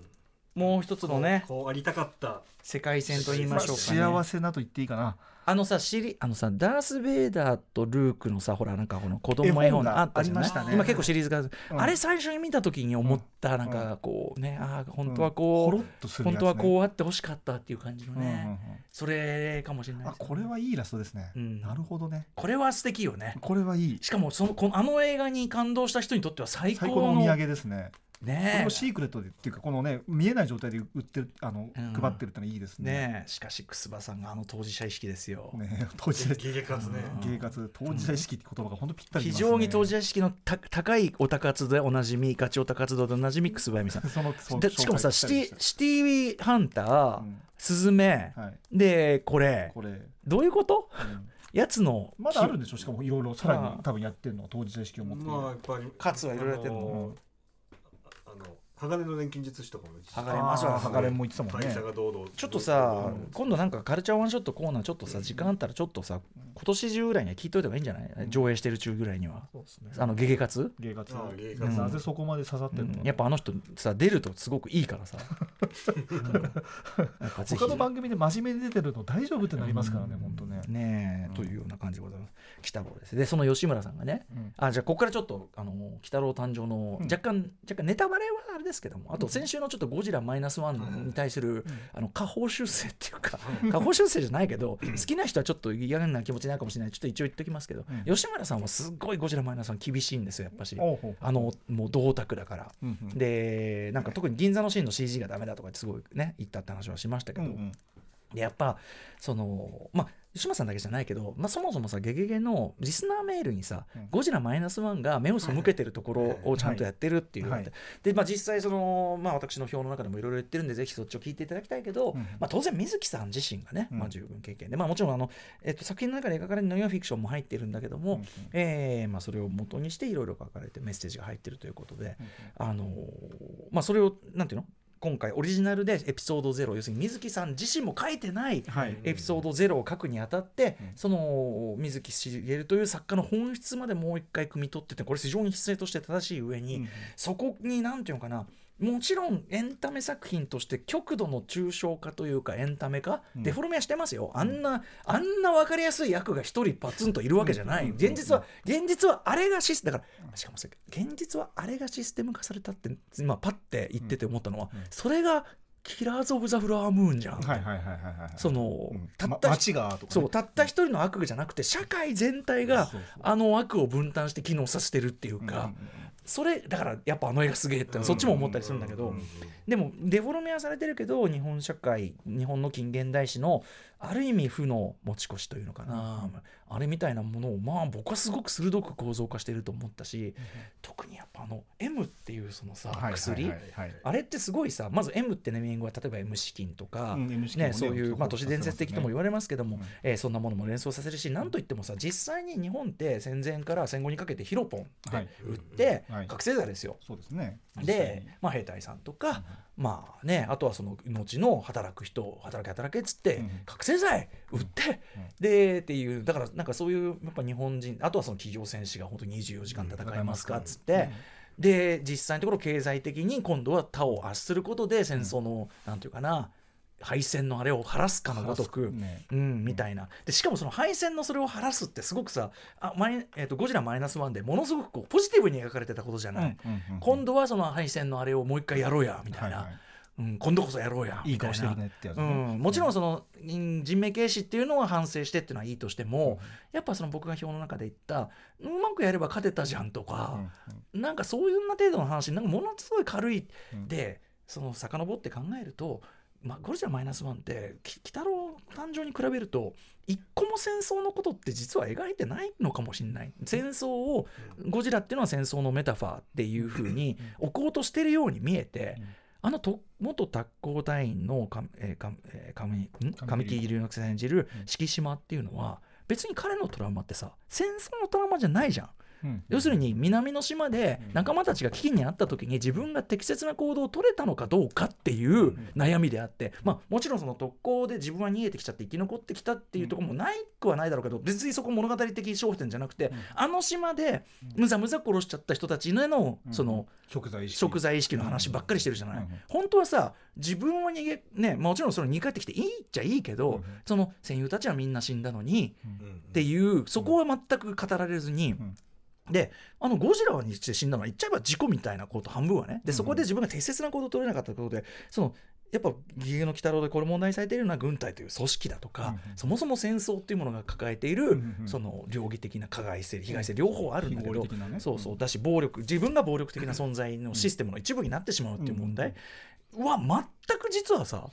もう一つのねこうありたかった世界線と言いままあしょうかね、幸せなと言っていいかなあのさシリあのさダース・ベイダーとルークのさほらなんかこの子供絵本があったじゃない？ありましたね。今結構シリーズが、うん。あれ最初に見た時に思ったなんかこうね、ああ本当はこう、ほろっとするやつ、本当ね、はこうあってほしかったっていう感じのうんうんうん。ね、それかもしれないね。これはいいイラストですね、うん。なるほどね。これは素敵よね。これはいい。しかもそのこのあの映画に感動した人にとっては最高のお土産ですねこれねもシークレットでっていうかこのね見えない状態で売ってるあの、うん配ってるってのはいいですね。ねしかし楠葉さんがあの当事者意識ですよ、ね当事者ゲゲ活ね。うん。芸活。当事者意識って言葉が本当ぴったりね。常に当事者意識のた高いオタ活でおなじみガチオタ活動でおなじみ楠葉由美さん。そのそのでしかもさ紹シティシティーハンター、うんスズメ、はいでこれ。これ、どういうこと？うん。やつの。まだあるんでしょ？しかもいろいろさらまあに多分やってるのは当事者意識を持ってる、まあやっぱり。カツはいろいろやってんの。あのあの鋼の錬金術師とかも鋼ああそうだ鋼も言ってたもんね。ちょっとさ今度なんかカルチャーワンショットコーナーちょっとさ時間あったらちょっとさ今年中ぐらいには聞いといた方がいいんじゃない？上映してる中ぐらいには。そうですね。あのゲゲ活？芸活。ああ芸活。なぜそこまで刺さってるの？やっぱあの人さ出るとすごくいいからさ。他の番組で真面目に出てるの大丈夫ってなりますからね、うん。本当ね。ねえ、うん。というような感じでございます。北郎ですでその吉村さんがね。うん。あじゃあここからちょっとあの北郎誕生のうん。若干、若干ネタバレはあれですけどもあと先週のちょっとゴジラマイナスワンに対する、あの下方修正っていうか下方修正じゃないけど好きな人はちょっと嫌な気持ちになるかもしれない。ちょっと一応言っときますけど、うん。吉村さんはすっごいゴジラマイナスワン厳しいんですよやっぱし。あのもう銅卓だから。でなんか特に銀座のシーンの CG がダメだとかってすごいね言ったって話はしましたけど、でやっぱそのまあ吉村さんだけじゃないけど、まあ、そもそもさ「ゲゲゲ」のリスナーメールにさ「うん。ゴジラマイナスワンが目を背けてるところをちゃんとやってるっていうのがあって、で、まあ、実際その、まあ、私の表の中でもいろいろ言ってるんでぜひそっちを聞いていただきたいけど、うんまあ、当然水木さん自身がね、うん。まあ、十分経験で、まあ、もちろんあの、えっと、作品の中で描かれるノンフィクションも入っているんだけども、うんうん。えーまあ、それを元にしていろいろ書かれてメッセージが入ってるということで、うん。あのーまあ、それをなんていうの？今回オリジナルでエピソード0要するに水木さん自身も書いてないはい。エピソード0を書くにあたって、うん。その水木しげるという作家の本質までもう一回汲み取っててこれ非常に姿勢として正しい上に、うん。そこに何ていうのかなもちろんエンタメ作品として極度の抽象化というかエンタメ化、うん。デフォルメはしてますよ。あんなあんな分かりやすい役が一人パツンといるわけじゃない、うん。現実は現実はあれがシスだからしかも現実はあれがシステム化されたって今パッて言ってて思ったのは、それがキラーズ・オブ・ザ・フラワームーンじゃん、その、うん。たったま街がとかね。そうたった一人の悪じゃなくて社会全体があの悪を分担して機能させてるっていうか、それだからやっぱあの映画すげえってそっちも思ったりするんだけど、でもデフォルメはされてるけど日本社会日本の近現代史のある意味負の持ち越しというのかな、あれみたいなものをまあ僕はすごく鋭く構造化してると思ったし、特にやっぱあの M っていうそのさ、薬、あれってすごいさまず M ってネーミングは例えば M 資金とか、うんね、ねそういう、まあ、都市伝説的とも言われますけども、うん。えーそんなものも連想させるしなんといってもさ実際に日本って戦前から戦後にかけてヒロポンってはい。売ってはい。覚醒剤ですよ。そうですね。で、まあ、兵隊さんとか、まあね、あとはその後の働く人働け働けっつって、うん。覚醒剤売って、でっていうだからなんかそういうやっぱ日本人あとはその企業戦士が本当に24時間戦いますかっつって、で実際のところ経済的に今度は他を圧することで戦争の、なんていうかな敗戦のあれを晴らすかのごとく。ね。うん、みたいな。でしかもその敗戦のそれを晴らすってすごくさあマイ、えー、とゴジラマイナスワンでものすごくこうポジティブに描かれてたことじゃない、今度はその敗戦のあれをもう一回やろうやみたいな、はいはい。うん、今度こそやろうやいい顔ねね。うん、もちろんそのうん人命軽視っていうのは反省してっていうのはいいとしても、やっぱその僕が表の中で言ったうまくやれば勝てたじゃんとか、なんかそういうな程度の話なんかものすごい軽いうん。でその遡って考えると、まあ、ゴリラマイナスワンってき鬼太郎誕生に比べると一個も戦争のことって実は描いてないのかもしれない。戦争をゴジラっていうのは戦争のメタファーっていうふうに置こうとしてるように見えて、うん。あのと元特攻隊員のか、えーかえー神ん？神木隆之介さん演じる敷島っていうのは別に彼のトラウマってさ戦争のトラウマじゃないじゃん。うん。要するに南の島で仲間たちが危機にあった時に自分が適切な行動を取れたのかどうかっていう悩みであって、まあ、もちろんその特攻で自分は逃げてきちゃって生き残ってきたっていうところもないくはないだろうけど別にそこ物語的焦点じゃなくて、あの島でむざむざ殺しちゃった人たちへのその食材意識。食材意識の話ばっかりしてるじゃない、うん。本当はさ自分は逃げねもちろんその逃げ帰ってきていいっちゃいいけど、うん。その戦友たちはみんな死んだのに、っっていうそこは全く語られずに、んであのゴジラにして死んだのは言っちゃえば事故みたいなこと半分はね。でそこで自分が適切な行動を取れなかったことでそのやっぱ「ゲゲゲの鬼太郎」でこれ問題にされているような軍隊という組織だとか、うんそもそも戦争っていうものが抱えている、うんうんその両義的な加害性被害性両方あるんだけど、ね。そうそう。だし暴力自分が暴力的な存在のシステムの一部になってしまうっていう問題は全く実はさ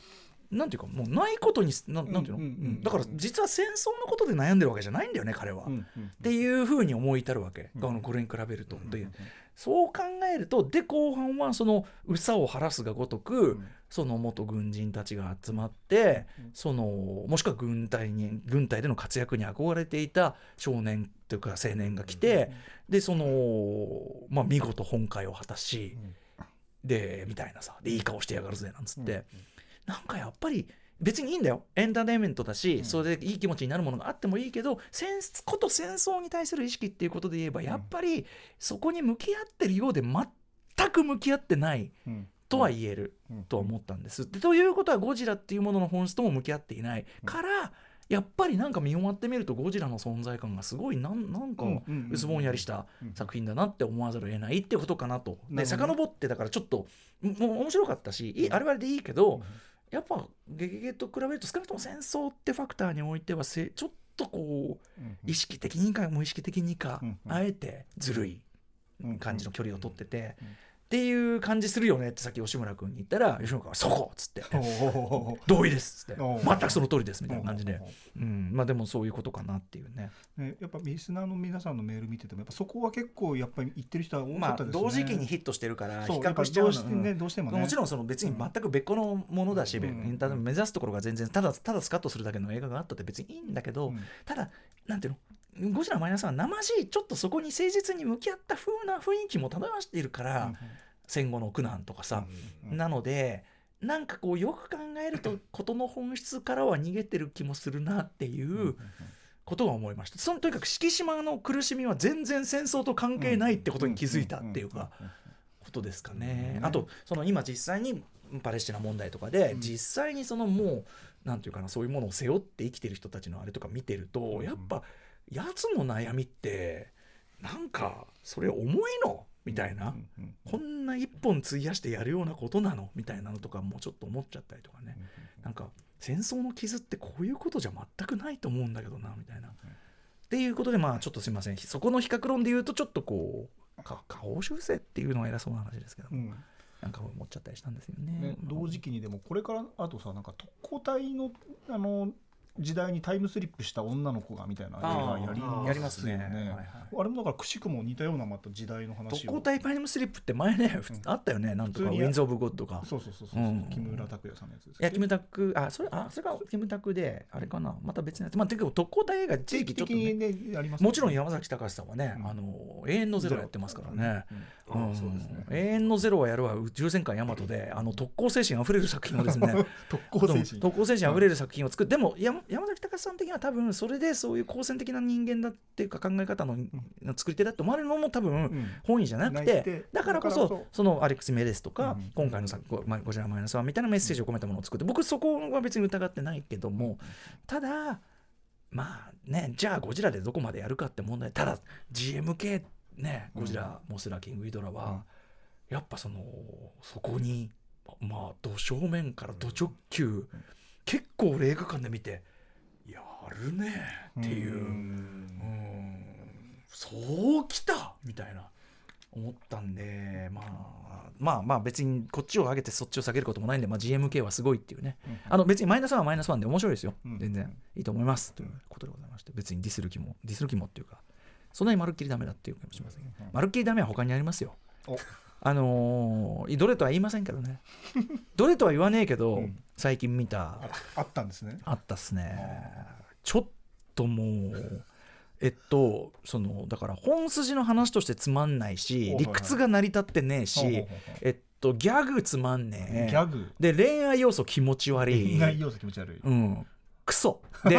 なんていうかもうないことにななんていうの、うんうん。うん。だから実は戦争のことで悩んでるわけじゃないんだよね彼は。うんうんっていうふうに思い至るわけ、うん。あのこれに比べると。うんでそう考えるとで後半はその憂さを晴らすがごとく、ん。その元軍人たちが集まって、うん。そのもしくは軍隊に軍隊での活躍に憧れていた少年というか青年が来て、でその、まあ、見事本会を果たし、でみたいなさ。でいい顔してやがるぜなんつって、なんかやっぱり別にいいんだよ。エンターテインメントだし、うん。それでいい気持ちになるものがあってもいいけど戦こと戦争に対する意識っていうことで言えばやっぱりそこに向き合ってるようで全く向き合ってないうん。とは言えるうん。とは思ったんです。でということはゴジラっていうものの本質とも向き合っていないからやっぱりなんか見終わってみるとゴジラの存在感がすごいなんなんかうんうんうん薄ぼんやりしたうん。作品だなって思わざるを得ないってことかなと。で遡ってだからちょっともう面白かったしいいあれはあれでいいけどやっぱ「ゲゲゲ」と比べると少なくとも戦争ってファクターにおいてはせちょっとこう意識的にか無意識的にかうんうん。あえてずるいうん感じの距離を取っててっていう感じするよねってさっき吉村君に言ったら吉村君が「そこ! 」っつって。おお「同意です」っつって。全くその通りですみたいな感じで。おうん。まあでもそういうことかなっていうね。ね、やっぱリスナーの皆さんのメール見ててもやっぱそこは結構やっぱり言ってる人は多かまあったですね。同時期にヒットしてるから比較しちゃううしてねどうしてもね。もちろんその別に全く別個のものだし、うん目指すところが全然ただただスカッとするだけの映画があったって別にいいんだけど、うん。ただなんていうの？ゴジラマイナスは生しいちょっとそこに誠実に向き合った風な雰囲気も漂わしているから、戦後の苦難とかさ、うんなのでなんかこうよく考えると事の本質からは逃げてる気もするなっていうことは思いました。そのとにかく敷島の苦しみは全然戦争と関係ないってことに気づいたっていうかことですかね。うんあとその今実際にパレスチナ問題とかで、うん。実際にそのもうなんていうかなそういうものを背負って生きてる人たちのあれとか見てると、うん。やっぱやつの悩みってなんかそれ重いの？みたいな、うんうんこんな一本費やしてやるようなことなの？みたいなのとかもちょっと思っちゃったりとかね、なんか戦争の傷ってこういうことじゃ全くないと思うんだけどなみたいな。っていうことでまあちょっとすいません。そこの比較論で言うとちょっとこうか下方修正っていうのは偉そうな話ですけど、うん。なんか思っちゃったりしたんですよね。ね、同時期にでもこれからあとさなんか特攻隊のあの時代にタイムスリップした女の子がみたいな映画やりやりますね。よはいはいあれもだからくしくも似たようなまた時代の話を特攻隊タイムスリップって前ね、ふうんあったよねなんとかウィンズ・オブ・ゴッドか。そうそうそうそう、うん。木村拓哉さんのやつですいやキムタクあそれあそれがキムタクであれかなまた別のやつ。まあてか特攻隊映画一定期時期ちょっと、ね、ねもちろん山崎隆さんはね、うん。あの永遠のゼロやってますからね。永遠のゼロはやるわ宇宙戦艦ヤマトであの特攻精神あふれる作品をですね。特攻精神。特攻精神あふれる作品を作って、でも山山崎隆さん的には多分それでそういう好戦的な人間だっていうか考え方のの作り手だって思われるのも多分うん。本意じゃなくてだからこそそ。そのアレックス・メデスとか、うん今回の作「まあゴジラマイナスワンみたいなメッセージを込めたものを作って僕そこは別に疑ってないけどもただまあねじゃあゴジラでどこまでやるかって問題ただ GMK ねゴジラ、モスラキングイドラは、やっぱそのそこにまあど正面からど直球、結構俺映画館で見てやるねっていう。うん。うん。そうきたみたいな思ったんで、まあ、まあまあ別にこっちを上げてそっちを下げることもないんで、まあ、GMK はすごいっていうね。あの別にマイナスワンはマイナスワンで面白いですよ、うん。全然。いいと思います。ということでございまして。別にディスる気もディスる気もっていうかそんなにまるっきりダメだっていうかもしれません。けどまるっきりダメは他にありますよ。お。あのーどれとは言いませんけどね。どれとは言わねえけど、うん。最近見た。ああったんですね。あったっすね。ちょっともうえっとそのだから本筋の話としてつまんないしお理屈が成り立ってねえしえっとギャグつまんねえ。ギャグ。で恋愛要素気持ち悪い。恋愛要素気持ち悪い。うんクソ。で,、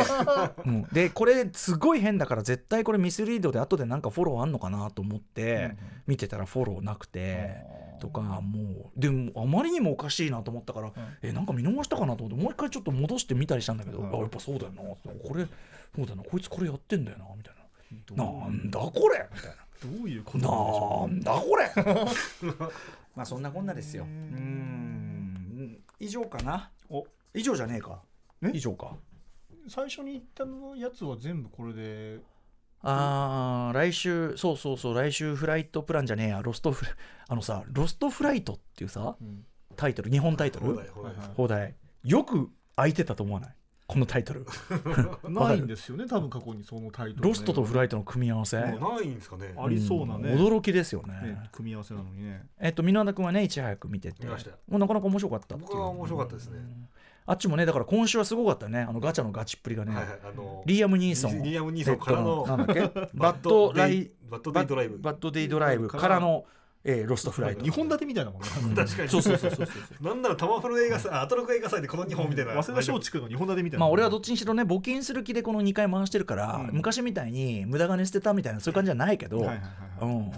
うん、でこれすごい変だから絶対これミスリードで後でなんかフォローあんのかなと思って見てたらフォローなくてとかもうでもあまりにもおかしいなと思ったからえなんか見逃したかなと思ってもう一回ちょっと戻してみたりしたんだけど、うん。あやっぱそうだよなこれそうだよなこいつこれやってんだよなみたいどなう？なんだこれみたいどういうこなとなんだこれ。まあそんなこんなですよ。うん。以上かな。お。以上じゃねえか。え？以上か。う最初に言ったのやつは全部これで？あー来週そうそうそう来週フライトプランじゃねえやロストフラ あのさロストフライトっていうさうん。タイトル日本タイトル？放題放題。はいはい。放題。よく空いてたと思わない？このタイトル。ないんですよね多分過去にそのタイトルね。ロストとフライトの組み合わせ、もうないんですかね。ありそうなね。ん驚きですよね。ね組み合わせなのにね。えっと箕輪田君はねいち早く見てて。見ましたよ。もうなかなか面白かったっていう。僕は面白かったですねあっちもねだから今週はすごかったね。あのガチャのガチっぷりがね、はいはいあのリアム・ニーソンリアム・ニーソンからのえっとなんだっけ？バッドライバッドデイドライブ。バッドデイドライブからの、えーロストフライト。2本立てみたいなもんね。確かに。そうそうそうそうそうなんならタマフル映画祭あアトロク映画祭でこの2本みたいな。早稲田松竹の2本立てみたいな。まあ俺はどっちにしろね募金する気でこの2回回してるから、うん。昔みたいに無駄金捨てたみたいなそういう感じじゃないけど、はいはいはいはい。うん。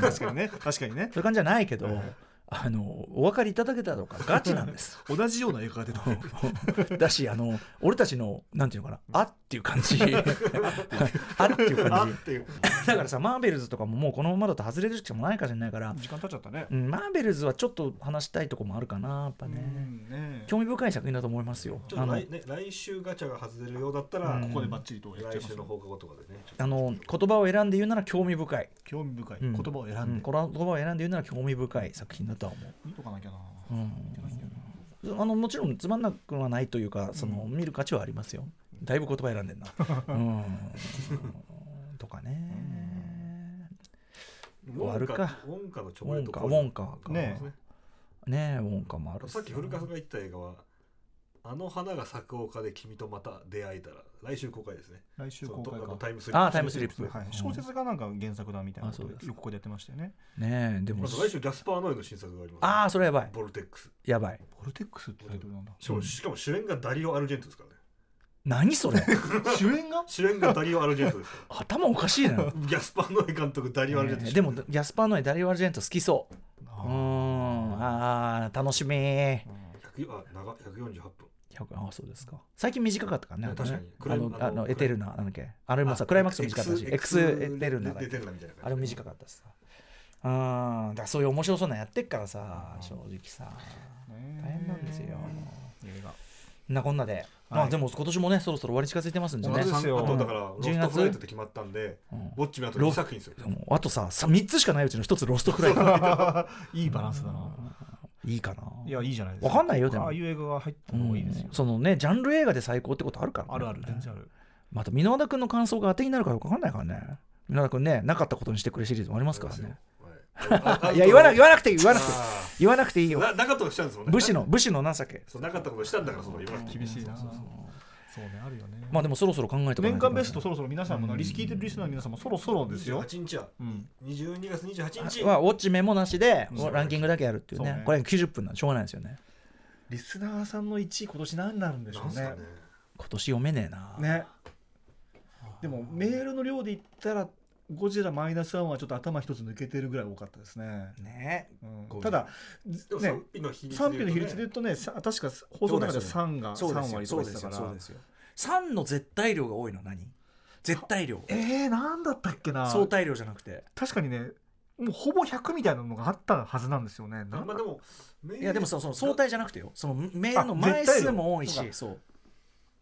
確かにね確かにね。そういう感じじゃないけど、はいはいあのお分かりいただけたのかガチなんです。同じような映画が出た。だしあの俺たちのなんていうのかな あっていう感じ。あっていうあ感じだからさマーベルズとかももうこのままだと外れるしかもないかもしれないから、時間経っちゃったね。うん、マーベルズはちょっと話したいとこもあるかなやっぱね、うんね興味深い作品だと思いますよ。あのちょっと来,、ね、来週ガチャが外れるようだったら、うん。ここでバッチリとやっちゃいます来週の放課後とかでね。あの言葉を選んで言うなら興味深い、興味深い。うん。言葉を選うん。ん、で言葉を選んで言うなら興味深い作品だとは思う見とかなきゃな。うん。あのもちろんつまんなくはないというかその、見る価値はありますよ。だいぶ言葉選んでんな、うん、とかね。終わるか。ウォンカのチョウコレートォンカウォンカ。かねねえウォンカもあるさっき古川さんが言った映画は「あの花が咲く丘で君とまた出会えたら」来週公開ですね。来週公開か。タイムスリップ。あータイムスリップ。はい小説がなんか原作だみたいなことあそうです。よくここでやってましたよね。ねえでも。来週ギャスパー・ノエの新作があります、ああそれやばい。ボルテックス。やばい。ボルテックスってタイトルなんだ。しかも,、しかも主演がダリオ・アルジェントですからね。何それ？主演が？主演がダリオ・アルジェントですか 頭おかしいな、ねらギャスパー・ノエ監督ダリオ・アルジェントえでもギャスパーのダリオ・アルジェント好きそう。うん。あー楽しみ100 100あ長148分あそうですか。最近短かったからね確かに。あのあのエテルナなんだっけ。あれもさクライマックス短かったしエクスエテルナだっエけテルナみたいな感じ。あれも短かったしさうんだからそういう面白そうなのやってっからさ正直さ。ね大変なんですよ。映画。なこんなで、まあでも今年もねそろそろ終わり近づいてますんでね。ですよ。あとだからロ10ストフライトって決まったんでうん。ウォッチメあと2作品ですよ。あとささ3つしかないうちの1つロストフライト。いいバランスだないいかな。いやいいじゃないですか。わかんないよでも。ああいう映画が入った方がいいですよ。うん。そのねジャンル映画で最高ってことあるからね、あるある全然ある。また箕輪田君の感想が当てになるかどうか分かんないからね。箕輪田君ねなかったことにしてくれシリーズもありますからね。はい。いや言わな言わなくていい言わなくてあ言わなくていいよ。ーななかったことしたんですもんね。武士の武士の情け。そうなかったことしたんだからその言わなくていい。厳しいな。そうそうそうそうねあるよね。まあでもそろそろ考えて年間ベストそろそろ皆さんもなリス聞いてるリスナーの皆さんもそろそろですよ。28日はうん。22月28日。はウォッチメモなしでうん。ランキングだけやるっていうね。ね。これ90分なんでしょうがないですよね。リスナーさんの1位今年何になるんでしょうんね。なすかね。今年読めねえな。ね。でもメールの量で言ったらゴジラマイナスワンはちょっと頭一つ抜けてるぐらい多かったですね、ね。うん。ただね賛否の比率賛否の比率で言でうとねさ確か放送の中で3が3そうですよ。割とそうですかでしたから。よ。そうですよ。3の絶対量が多いの？何？絶対量。えー、なんだったっけな。相対量じゃなくて。確かにねもうほぼ100みたいなのがあったはずなんですよね。まあでもいやでもそのその相対じゃなくてよ。そのメールのあ枚数も多いし。そう。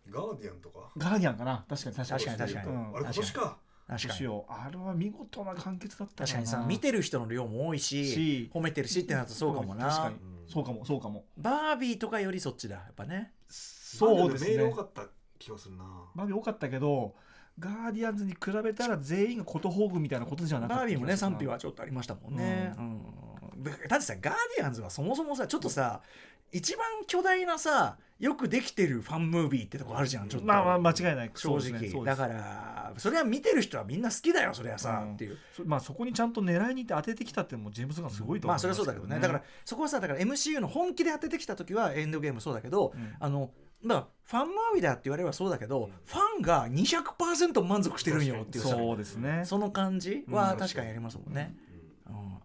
ガーディアンとか。ガーディアンかな。確かに確かに。確かに確かに。うんあれ今年か確かに。しようあれは見事な完結だった確かにさ見てる人の量も多いしし。褒めてるしってなるとそうかもな。確かに。うんそうかもそうかも。バービーとかよりそっちだやっぱね。そうですメールね多かった気がするな。バービー多かったけどガーディアンズに比べたら全員がことほぐみたいなことじゃなかったバービーもね賛否はちょっとありましたもんね、うん。だだってさガーディアンズはそもそもさちょっとさ一番巨大なさよくできてるファンムービーってとこあるじゃんちょっと、まあまあ間違いない。正直、ね。だからそれは見てる人はみんな好きだよそれはさ、うんっていう。そまあそこにちゃんと狙いに行って当ててきたってもうジェームズガンすごいとまあ思いますそれはそうだけどね。だからそこはさだから MCU の本気で当ててきた時はエンドゲームそうだけど、うん。あのまあファンムービーだって言われればそうだけど、うん。ファンが200%満足してるんよっていうさそうですね。その感じは確かにありますもんね、うん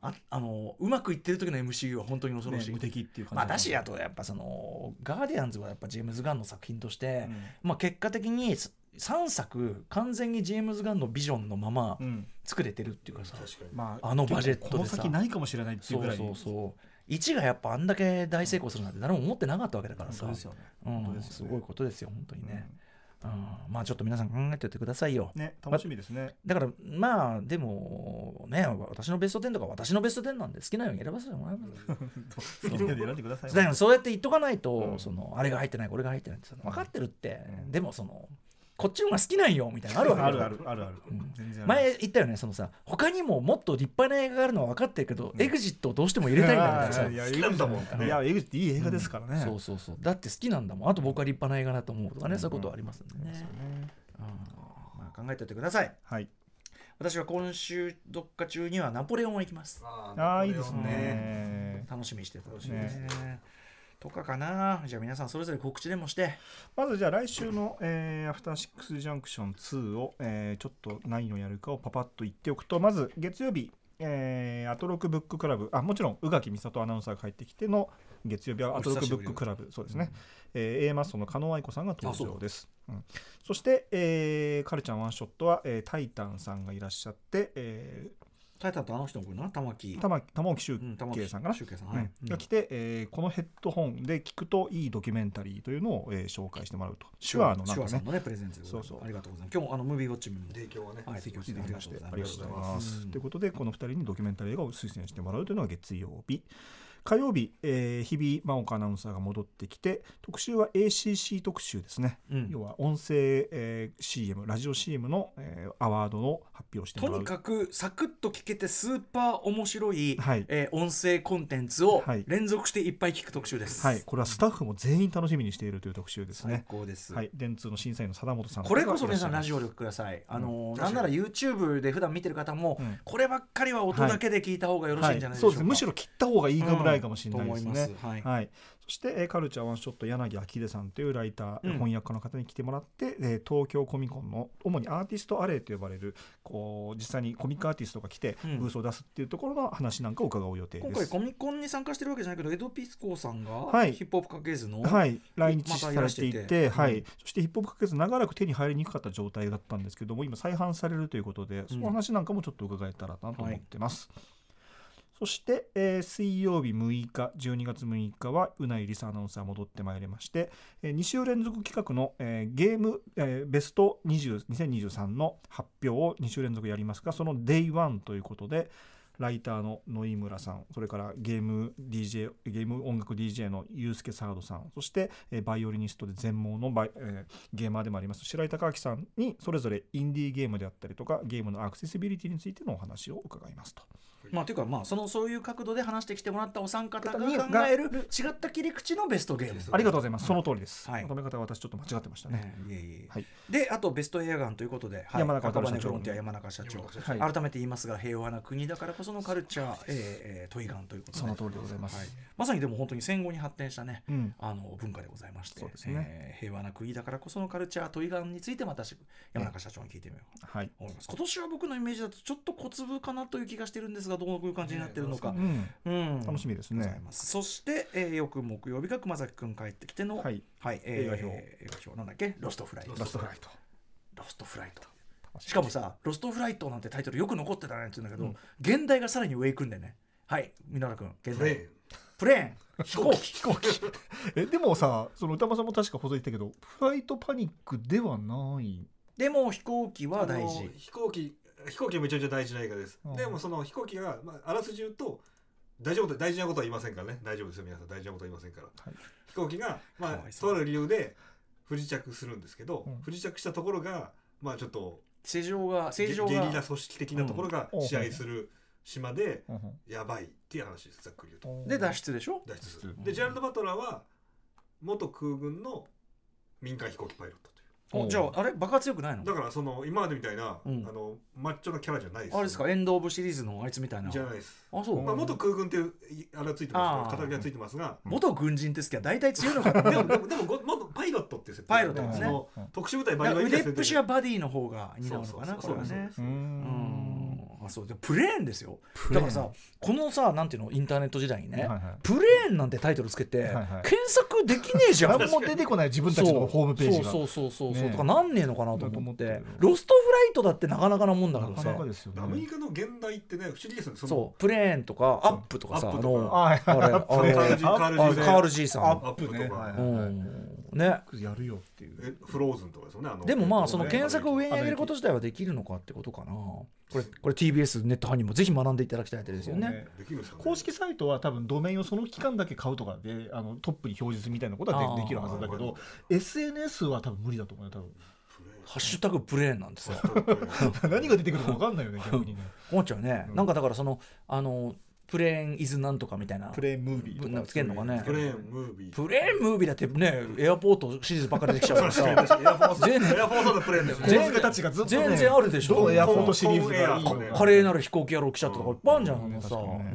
ああのうまくいってる時の MCU は本当に恐ろしい、ね無敵っていう感じ。まあだしあとやっぱそのガーディアンズはやっぱジェームズ・ガンの作品として、うん。まあ結果的に3作完全にジェームズ・ガンのビジョンのままうん。作れてるっていうかさ、確かに。まあのバジェットでさ。この先ないかもしれないっていうそうぐらい。そうそう1がやっぱあんだけ大成功するなんて誰も思ってなかったわけだからさ。うん。本当ですよね。すごいことですよ本当にね、うん。まあちょっと皆さん考えておいてくださいよ。ね楽しみですね。だからまあでもね私のベスト10とか私のベスト10なんで好きなように選ばせてもらいます。好きなように選んでください。だからそうやって言っとかないと、うん。そのあれが入ってない。これが入ってないってさ分かってるって、うん。でもそのこっちの方が好きなんよみたいなのあるわけ。よあるあるあるある。うん。全然ある。前言ったよねそのさ他にももっと立派な映画があるのは分かってるけど、エグジットをどうしても入れたいんだみたいなさいや好きなんだもん。いやエグジっていい映画ですからね。そうそうそう。だって好きなんだもん。あと僕は立派な映画だと思うとかね、うん。そういうことはありますんでね。そう、ね。うん。まあ、考えておいてください。はい。私は今週どっか中にはナポレオンを行きます。あああいいですね。ね楽しみにしてた楽しみですとかかな。じゃあ皆さんそれぞれ告知でもして。まずじゃあ来週の、えーアフターシックスジャンクション2を、えーちょっと何をやるかをパパッと言っておくとまず月曜日、えーアトロクブッククラブあもちろん宇垣美里アナウンサーが入ってきての月曜日はアトロクブッククラブ。そうですね、えー A マッソの加納愛子さんが登場です。うん。そして、えーカルチャーワンショットは、えータイタンさんがいらっしゃって、えタイタンとあの人も来るな？玉木。ー、玉玉置周慶さんかな、周慶さんうんはい。うん。が来て、えーこのヘッドホンで聞くといいドキュメンタリーというのを、えー紹介してもらうと。手話のなんかね。手話さんのねプレゼンツそうそう。ありがとうございます。今日もあのムービーウォッチも提供はねはい提供していただきましして。てありがとうございます。うんということでこの2人にドキュメンタリー映画を推薦してもらうというのが月曜日火曜日、えー日比真岡アナウンサーが戻ってきて特集は ACC 特集ですね、うん。要は音声、えー CM ラジオ CM の、えーアワードの発表をしてもらう。とにかくサクッと聞けてスーパー面白い、はい。えー音声コンテンツをはい。連続していっぱい聞く特集です。はい、これはスタッフも全員楽しみにしているという特集です最ね。高です。はい、電通の審査員の貞本さんこれこそ皆さんラジオ力ください。あのなんなら YouTube で普段見てる方も、うん。こればっかりは音だけで聞いた方がよろしいんじゃないでしょうか。はい。そうです。ねむしろ切った方がいいかぐらいかもしれないですね。はい。はい、そして、えーカルチャーワンショット柳明秀さんというライター、うん。翻訳家の方に来てもらって、えー東京コミコンの主にアーティストアレイと呼ばれるこう実際にコミックアーティストが来てうん。ブースを出すっていうところの話なんかを伺う予定です。今回コミコンに参加してるわけじゃないけどエドピスコさんが、はい。ヒップホップ家系図の、はい、来日されていててて、はい。うんそしてヒップホップ家系図長らく手に入りにくかった状態だったんですけども今再販されるということでその話なんかもちょっと伺えたらなと思ってます。そして、えー水曜日6日12月6日は宇内梨沙アナウンサー戻ってまいりまして、え2週連続企画の、えーゲーム、えーベスト20 2023の発表を2週連続やりますがその day one ということでライターの野井村さんそれからゲーム DJ ゲーム音楽 DJ のユースケサードさんそして、えーバイオリニストで全盲のバイ、えーゲーマーでもあります白井孝明さんにそれぞれインディーゲームであったりとかゲームのアクセシビリティについてのお話を伺いますと。まあというかまあそのそういう角度で話してきてもらったお三方がに考える違った切り口のベストゲーム。ありがとうございます。その通りです。はいまとめ方が私ちょっと間違ってましたね。ねいえいえはいであとベストエアガンということで、はい、山中社長山中社長山中社長改めて言いますが平和な国だからこそのカルチャー、えーえートイガンということで。その通りでございます。はい、まさにでも本当に戦後に発展したね、うんあの文化でございましてね。えー平和な国だからこそのカルチャートイガンについてまたし山中社長に聞いてみようはい。と思います。今年は僕のイメージだとちょっと小粒かなという気がしてるんですがどういう感じになってるのか、うん。うん。楽しみですね。そして、えー、翌木曜日が熊崎くん帰ってきての、はい。はい、映画評。映画評。なんだっけ？ロストフライト。ラストフライト。ロストフライトしかもさ「ロストフライト」なんてタイトルよく残ってたねって言うんだけど、うん。原題がさらに上行くんだよね。はい箕原君原題 Plane。Plane。飛行機飛行機。えでもさ、その歌間さんも確かほど言ったけど、フライトパニックではない。でも飛行機は大事。飛行機飛行機はめちゃめちゃ大事な映画です。うん。でもその飛行機が、まあ、あらすじ言うと大丈夫大事なことは言いませんから。ね大丈夫ですよ皆さん。大事なことは言いませんから、はい。飛行機が、まあとある理由で不時着するんですけど、うん。不時着したところがまあちょっと正常が正常ゲゲリラが組織的なところがうん。支配する島でやばいっていう話ですざっくり言うと。で脱出でしょ？脱出。するうんでジェラルド・バトラーは元空軍の民間飛行機パイロットという。おおじゃああれ爆発強くないの？だからその今までみたいな、うん。あのマッチョなキャラじゃないですあれですか？エンド・オブシリーズのあいつみたいな。じゃないです。あそう、まあ、元空軍っていういあれはついてまあー。す肩書きがついてますが。元軍人って好きは大体強いのかな？でもでもでもご元パイロットっていう設定パイロットですね。特殊部隊バリバリ腕っ設定ぷしはバディの方が担うのかなそうそうこれはね。うーうんん。あそう。でプレーンですよ。プレーン。だからさこのさなんていうの？インターネット時代にね、はいはい。プレーンなんてタイトルつけて、はいはい。検索できねえじゃん。何も出てこない自分たちのホームページが。そうそうそうそうそう、ねえ。とかなんねえのかなと思っだと思って。ロストフライトだってなかなかなもんだけどさ。なかなかですよね。アメリカの現代ってね不思議ですよね。そのそう。プレーンとかアップとかさアップとか。あのはいあれあのカール G さん。アアップとか、ねはい。うんね。やるよっていう。えフローズンとかですよねあのでもまあそのね。検索を上に上げること自体はできるのかってことかな。これこれ TBS ネット班にもぜひ学んでいただきたい点ですよね。ね。公式サイトは多分ドメインをその期間だけ買うとかであのトップに表示みたいなことはでできるはずだけど SNS は多分無理だと思うよ多プレーンハッシュタグプレーンなんですよ分何が出てくるか分かんないよね逆にね。思っちゃうね、うん。なんかだからそのあのプレーンイズなんとかみたいな。プレイムービーとかなんかつけんのかね。プレーンムービー。プレーンムービーだってねエアポートシリーズばっかり出てきちゃうからさ。エアフォース全然。エアフォースのプレーンで全然。たちがずっとね全然あるでしょ。エアポートシリーズが華麗なる飛行機野郎来ちゃったとかいっぱいあるじゃん、ねね。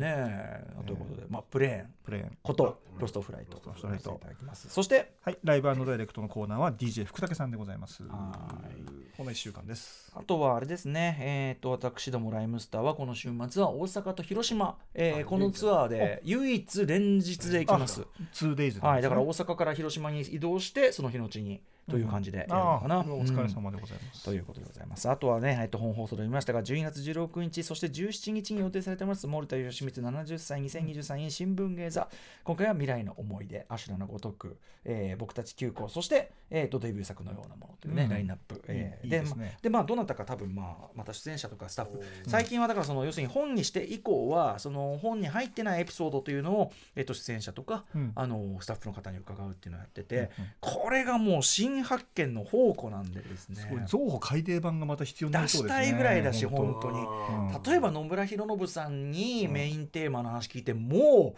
え。ということで、まあ、プレーン。プレーン。ことロストフライト。フライト。いただきます。そしてはいライブダイレクトのコーナーは DJ 福武さんでございます。はい。この1週間です。あとはあれですね、えー、と私どもライムスターはこの週末は大阪と広島、えーこのツアーで唯一連日で行きます。2days はい、だから大阪から広島に移動してその日のうちにという感じでやるのかな。あーお疲れうん様でございます、ということでございます。あとはね、えっと、本放送で見ましたが、12月16日、そして17日に予定されてます、森田義満70歳2023年新聞芸座。今回は未来の思い出、アシュラのごとく、えー僕たち9校、そして、えー、とデビュー作のようなものというね、うんラインナップ。えーいいですねまで、まあ、どなたか多分、まあ、また出演者とかスタッフ、最近はだからその要するに本にして以降はその本に入ってないエピソードというのを、えっと出演者とか、うんあのスタッフの方に伺うっていうのをやってて、うんうんこれがもう新発見の宝庫なんでですねすごい増補改訂版がまた必要になりそうですねしたいぐらいだし本本当にうん例えば野村弘信さんにメインテーマの話聞いてもうを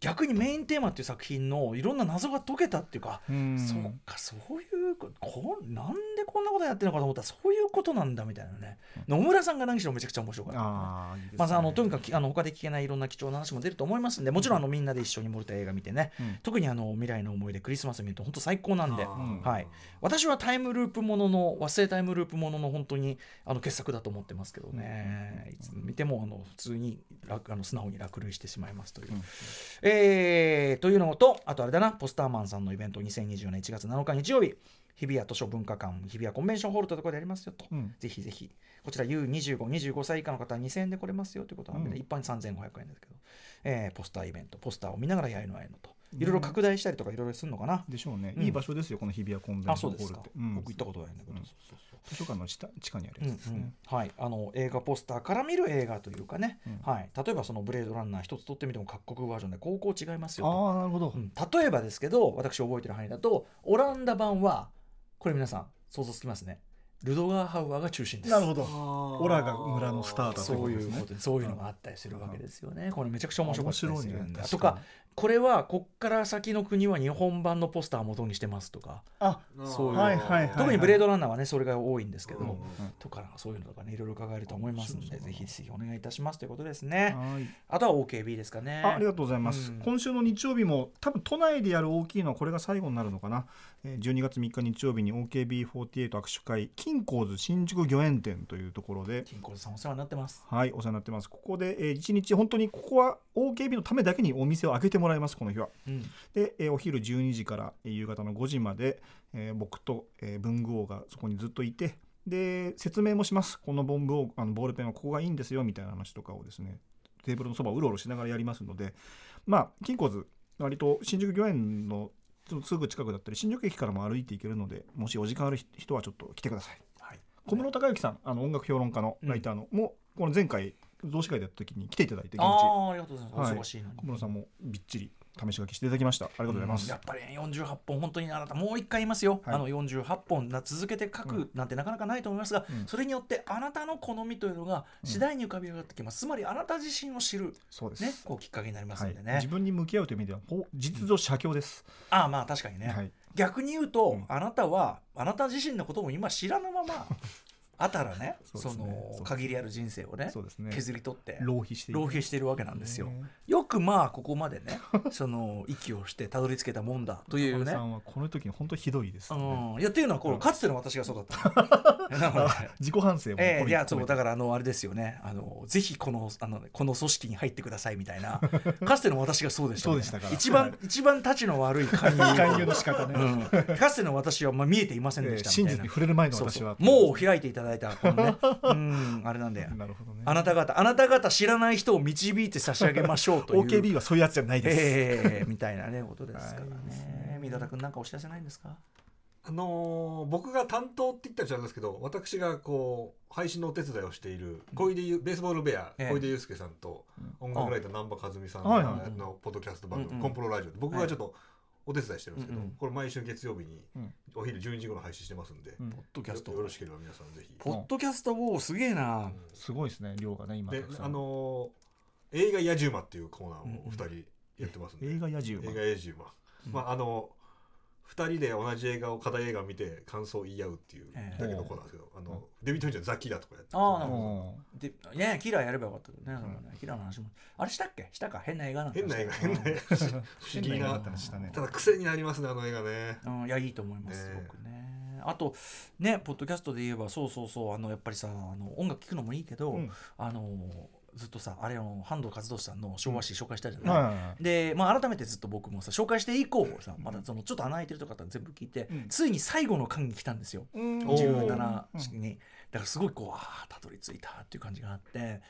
逆にメインテーマっていう作品のいろんな謎が解けたっていうか、うん。そっかそういうここなんでこんなことやってるのかと思ったらそういうことなんだみたいなね、野村さんが何しろめちゃくちゃ面白かった、ああいいですね。まずあのとにかくあの他で聞けないいろんな貴重な話も出ると思いますんでもちろんあのみんなで一緒に森田映画見てね、うん。特にあの未来の思い出クリスマス見ると本当最高なんで、んはい、私はタイムループものの忘れタイムループものの本当にあの傑作だと思ってますけどね、いつ見てもあの普通に楽あの素直に落類してしまいますという。うんえーというのとあとあれだなポスターマンさんのイベント2024年1月7日日曜日。日比谷図書文化館日比谷コンベンションホールというところでやりますよと、うん。ぜひぜひ。こちら U2525 歳以下の方は2000円で来れますよということなんで、うん。一般3500円ですけど、えーポスターイベントポスターを見ながらやるのあるのといろいろ拡大したりとかいろいろするのかな、でしょうね、うん。いい場所ですよこの日比谷コンベンあションホールって、僕行ったことないんだけど、図書館の地下地下にあるうんやつですね、うんはい、あの映画ポスターから見る映画というかね、うん。はい、例えばその「ブレードランナー」一つ撮ってみても各国バージョンで高校違いますよと、ああなるほど、うん。例えばですけど私覚えてる範囲だとオランダ版はこれ皆さん想像つきますねルドガーハウアーが中心です。なるほど。オオラが村のスターだとそういうですねことでそういうのがあったりするわけですよね。これめちゃくちゃ面白かったりするんだ面白いね。とかこれはこっから先の国は日本版のポスターを元にしてますとか。あそういうはいはいはい特にブレードランナーはねそれが多いんですけど、うんとかなんかそういうのとかねいろいろ伺えると思いますのでぜひぜひお願いいたしますということですね。はい。あとは OKB ですかね。あありがとうございます、うん。今週の日曜日も多分都内でやる大きいのはこれが最後になるのかな、えー12月3日日曜日に OKB48 握手会金光図新宿御苑店というところで。金子さんお世話になってます。はいお世話になってます。ここで、えー、1日本当にここは OKB のためだけにお店を開けてもらいますこの日は。うん。で、えーお昼12時からえー夕方の5時まで、えー僕と、えー文具王がそこにずっといてで説明もします。この文具王あのボールペンはここがいいんですよみたいな話とかをですねテーブルのそばをうろうろしながらやりますので。まあ金庫図割と新宿御苑のすぐ近くだったり新宿駅からも歩いていけるのでもしお時間ある人はちょっと来てください。はい。小室孝之さんあの音楽評論家のライターの、もこの前回同志会でやった時に来ていただいて現地。ああありがとうございます。はいお忙しいのに。小室さんもびっちり試し書きしていただきました。ありがとうございます、やっぱりね48本本当にあなた。もう一回言いますよ、はい。あの48本な続けて書くなんてなかなかないと思いますが、うん。それによってあなたの好みというのが次第に浮かび上がってきます、つまりあなた自身を知る、そうです、ね、こうきっかけになりますはいんでね、自分に向き合うという意味ではほ実情写経です、ああまあ確かにね、はい。逆に言うと、うん。あなたはあなた自身のことも今知らぬまま あたらねその限りある人生をね削り取って浪費して浪費しているわけなんですよ。ねよくまあここまでねその息をしてたどり着けたもんだというね。さ。んはこの時に本当ひどいです、ね。うん、いやっていうのはこううん。かつての私がそうだった。自己反省もえいやそうだからあのあれですよね。あのぜひこのあのこの組織に入ってくださいみたいな。かつての私がそうでした、ね、そうでしたから。一番一番たちの悪い勧誘。勧誘の仕方ね、うん、かつての私はまあ見えていませんえでしたみたいな、ー真実に触れる前の私は。もう開いていただいたこのね。うんあれなんでなるほどね。あなた方あなた方知らない人を導いて差し上げましょうという。OKB はそういうやつじゃないです、ええみたいなねことですからねね三田君なんかお知らせないんですか？あのー僕が担当って言ったら違うんですけど私がこう配信のお手伝いをしている小出ゆベースボールベアええ。小出祐介さんと音楽ライター難波和美さんはいはいのポッドキャスト番組「うんうん。コンプロラジオ」で僕がちょっとお手伝いしてるんですけどうんうん。これ毎週月曜日にうん。お昼12時頃配信してますんで。うん。ポッドキャスト。よよろしければ皆さんぜひ。ポッドキャスト？おーすげえな。すごいですね量がね今であのー映画「野獣馬」っていうコーナーをお二人やってますんで。映画野獣馬映画「野獣馬」ま。ああの2人で同じ映画を課題映画を見て感想を言い合うっていうええ。だけのコーナーですけど、あのデビッド・フィンチャーザ・キラーとかやってああなるほうんでねキラーやればよかったけどね,、それはねキラーの話も。あれしたっけ？したか？変な映画なんだ変な映画変な映画。不思議なただ癖になりますねあの映画ね。うん、いやいいと思います、すごくね。あとねポッドキャストで言えばそうそうそうあのやっぱりさあの音楽聴くのもいいけど、うん。あのずっとさあれの半藤和俊さんの昭和史紹介したじゃない、はいはいはい。で、まあ、改めてずっと僕もさ紹介して以降さまだそのちょっと穴開いてるとか全部聞いて、うん。ついに最後の巻に来たんですよ、うん。おー17式にだからすごいこうああたどり着いたっていう感じがあって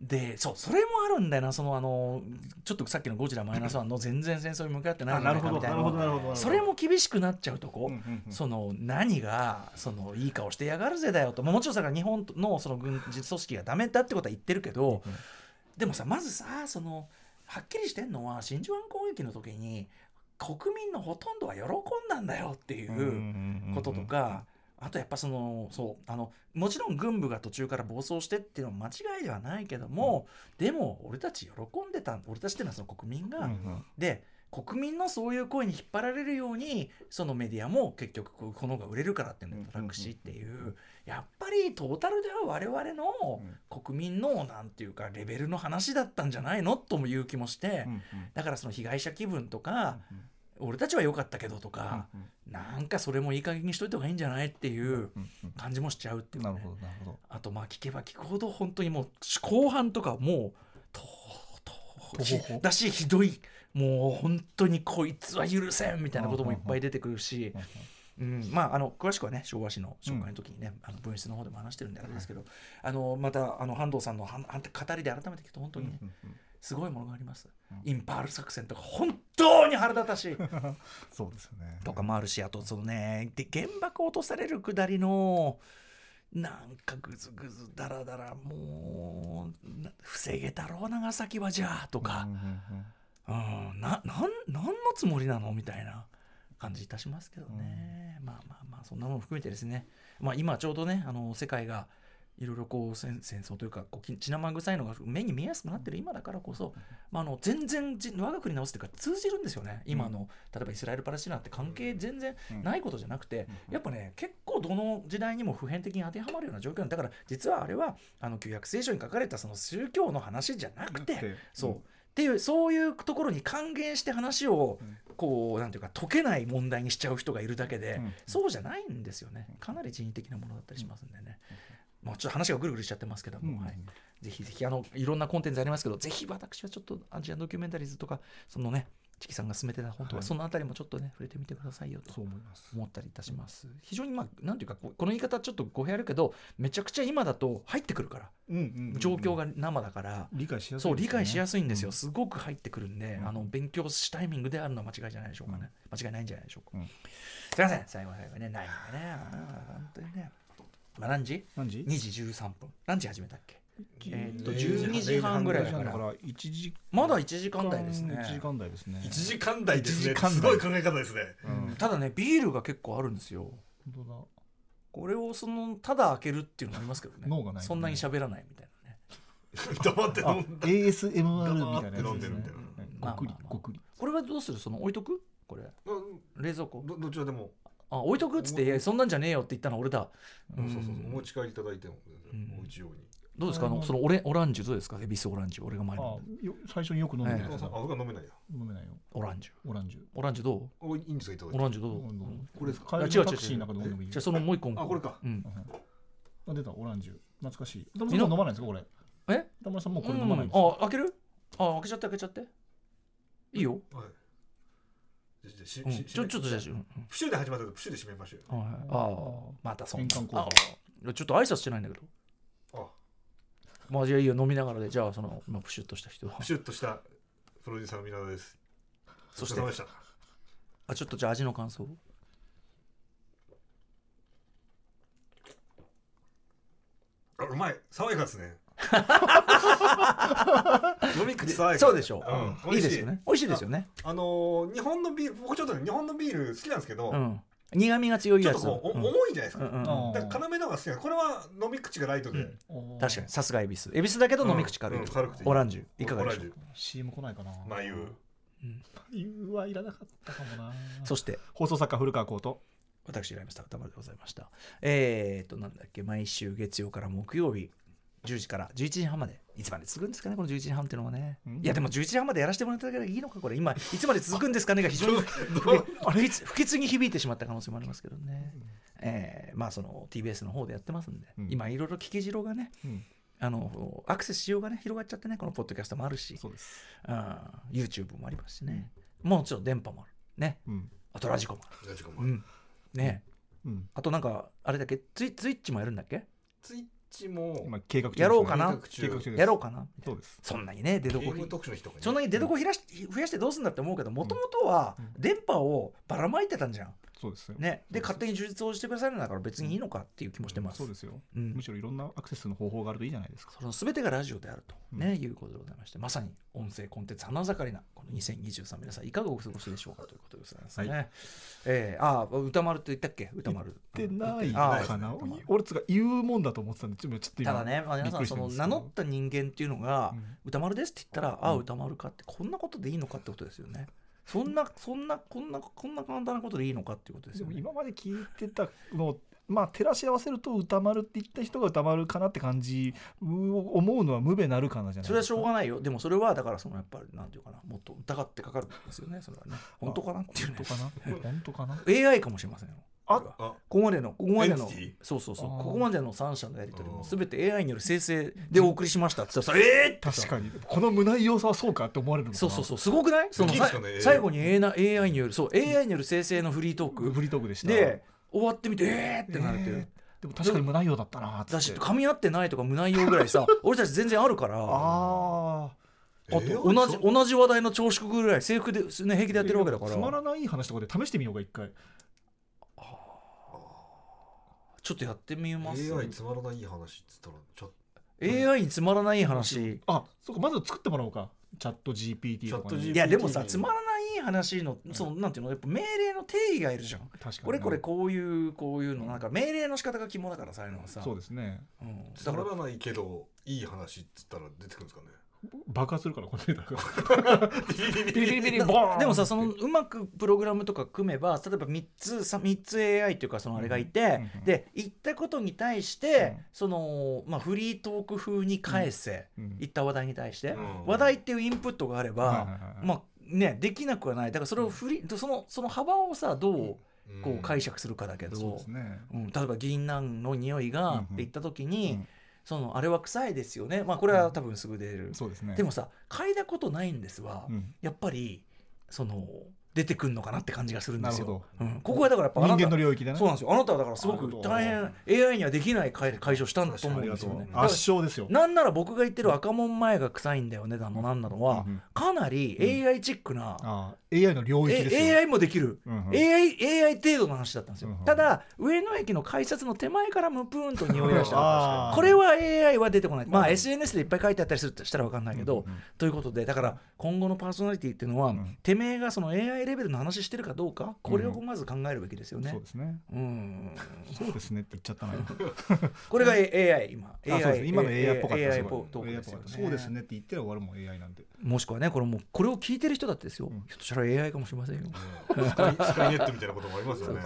でそうそれもあるんだよなそのあのちょっとさっきの「ゴジラマイナスワンの全然戦争に向かってないみたいな。るほどなるほどそれも厳しくなっちゃうとこ、うんうんうん。その何がそのいい顔してやがるぜだよと。もちろんさ日本のその軍事組織がダメだってことは言ってるけど、うんでもさまずさそのはっきりしてんのは真珠湾攻撃の時に国民のほとんどは喜んだんだよっていうこととか。あとやっぱそのそうあのもちろん軍部が途中から暴走してっていうのも間違いではないけども、でも俺たち喜んでた俺たちっていうのはその国民が、うんうん。で国民のそういう声に引っ張られるようにそのメディアも結局この方が売れるからっていうので働くしっていうやっぱりトータルでは我々の国民のなんていうかレベルの話だったんじゃないのともいう気もしてうんうん。だからその被害者気分とか俺たちは良かったけどとかなんかそれもいい加減にしといた方がいいんじゃないっていううんうん感じもしちゃうっていうかね。なるほどなるほど。あとまあ聞けば聞くほど本当にもう後半とかもうとととほほ。だしひどい。もう本当にこいつは許せんみたいなこともいっぱい出てくるし、うん、まああの詳しくはね昭和史の紹介の時にね、あの分室の方でも話してるんであれですけど、あのまたあの半藤さんのはんはん語りで改めて聞くと本当にね、うんうんすごいものがあります、うんインパール作戦とか本当に腹立たしい。そうですよね。とかもあるしあとそのねで原爆落とされるくだりのなんかグズグズダラダラもうな防げたろう長崎はじゃあとか。うん、うんうん、ななんなんのつもりなのみたいな感じいたしますけどね、まあまあまあそんなもの含めてですね、まあ、今ちょうどねあの世界がいろいろこう戦戦争というかこうき血生臭いのが目に見えやすくなってる今だからこそ、まあ、あの全然じ我が国直すというか通じるんですよね。今の、例えばイスラエル・パレスチナって関係全然ないことじゃなくて、やっぱね結構どの時代にも普遍的に当てはまるような状況なんだから実はあれはあの旧約聖書に書かれたその宗教の話じゃなくて、うん。そう、っていうそういうところに還元して話をうん。こうなんていうか解けない問題にしちゃう人がいるだけで、うん。そうじゃないんですよね。かなり人為的なものだったりしますんでね、まあ、ちょっと話がぐるぐるしちゃってますけども、うんはい、ぜひぜひあのいろんなコンテンツありますけどぜひ私はちょっとアジアンドキュメンタリーズとかそのねチキさんが進めてた本とか、はい。そのあたりもちょっとね触れてみてくださいよとそう思います。思ったりいたします。非常にまあなんていうかこの言い方ちょっと語弊あるけどめちゃくちゃ今だと入ってくるから。うんうんうん状況が生だから、理解しやすいそう理解しやすすいんですよ、すごく入ってくるんで、うん。あの勉強しタイミングであるのは間違いじゃないでしょうか。ね、間違いないんじゃないでしょうか、うんすいません。最後の最後にねないんだね。本当にね、まあ、何時？何時 ?2 時13分。何時始めたっけ？えーっと0時12時半ぐらいだから。1時まだ1時間台ですね。1時間台ですね。1時間台ですね。一時間台。すごい考え方ですね。うん。ただねビールが結構あるんですよ。本当だ。これをそのただ開けるっていうのもありますけどね。脳がないそんなに喋らないみたいなね。黙ってあ飲んだ ASMR みたいなやつです黙って飲んでるみたいねなごくりごくりこれはどうする？その置いとく？これ。うん冷蔵庫？どどちらでもあ置いとくっつっていやそんなんじゃねえよって言ったのは俺だ。そうそうそううんお持ち帰りいただいても全然うんおうち用に。どうですか？あのうん。そのオレオランジュどうですか？エビスオランジュ俺が前あのよ最初によく飲んでるええ。やつだあ僕は飲めないよ飲めないよ。オランジュ。オランジュ。オランジュどう？おいいんですかいただいて。オランジュどう、うんこれですか？違う違うのタクシーの中で飲んでもいいじゃあそのもう一個あこれか。うん。うんあ出たオランジュ。懐かしい。田村さん飲まないんですかこれ？え？田村さんもうこれうん飲まないんですか？あ開ける？あ開けちゃって開けちゃって。いいよ、はいちょちょっとじゃあ、プシュで始まったけどプシュで締めましょうああまたそんな円環あいやちょっと挨拶してないんだけどあまあじゃあいいよ飲みながらでじゃあその、まあ、プシュッとした人はプシュッとしたプロデューサーの皆田ですそしてお疲れ様でしたあちょっとじゃあ味の感想あうまい爽やかですね 飲み口爽やかそうでしょう。ん。う、いいですよね。美味しい。ですよね。あのー日本のビール僕ちょっとね日本のビール好きなんですけど、うん。苦味が強いやつ。ちょっとこう、おうん。重いじゃないですか、うんうんうん。あーだから辛めの方が好きなのこれは飲み口がライトで、確かに。さすが恵比寿。恵比寿だけど飲み口軽い、軽くていい。オランジュ。いかがでしょう？オランジ CM 来ないかな。ュ眉う。うわいらなかったかもな。そして。放送作家古川浩と私ライムスター歌丸でございました。えー、っとなんだっけ。毎週月曜から木曜日10時から11時半までいつまで続くんですかねこの11時半っていうのはね、うん。いやでも11時半までやらせてもらっただけでいいのかこれ。今いつまで続くんですかねが非常に不吉不吉に響いてしまった可能性もありますけどね、えーまあその TBS の方でやってますんで、うん。今いろいろ聞き汁がねうん。あのアクセスしようがね広がっちゃってねこのポッドキャストもあるしそうです。うん YouTube もありますしね、もうちょっと電波もあるね。うん。あとラジコもあラジコもる、うん、ね。うん。あとなんかあれだっけ？ツイツイッチもやるんだっけ？ツイッチも今計画やろうかな。計画中やろうかな。そうです。そんなにね出どこ特殊の日とかにそんなに出どこ増やし増やしてどうすんだって思うけどもともとはうん。電波をばらまいてたんじゃんそうですよ。ね。で勝手に充実をしてくださるんだから別にいいのかっていう気もしてます。そうですよ。うん。むしろいろんなアクセスの方法があるといいじゃないですか。その全てがラジオであると、ねいうことでございましてまさに音声コンテンツ花盛りなこの2023皆さんいかがお過ごしでしょうかということでございますね、はえー、ああ歌丸って言ったっけ？歌丸。でないああかな？俺つが言うもんだと思ってたんでちょっとちょっと今ただね、まあ、皆さんその名乗った人間っていうのが、うん。歌丸ですって言ったら、ああうん。歌丸かってこんなことでいいのかってことですよねそんなそんなこんなこんな簡単なことでいいのかっていうことですよね。今まで聞いてたのをまあ照らし合わせると歌丸って言った人が歌丸かなって感じう思うのは無べなるかなじゃないそれはしょうがないよ。でもそれはだからそのやっぱりなんていうかなもっと疑ってかかるんですよね。それはね。本当かなっていうね。本当かな？本当かな？AI かもしれませんよあこここまでのここまでのそうそうそうここまでの3社のやり取りもうん全て AI による生成でお送りしましたって言ったらさえ確かに。この胸要素はそうかって思われるのかな。そうそうそうすごくない？最後に AI によるそう AI による生成のフリートーク。フリートークでした。で終わってみてえーってなるっていう、えー。でも確かに無内容だったなだしって。噛み合ってないとか無内容ぐらいさ 俺たち全然あるから。ああと同じ同じ話題の朝食ぐらい制服で、ね、平気でやってるわけだから。つまらない話とかで試してみようか一回ちょっとやってみます。AI つまらない話っつったらちょっ AI につまらない話。あそうかまず作ってもらおうか。チャット GPT とかにチャット GPT いやでもさつまらない話のそのなんていうのやっぱ命令の定義がいるじゃん。確かにこれこれこういうこういうの。なんか命令の仕方が肝だからさああいうのはさ。そうですね。うん。つだからまらないけどいい話っつったら出てくるんですかね爆発するからこのデータが。ビリビリビリボーンでもさそのうまくプログラムとか組めば例えば3つさ3つ AI っていうかそのあれがいて、うんうんで言ったことに対して、うん。そのまあフリートーク風に返せ、うん言った話題に対して、うん話題っていうインプットがあれば、まあねできなくはない。だからそれをフリーそのその幅をさどうこう解釈するかだけど、そうですね。うん、例えば銀杏の匂いがって言った時に、うんそのあれは臭いですよね。まあこれは多分すぐ出る、そうですね。でもさ嗅いだことないんですは、うん。やっぱりその出てくるのかなって感じがするんですよ。ほ。うん、ここはだからやっぱ人間の領域でね。そうなんですよ。あなたはだからすごく大変 AI にはできない解解消したんだと思うんですよね。圧勝ですよ。なんなら僕が言ってる赤門前が臭いんだよねだのなんなのは、うん。うん。かなり AI チックな、AI の領域ですよ。え AI もできる、うんうん。AI, AI 程度の話だったんですよ、うんうん。ただ上野駅の改札の手前からムプーンと匂い出した。これは AI は出てこない。まあ SNS でいっぱい書いてあったりするとしたら分かんないけど、うんうん。ということでだから今後のパーソナリティっていうのは、ん。てめえがその AI レベルの話してるかどうかこれをまず考えるべきですよね。そう。ですね。うん。そうですねって言っちゃったな。これが AI 今。あそうです。ね今の AI っぽかった。AI ですよ AI そうですねって言って終わるもん AI なんでもしくはねこれもうこれを聞いてる人だってですよ、ん。ひょっとしたら AI かもしれませんよ。スカイスカイネットみたいなこともありますよね。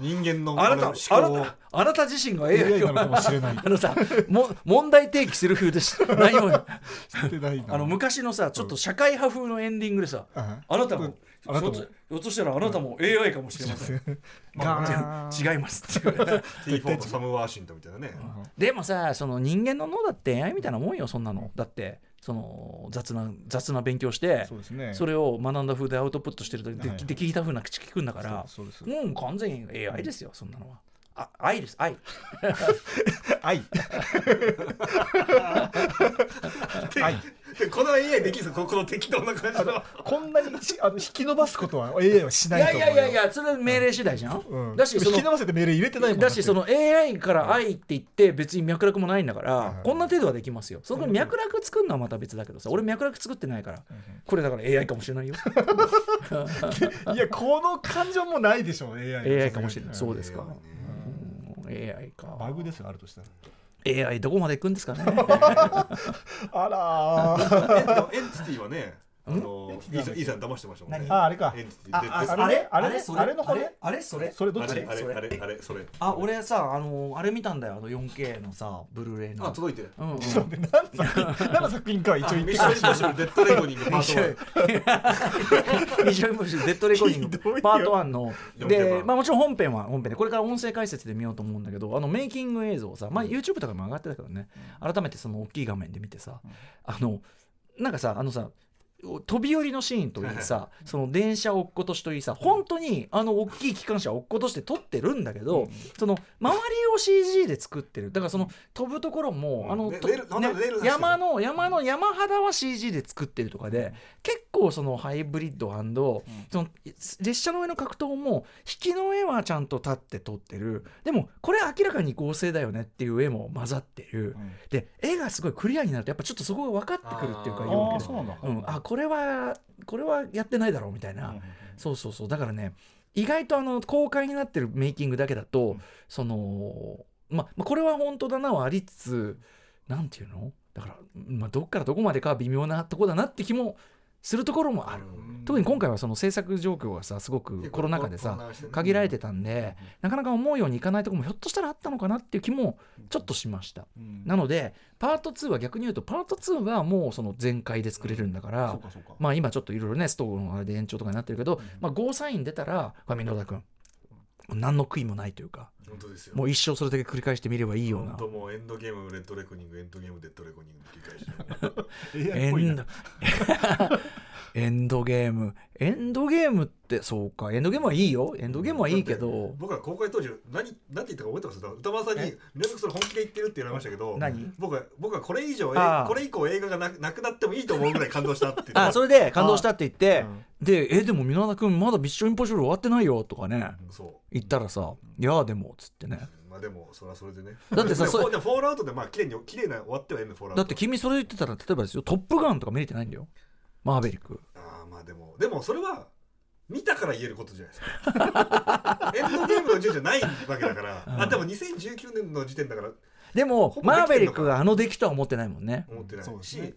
人間のあなたのあなたあなた自身が AI なのかもしれない。あのさも問題提起する風でし 内容してないな。あの昔のさちょっと社会派風のエンディングでさ、ああなたもあなたも。ひょっとしたらあなたも AI かもしれません。まあ、違いますっていう T4 のサム・ ワーシントンみたいなね。でもさその人間の脳だって AI みたいなもんよそんなの。だってその雑な雑な勉強してね。それを学んだ風でアウトプットしてる時で,、はいで聞いた風な口聞くんだからそうですうん完全に AI ですよそんなのはあ愛です愛。愛。愛。でこの AI できるんですよここの適当な感じの。こんなにしあの引き伸ばすことは AI はしいないと思ういやいやいやそれは命令次第じゃん、うん。だしその引き伸ばせて命令入れてないもんだしその AI から愛って言って別に脈絡もないんだから、はいこんな程度はできますよ。そこに脈絡作るのはまた別だけどさ俺脈絡作ってないから。これだから AI かもしれないよ。いやこの感情もないでしょ AI AI かもしれない。そうですか、AI か。バグですよあるとしたら。AI どこまで行くんですかね。あらー。エンエンティティはねあのん？イーサンイーサン騙してましたもんね。何？ああれか。あであれあれ？あれそあれの方ねあれ？あれ？それ？それどっち？あれあれそれ？あれあれそれ。あ俺さあのあれ見たんだよ。あの 4K のさブルーレイの。あ届いてる。うんうん。ちょっと待って何の作品 何の作品かは一応言ってミッションインポッシブルデッドレコーニングパート1ミッション。インポッシブルデッドレコーディング パート1の。4K 版でまあもちろん本編は本編でこれから音声解説で見ようと思うんだけどあのメイキング映像をさまあ YouTube とかにも上がってたけどね。改めてその大きい画面で見てさあのなんかさあのさ飛び降りのシーンといいさその電車を落っことしといいさ本当にあの大きい機関車を落っことして撮ってるんだけど、その周りを CG で作ってる。だからその飛ぶところも、うん。あの山の山の山肌は CG で作ってるとかで結構そのハイブリッドその列車の上の格闘も引きの絵はちゃんと立って撮ってる。でもこれ明らかに合成だよねっていう絵も混ざってる、で絵がすごいクリアになるとやっぱちょっとそこが分かってくるっていうかああこれはこれはやってないだろうみたいな、そうそうそう。だからね意外とあの公開になってるメイキングだけだと、そのままあこれは本当だなはありつつなんていうの？だから、まあ、どっからどこまでかは微妙なとこだなって気もするところもある、特に今回はその制作状況がさすごくコロナ禍でさ限られてたんで、なかなか思うようにいかないところもひょっとしたらあったのかなっていう気もちょっとしました。なのでパート2は逆に言うとパート2はもうその全開で作れるんだから、まあ今ちょっといろいろねストーリーのあれで延長とかになってるけど、まあ、ゴーサイン出たらこれ箕田君。何の悔いもないというか本当ですよ。もう一生それだけ繰り返してみればいいような。本当もうエンドゲームレッドレコニングエンドゲームデッドレコニング繰り返しエンド エンドゲーム。エンドゲームってそうか。エンドゲームはいいよ。エンドゲームはいいけど。僕は公開当時何何て言ったか覚えてます？歌丸さんにえ？連絡それ本気で言ってるって言われましたけど何？僕は僕はこれ以上これ以降映画がななくなってもいいと思うぐらい感動したって言ってあそれで感動したって言ってうん。でえでも箕田君まだミッションインポッシブル終わってないよとかね。そ言ったらさいやでもつってね。うまあでもそれはそれでね。だってさそれでもフォールアウトでまあ綺麗に綺麗な終わってはいるのフォールアウト。だって君それ言ってたら例えばですよ「トップガン」とか見れてないんだよ。マーベリック。ああまあでもでもそれは見たから言えることじゃないですか。エンドゲームの順じゃないわけだから、うん。あでも2019年の時点だからでもマーベリックがあの出来とは思ってないもんね。思ってないし、そうね。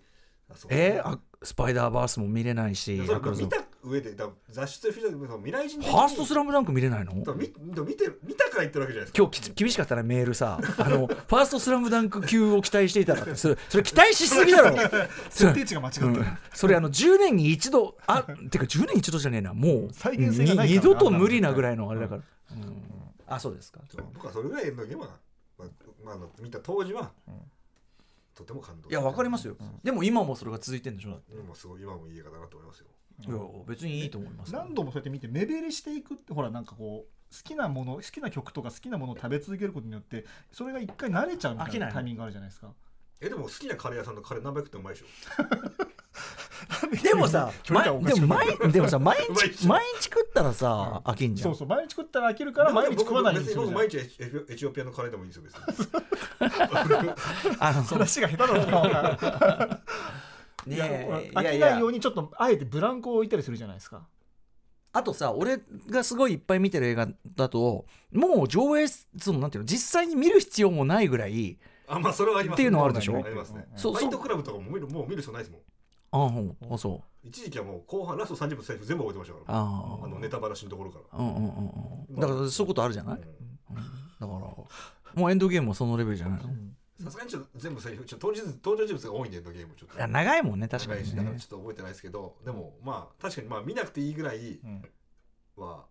えーあスパイダーバースも見れないし見た上でだ雑誌とフィルム未来人ファーストスララムダンク見れないの？見見てる見たから言ってるわけじゃないですか。今日厳しかったらメールさあのファーストスラムダンク級を期待していたら それそれ期待しすぎだろ。それ設定値が間違ってる。うん。それあの10年に一度あてか10年に一度じゃねえなもう。再現性が二度と無理なぐらいのあれだから、うん。あそうですか。僕はそれぐらいエンドゲームは、まあまあ、見た当時は、うんとても感動。いやわかりますよ、でも今もそれが続いてんでしょ？だって。今もすごい今もいい映画だなと思いますよ。いや別にいいと思いますよ。何度もそうやって見て目減りしていくってほらなんかこう好きなもの好きな曲とか好きなものを食べ続けることによってそれが一回慣れちゃうみたいなタイミングがあるじゃないですか。えでも好きなカレー屋さんのカレー何百ってうまいでしょでもさ、でも毎でもさ毎日毎日。食ったらさ飽きんじゃん。そうそう毎日食ったら飽きるから毎日食わないようにする毎日エチオピアのカレーでもいいですよ別に。あの話が下手だなねいやえ飽きないようにちょっとあえてブランクを置いたりするじゃないですか。あとさ俺がすごいいっぱい見てる映画だともう上映そのなんていうの実際に見る必要もないぐらいあまあそれはあります、っていうのはあるでしょ？ありますね。そうファイトクラブとかも見るもう見る人ないですもんああそう。一時期はもう後半ラスト30分セリフ全部覚えてましたから。ああのネタバラシのところから。うんうんうんうん。だからそういうことあるじゃない、うん。うん。だからもうエンドゲームもそのレベルじゃない？のさすがにちょっと全部セリフちょっと登場人登場人物が多いんでエンドゲームちょっと。いや長いもんね確か長いにねしだからちょっと覚えてないですけどでもまあ確かにまあ見なくていいぐらいうんは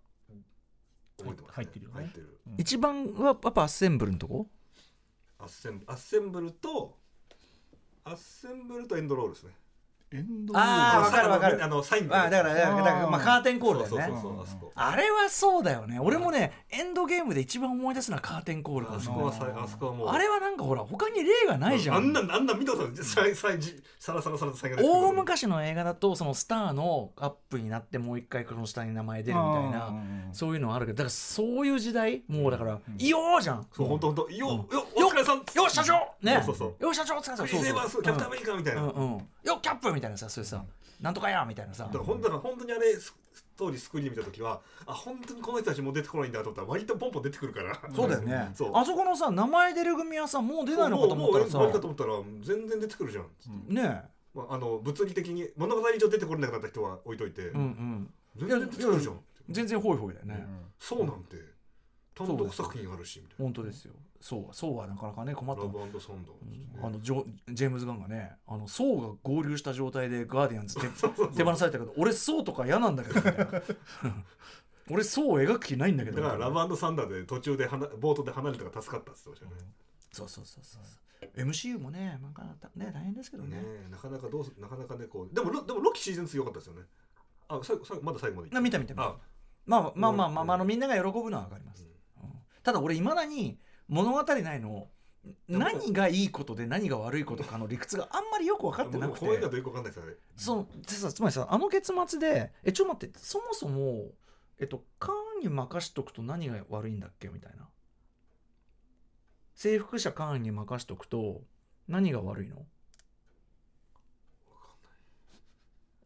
覚えてます、入ってるよね。入ってる。一番はやっぱアッセンブルのとこ？アッセンアッセンブルとアッセンブルとエンドロールですねエンドあーわかるわかる。あのサインあだからだからだからまあカーテンコールだよね。そうそうそうそうあそこあれはそうだよね。俺もねエンドゲームで一番思い出すのはカーテンコールあそこはさあそこはもう。あれはなんかほら他に例がないじゃん。あんなあんな見たことない。ささじサラサラサラとサインが出てくる大昔の映画だとそのスターのアップになってもう一回この下に名前出るみたいなそういうのはあるけどだからそういう時代もうだから「いよー!」じゃんそう本当本当ようんよお疲れさんよ社長ねそうそうよ社長お疲れ様クリス・エヴァンスキャプテンアメリカみたいなうんよキャップみたいなさそういうさなんとかやみたいなさ。ら本当だ本当にあれス当時スクリーンで見た時はあ本当にこの人たちもう出てこないんだと思ったら割とポンポン出てくるから。そうだよね。そう。あそこのさ名前出る組はさもう出ないのかと思ったらさもうもうかと思ったら全然出てくるじゃん。ねまあ、あの物理的に物語上出てこれなくなった人は置いといて、うんうん。全然出てくるじゃん。全然ホイホイだよね、そうなんて単独作品あるしみたい本当ですよそうそうはなかなかね困った。なラブサンね。あのジョジェームズ・ガンがねあのソーが合流した状態でガーディアンズ手 手放されたけど俺ソーとか嫌なんだけどみたいな。俺ソーを描く気ないんだけど。だからラブサンダーで途中ではな冒頭で離れたから助かったって言ってましたよね。そうそうそうそう MCU もねなんかね大変ですけどね。ねえなかなかどうすなかなかねこうでもロでもロキシーズン2良かったですよね。あ最後最後まだ最後まであ見た見た見た。あまあまあまあまあ、うん。まあ、あのみんなが喜ぶのは分かります、うん。ただ俺いまだに物語ないの何がいいことで何が悪いことかの理屈があんまりよく分かってなくて。僕この映画とよくわかんないですよね。そのつまりさあの結末でえちょっと待ってそもそもえっとカーンに任しとくと何が悪いんだっけみたいな。征服者カーンに任しとくと何が悪いの？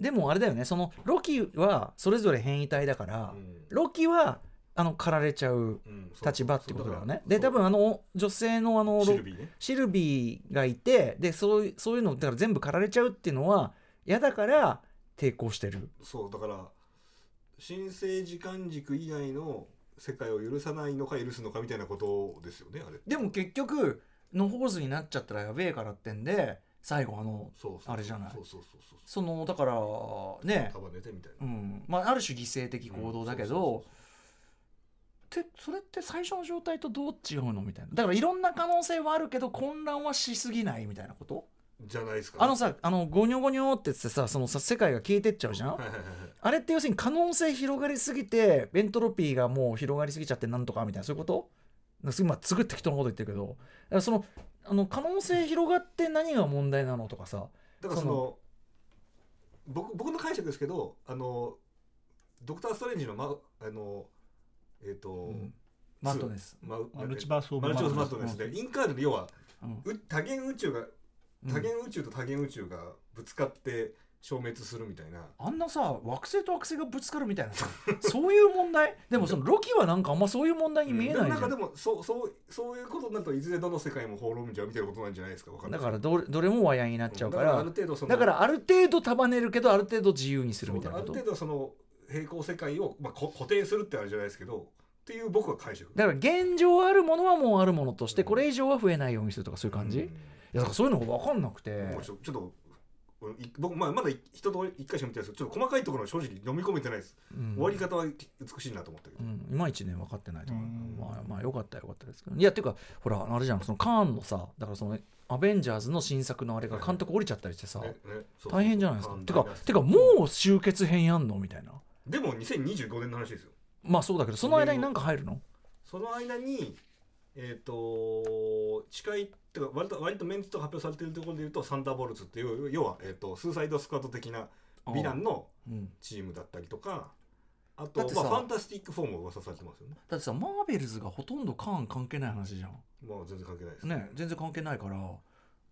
でもあれだよねそのロキはそれぞれ変異体だから、うん。ロキはあの駆られちゃう立場ってことだよね。そうで多分あの女性のあのロシルビーね。シルビーがいてでそういうそういうのだから全部駆られちゃうっていうのは嫌だから抵抗してる。そうだから新生時間軸以外の世界を許さないのか許すのかみたいなことですよねあれ。でも結局野放図になっちゃったらやべえからってんで最後あのあれじゃない。そうそうそうそう。そのだからね。束ねてみたいな。うん。まあある種犠牲的行動だけど、でそれって最初の状態とどう違うのみたいな。だからいろんな可能性はあるけど混乱はしすぎないみたいなこと？じゃないですか。あのさあのゴニョゴニョって言ってさそのさ世界が消えてっちゃうじゃん、はいはいはいはい。あれって要するに可能性広がりすぎてエントロピーがもう広がりすぎちゃってなんとかみたいなそういうこと？今すぐ適当なこと言ってるけど。そのあの可能性広がって何が問題なのとかさだからその僕僕の解釈ですけどあのドクター・ストレンジの,、ま、あのえっ、と、ん。マットネス。まマルチバースオブマルチバースママットネス。ットネス。で、インカールで要はうん。う多元宇宙がうん。多元宇宙と多元宇宙がぶつかって消滅するみたいな、あんなさ惑星と惑星がぶつかるみたいなさ そういう問題？でもそのロキはなんかあんまそういう問題に見えないじゃん。なんかでもそうそうそういうことになるといずれどの世界も滅ぶんじゃうみたいなことなんじゃないですかわかんない。だからどれどれも和やになっちゃうから。だからある程度そのだからある程度束ねるけどある程度自由にするみたいなあること程度その平行世界を、まあ、こ固定するってあるじゃないですけどっていう僕は解釈。だから現状あるものはもうあるものとしてこれ以上は増えないようにするとかそういう感じ、うん。いやだからそういうのが分かんなくて。もうちょちょっと僕、まあ、まだ一通り一回しか見てないですけどちょっと細かいところは正直読み込めてないです、うん。終わり方は美しいなと思ったけど、うん、いまいちね分かってないと思う、うん。まあまあよかったよかったですけど。いやっていうかほらあれじゃんそのカーンのさだからそのアベンジャーズの新作のあれが監督降りちゃったりしてさ、大変じゃないですか。てかてかもう終結編やんの？みたいなでも2025年の話ですよ。まあそうだけどその間に何か入るの？その間にえっ、と近いってか割と割とメンツと発表されているところでいうとサンダーボルツっていう要は、えー、とスーサイドスクワット的なヴィランのうん、チームだったりとかあだってさとまあ、ファンタスティック4も噂されてますよね。だってさマーベルズがほとんどカーン関係ない話じゃん。まあ全然関係ないですね全然関係ないから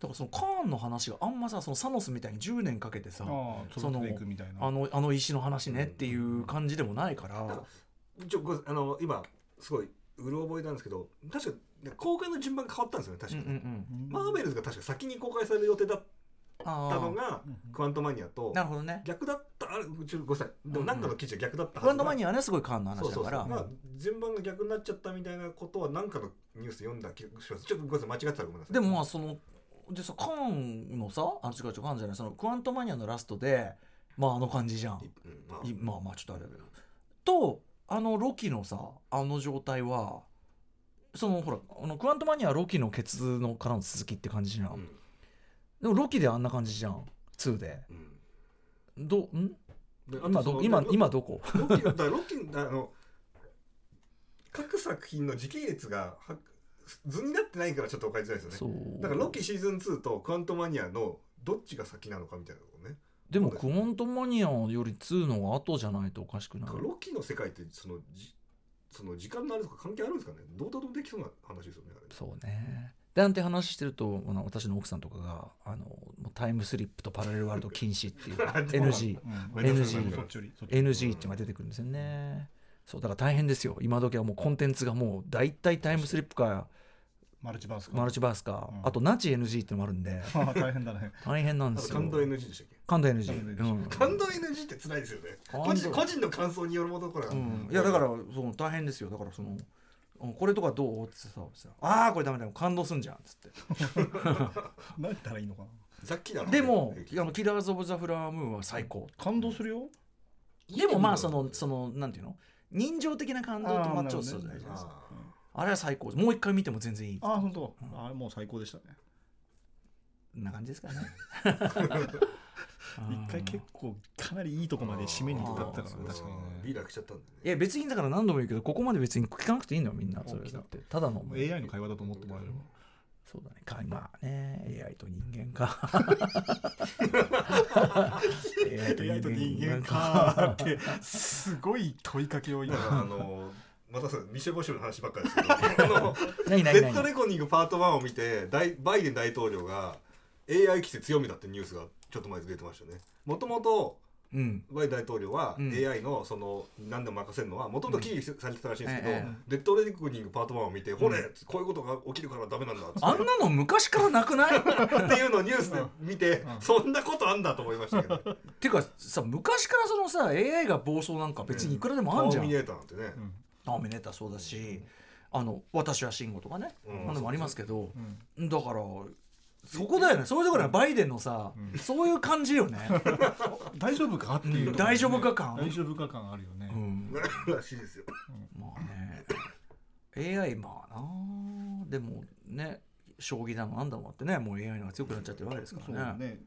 だからそのカーンの話があんまさそのサノスみたいに10年かけてさああ育てていくみたいな。あのあの石の話ねっていう感じでもないから、だからちょごあの今すごいうる覚えなんですけど確かね公開の順番が変わったんですよね確か。に、うんうんうん。マーベルズが確か先に公開される予定だっあたのがクワントマニアとなるほどね。逆だったあれちょっとごめんなさい。でもなんかの記事は逆だったクワントマアニアはねすごいカーンのそうそうそう。話だからまあ順番が逆になっちゃったみたいなことは何かのニュースで読んだ気がします。ちょっとごめんなさい間違ってたらごめんなさい。でもまあそのでさカーンのさあ違う違うカーンじゃないそのクワントマニアのラストでまああの感じじゃん。いうんまあ。いまあまあちょっとあれだけどとあのロキのさあの状態はそのほらあのクワントマニアはロキのケツのからの続きって感じじゃん、うん。でもロキであんな感じじゃん。2でうん。どん？今ど今ロ今どこ？ロッキーだロッキーあの各作品の時系列がは図になってないからちょっと分かりづらいですよね。そう。だからロッキーシーズン2とクワントマニアのどっちが先なのかみたいなところね。でもクワントマニアより2のが後じゃないとおかしくない？だからロッキーの世界ってそのじその時間のあれとか関係あるんですかね？どうとでもできそうな話ですよねあれそうね。でなんて話してるとあの私の奥さんとかがあのもうタイムスリップとパラレルワールド禁止っていう NG うん。NG そっていうのが出てくるんですよねそうだから大変ですよ。今時はもうコンテンツがもう大体タイムスリップかマルチバースか。マルチバースか、うん。あとナチ NG ってのもあるんで。大変だね。大変なんですよ。感動 NG でしたっけ？感動 NG 感動 NG うん。NG って辛いですよね。個人個人の感想によるものこれは、うん、いやだからその大変ですよ。だからそのうんこれとかどう？ってささああこれダメだよ。感動すんじゃんっつって。何言ったらいいのかな。さっきだろでもあのキラーズ・オブ・ザ・フラワームーンは最高。感動するよ。でもまあそのそのなんていうの？人情的な感動とマッチョするじゃないですか。ああれは最高。もう一回見ても全然いい。ああ本当。あれもう最高でしたね。な感じですかね。一回結構かなりいいとこまで締めに行ったったから確かにね。リーダー来ちゃったんでね。いや別にだから何度も言うけどここまで別に聞かなくていいのよみんな。それだって。ただの。AI の会話だと思ってもらえればそうだね。かまあね AI と人間か。AI と人間か。ってすごい問いかけを今。あのまたさミシェ・ボシュの話ばっかりですけど。あ の何何何？レッドレコニングパート1を見て大バイデン大統領が AI 規制強みだってニュースがちょっと前に出てましたね。もともとうんバイ大統領はうん。AI のその何でも任せるのはもともと危惧されてたらしいんですけど、ええ。レッドレコニングパート1を見て、ほれこういうことが起きるからダメなんだあんなの昔からなくない？っていうのをニュースで見て、うん。そんなことあんだと思いましたけど、ね、てかさ昔からそのさ AI が暴走なんか別にいくらでもあんじゃん、ターミネーターなんてね、ターミネーターそうだし、あの私は慎吾とかね、うでもありますけど、うん。だからそこだよね。そういうところはバイデンのさ、うん。そういう感じよね、大丈夫かっていう。うん。大丈夫か感？大丈夫か感あるよね。うん、らしいですよ。まあね。AI まあなでもね将棋だのなんだのってねもう AI の方が強くなっちゃってるわけですからね。ね。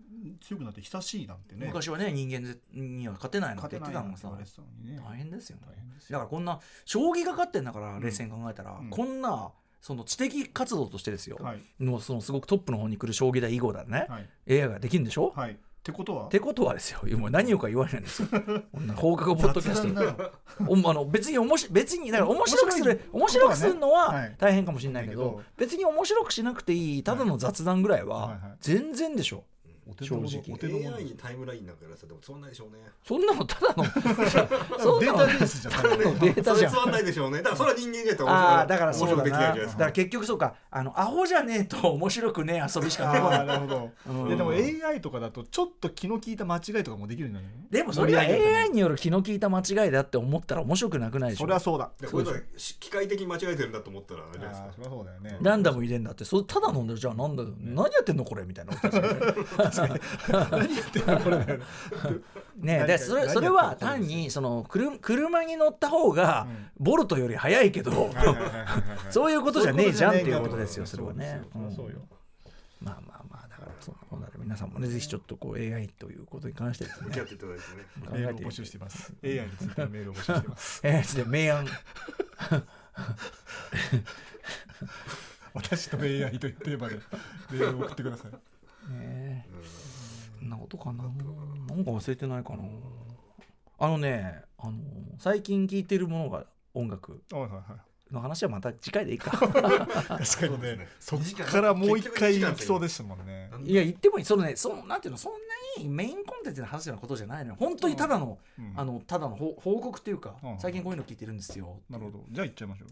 強くなって久しいなんてね。昔はね人間には勝てないなんて言ってたのがさ。ね。大変ですよね。大変ですよ。だからこんな将棋が勝ってんだから冷静に考えたら、うん。こんなその知的活動としてですよ、はい。のそのすごくトップの方に来る将棋だ囲碁だね、はい。AI ができるんでしょ、はい。ってことは？ってことはですよ。もう何をか言われないんですよ。放課後ポッドキャスト。のおあの別におもし別にだから面白くする面面白くするのは大変かもしれないけど、別に面白くしなくていいただの雑談ぐらいはいはいは全然でしょ、お手の物正直お手の物 AI にタイムラインなんかやらせてもつまんないでしょうね。そんなのただの？そんなの？データベースじゃんただのデータじゃん。それつまんないでしょうね。だからそれは人間じゃああだからそうだな。いなじゃないですかだから結局そうか。あのアホじゃねえと面白くねえ遊びしか出てこないなるほど。うん。いやでも AI とかだとちょっと気の利いた間違いとかもできるんじゃないのでもそれは AI に。よる気の利いた間違いだって思ったら面白くなくないでしょ。それはそうだ。でこれだ機械的に間違えてるんだと思ったらあれじゃないああですか。それはそうだよね。ランダム入れんだって。それただ飲んでるじゃあなんだ、何やってんのこれ？みたいなことですよね 何言ってんのこれ。だ よねでそれ何それは単にその車車に乗った方がうん。ボルトより速いけど、そういうことじゃねえじゃんっていうことですよそれはね。まあまあまあだからそんなことなら皆さんもねぜひちょっとこう AI ということに関してですね。メールを募集してます。AI についてのメールを募集してます。えー、で明暗私と AI というテーマでメールを送ってくださいねうん。そんなことかな。なんか忘れてないかな。あのねあの最近聴いてるものが音楽。はいはいはい。の話はまた次回でいいか。確かにね。ね。そっからもう一回行きそうでしたもんね。いや言ってもいい。そのねそのなんていうのそんなにメインコンテンツの話のことじゃないのよ。本当にただの、うん。あのただの報報告っていうか、うん。最近こういうの聞いてるんですよなるほど。じゃあ行っちゃいましょう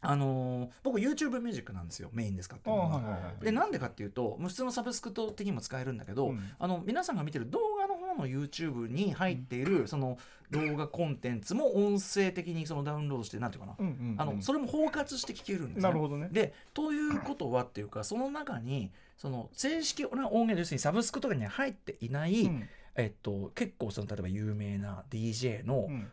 あのー僕 YouTube ミュージックなんですよメインで使ってるのは。でなんでかっていうと普通のサブスクと的にも使えるんだけど、うん。あの皆さんが見てる動画の方の YouTube に入っているその動画コンテンツも音声的にそのダウンロードしてなんていうかな、あのそれも包括して聞けるんですね。なるほどね。でということはっていうかその中にその正式な音源要するにサブスクとかには入っていない、うん。えっと、結構その例えば有名な DJ のうん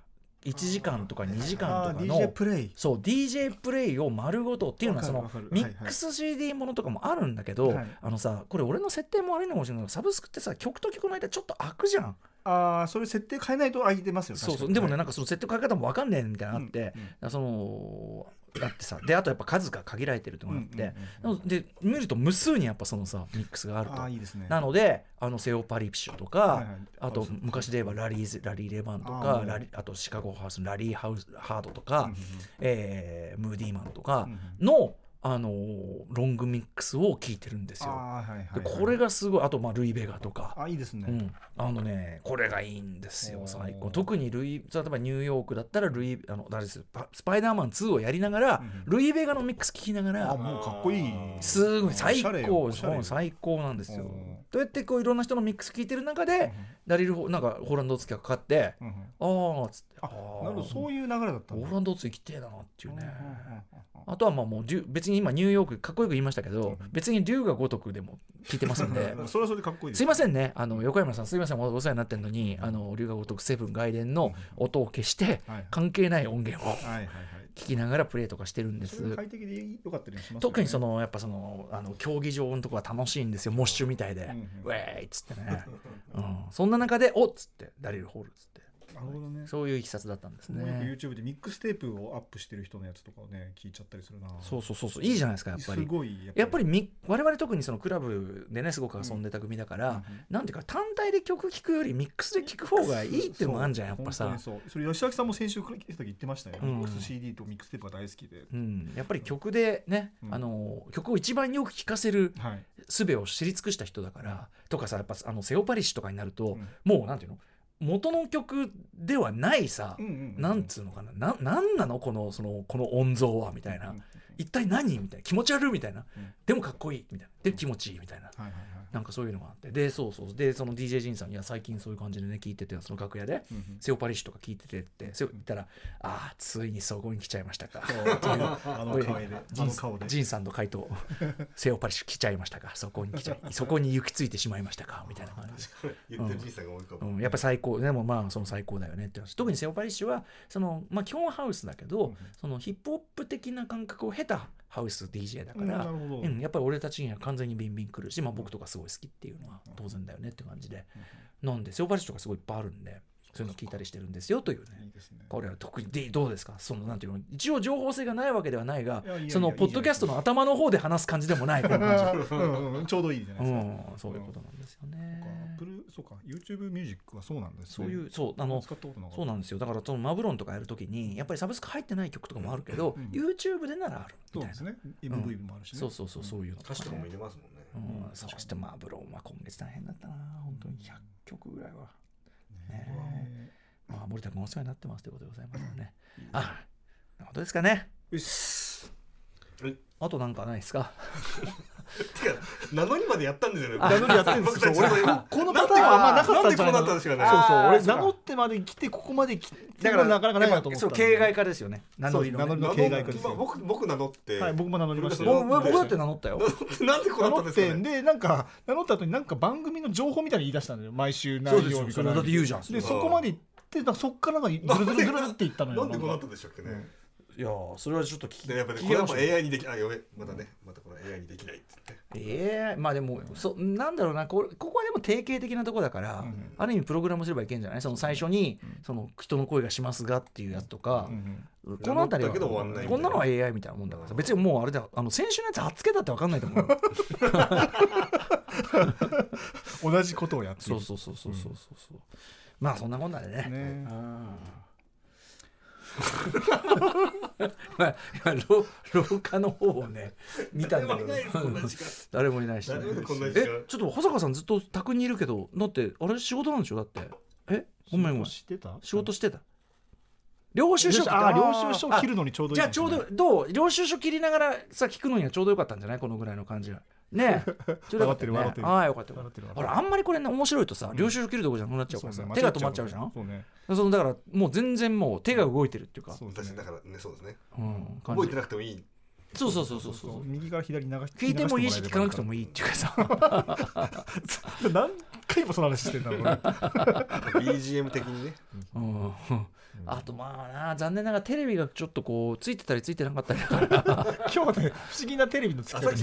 1時間とか2時間とかの DJ プレイ。そう DJ プレイを丸ごとっていうのはそのミックス CD ものとかもあるんだけど、はい。あのさこれ俺の設定も悪いのかもしれないけどサブスクってさ曲と曲の間ちょっと開くじゃん。ああそれ設定変えないと空いてますよそうそう。でもねなんかその設定の変え方も分かんねえみたいなのがあって、うん。だからそのだってさであとやっぱ数が限られてるってのがあって、うんうんなので見ると無数にやっぱそのさミックスがあると。ああいいですね。なのであのセオパリピッシュとか、はいはい。あと昔で言えばラリーズラリー・レバンとかラリあとシカゴハウスのラリーハウスハードとか、うんうんえームーディーマンとかうん。のあのロングミックスを聴いてるんですよ。あーはいはいはいでこれがすごいあとまあルイ・ベガとか。あいいですね、うん、あのねこれがいいんですよ最高。特にルイ例えばニューヨークだったらルイあの誰です？パスパイダーマン2をやりながら、うん。ルイ・ベガのミックス聴きながあらもうかっこいい。すごい最高最高なんですようんどうやってこういろんな人のミックス聴いてる中で、ダリルホなんかホーランドツキがかかってああっつって。あなるほどそういう流れだったホーランドツ行きてえなっていうね、あとはまあもう別に今ニューヨークかっこよく言いましたけど、うん。別に竜が如くでも聞いてますんで。それはそれでかっこいいです。すいませんね。あの横山さんすいませんお世話になってるのにあの龍が如くセブン外伝の音を消してはい。関係ない音源を。はいはいはい聞きながらプレイとかしてるんです。快適でよかったりしますよね。特にそのやっぱそのあの競技場のとこは楽しいんですよ。モッシュみたいで、うんうん。ウェーイっつってね、うん、そんな中でおっつってダリルホールっつってなるほどね。そういういきさつだったんです僕よくね YouTube でミックステープをアップしてる人のやつとかをね聞いちゃったりするな。そうそうそうそう。いいじゃないですかやっぱすりごいやっぱり。み我々特にそのクラブでねすごく遊んでた組だから、うんなんていうか単体で曲聴くよりミックスで聴く方がいいっていうのもあるじゃんやっぱさ。そうそれ吉脇さんも先週来た時言ってましたよ、うん。ミックス CD とミックステープが大好きで、うん、やっぱり曲でね、うん。あの曲を一番よく聴かせるはい。術を知り尽くした人だから、とかさやっぱあのセオパリッシュとかになると、うん。もうなんていうの？元の曲ではないさ、うんうんうんなんつうのかな。ななんなのこのそのこの音像はみたいな、うん。一体何みたいな。気持ち悪いみたいな、うん。でもかっこいいみたいな。で気持ちいいみたいな、はいはいはいなんかそういうのがあって。でそうそう。でその DJ ジンさんいや最近そういう感じでね聞いててその楽屋でうんうん。セオパリッシュとか聞いててってセオ言ったら「ああついにそこに来ちゃいましたか」あの顔で。ジンあの顔で。ジンさんの回答。セオパリッシュ来ちゃいましたか。そこに来ちゃい そこに行き着いてしまいましたか。みたいな感じ。で言ってるじいさんうん、やっぱ最高。でもまあその最高だよねって話。特にセオパリッシュはその、まあ、基本はハウスだけど、うん。そのヒップホップ的な感覚を経たハウス DJ だから、うんやっぱり俺たちには完全にビンビン来るし、まあ、僕とかすごい好きっていうのは当然だよねって感じで、なんでセオパリッシュとかすごいいっぱいあるんでそういうの聞いたりしてるんですよというね。いいですね。これは特にでどうですか？そのなんていうの？一応情報性がないわけではないがそのポッドキャストの頭の方で話す感じでもない うんうんちょうどいいじゃないですか、うん、そういうことなんですよそうかね。プルそうか。YouTube ミュージックはそうなんですね。そういうそうあのそうなんですよ。だからそのマブロンとかやるときにやっぱりサブスク入ってない曲とかもあるけど、うん YouTube でならあるみたいな。そうですね。MV もあるしね、そうそうそうそういうの歌詞とかも入れますもんね、うん、そしてマブロンは今月大変だったな。本当に。100曲ぐらいは、ね。まあ、森田君お世話になってますということでございますよね。あなことですかね。よしあとなんかないですか？てか名乗りまでやったんですよね名乗りやってるんですよ俺ここのパターンはあんまなかったんじゃない なんでこうなったんですかね。そうそう俺名乗ってまで来てここまで来てだからなかなかないなと思ったそう形骸化ですよね。名乗りの、名乗り名乗形骸化です僕僕名乗って、はい僕も名乗りました。僕よ僕だって名乗ったよ。なんでこうなったん名乗ってですかねでなんか名乗った後になんか番組の情報みたいに言い出したんだよ。毎週何そうですよ。曜日からだって言うじゃん。でそこまで行ってそっからずるずるずるっていったのよ。なんでこうなっかたんでしたっけね、いやーそれはちょっと聞きでやっぱり聞これやっぱき直して AI にできあやべまたねまたこれ AI にできないっつって。ええまあでもそなんだろうなこれここはでも定型的なとこだから、うんある意味プログラムすればいけんじゃない？その最初に、その人の声がしますがっていうやつとか、うんこの辺りは名乗ったけど終わんないみたいな。こんなのは AI みたいなもんだから。さ別にもうあれだよ。あの先週のやつ貼っつけたって分かんないと思うよ。同じことをやってそうそうそうそうそうそうそう。まあそんなこんなでね。ね。まあ 今廊廊下の方をね見たんだけど。誰もいない し。ね、えちょっと保坂さんずっと宅にいるけどだってあれ仕事なんでしょ？だって。えごめんごめん。仕事してた？領収書あ領収書を切るのにちょうどいいじゃあちょうどどう？領収書切りながらさ聞くのにはちょうどよかったんじゃない？このぐらいの感じはねえ。ちょうどよかったよね。笑ってるああよかったほらあんまりこれね面白いとさ領収書切るとこじゃなくなっちゃうからさ、手が止まっちゃうじゃんそうね。そのだからもう全然もう手が動いてるっていうか。そうですね。私だからねそうですね。うん感覚えじてなくてもいいそうそうそうそうそう。そう右から左に流し聞いてもいいし聞かなくていもいいっていうかさ。い 何回もその話してんだろうね BGM 的にね。うん。あとまあな残念ながらテレビがちょっとこうついてたりついてなかったりだから。今日はね不思議なテレビの使い朝方で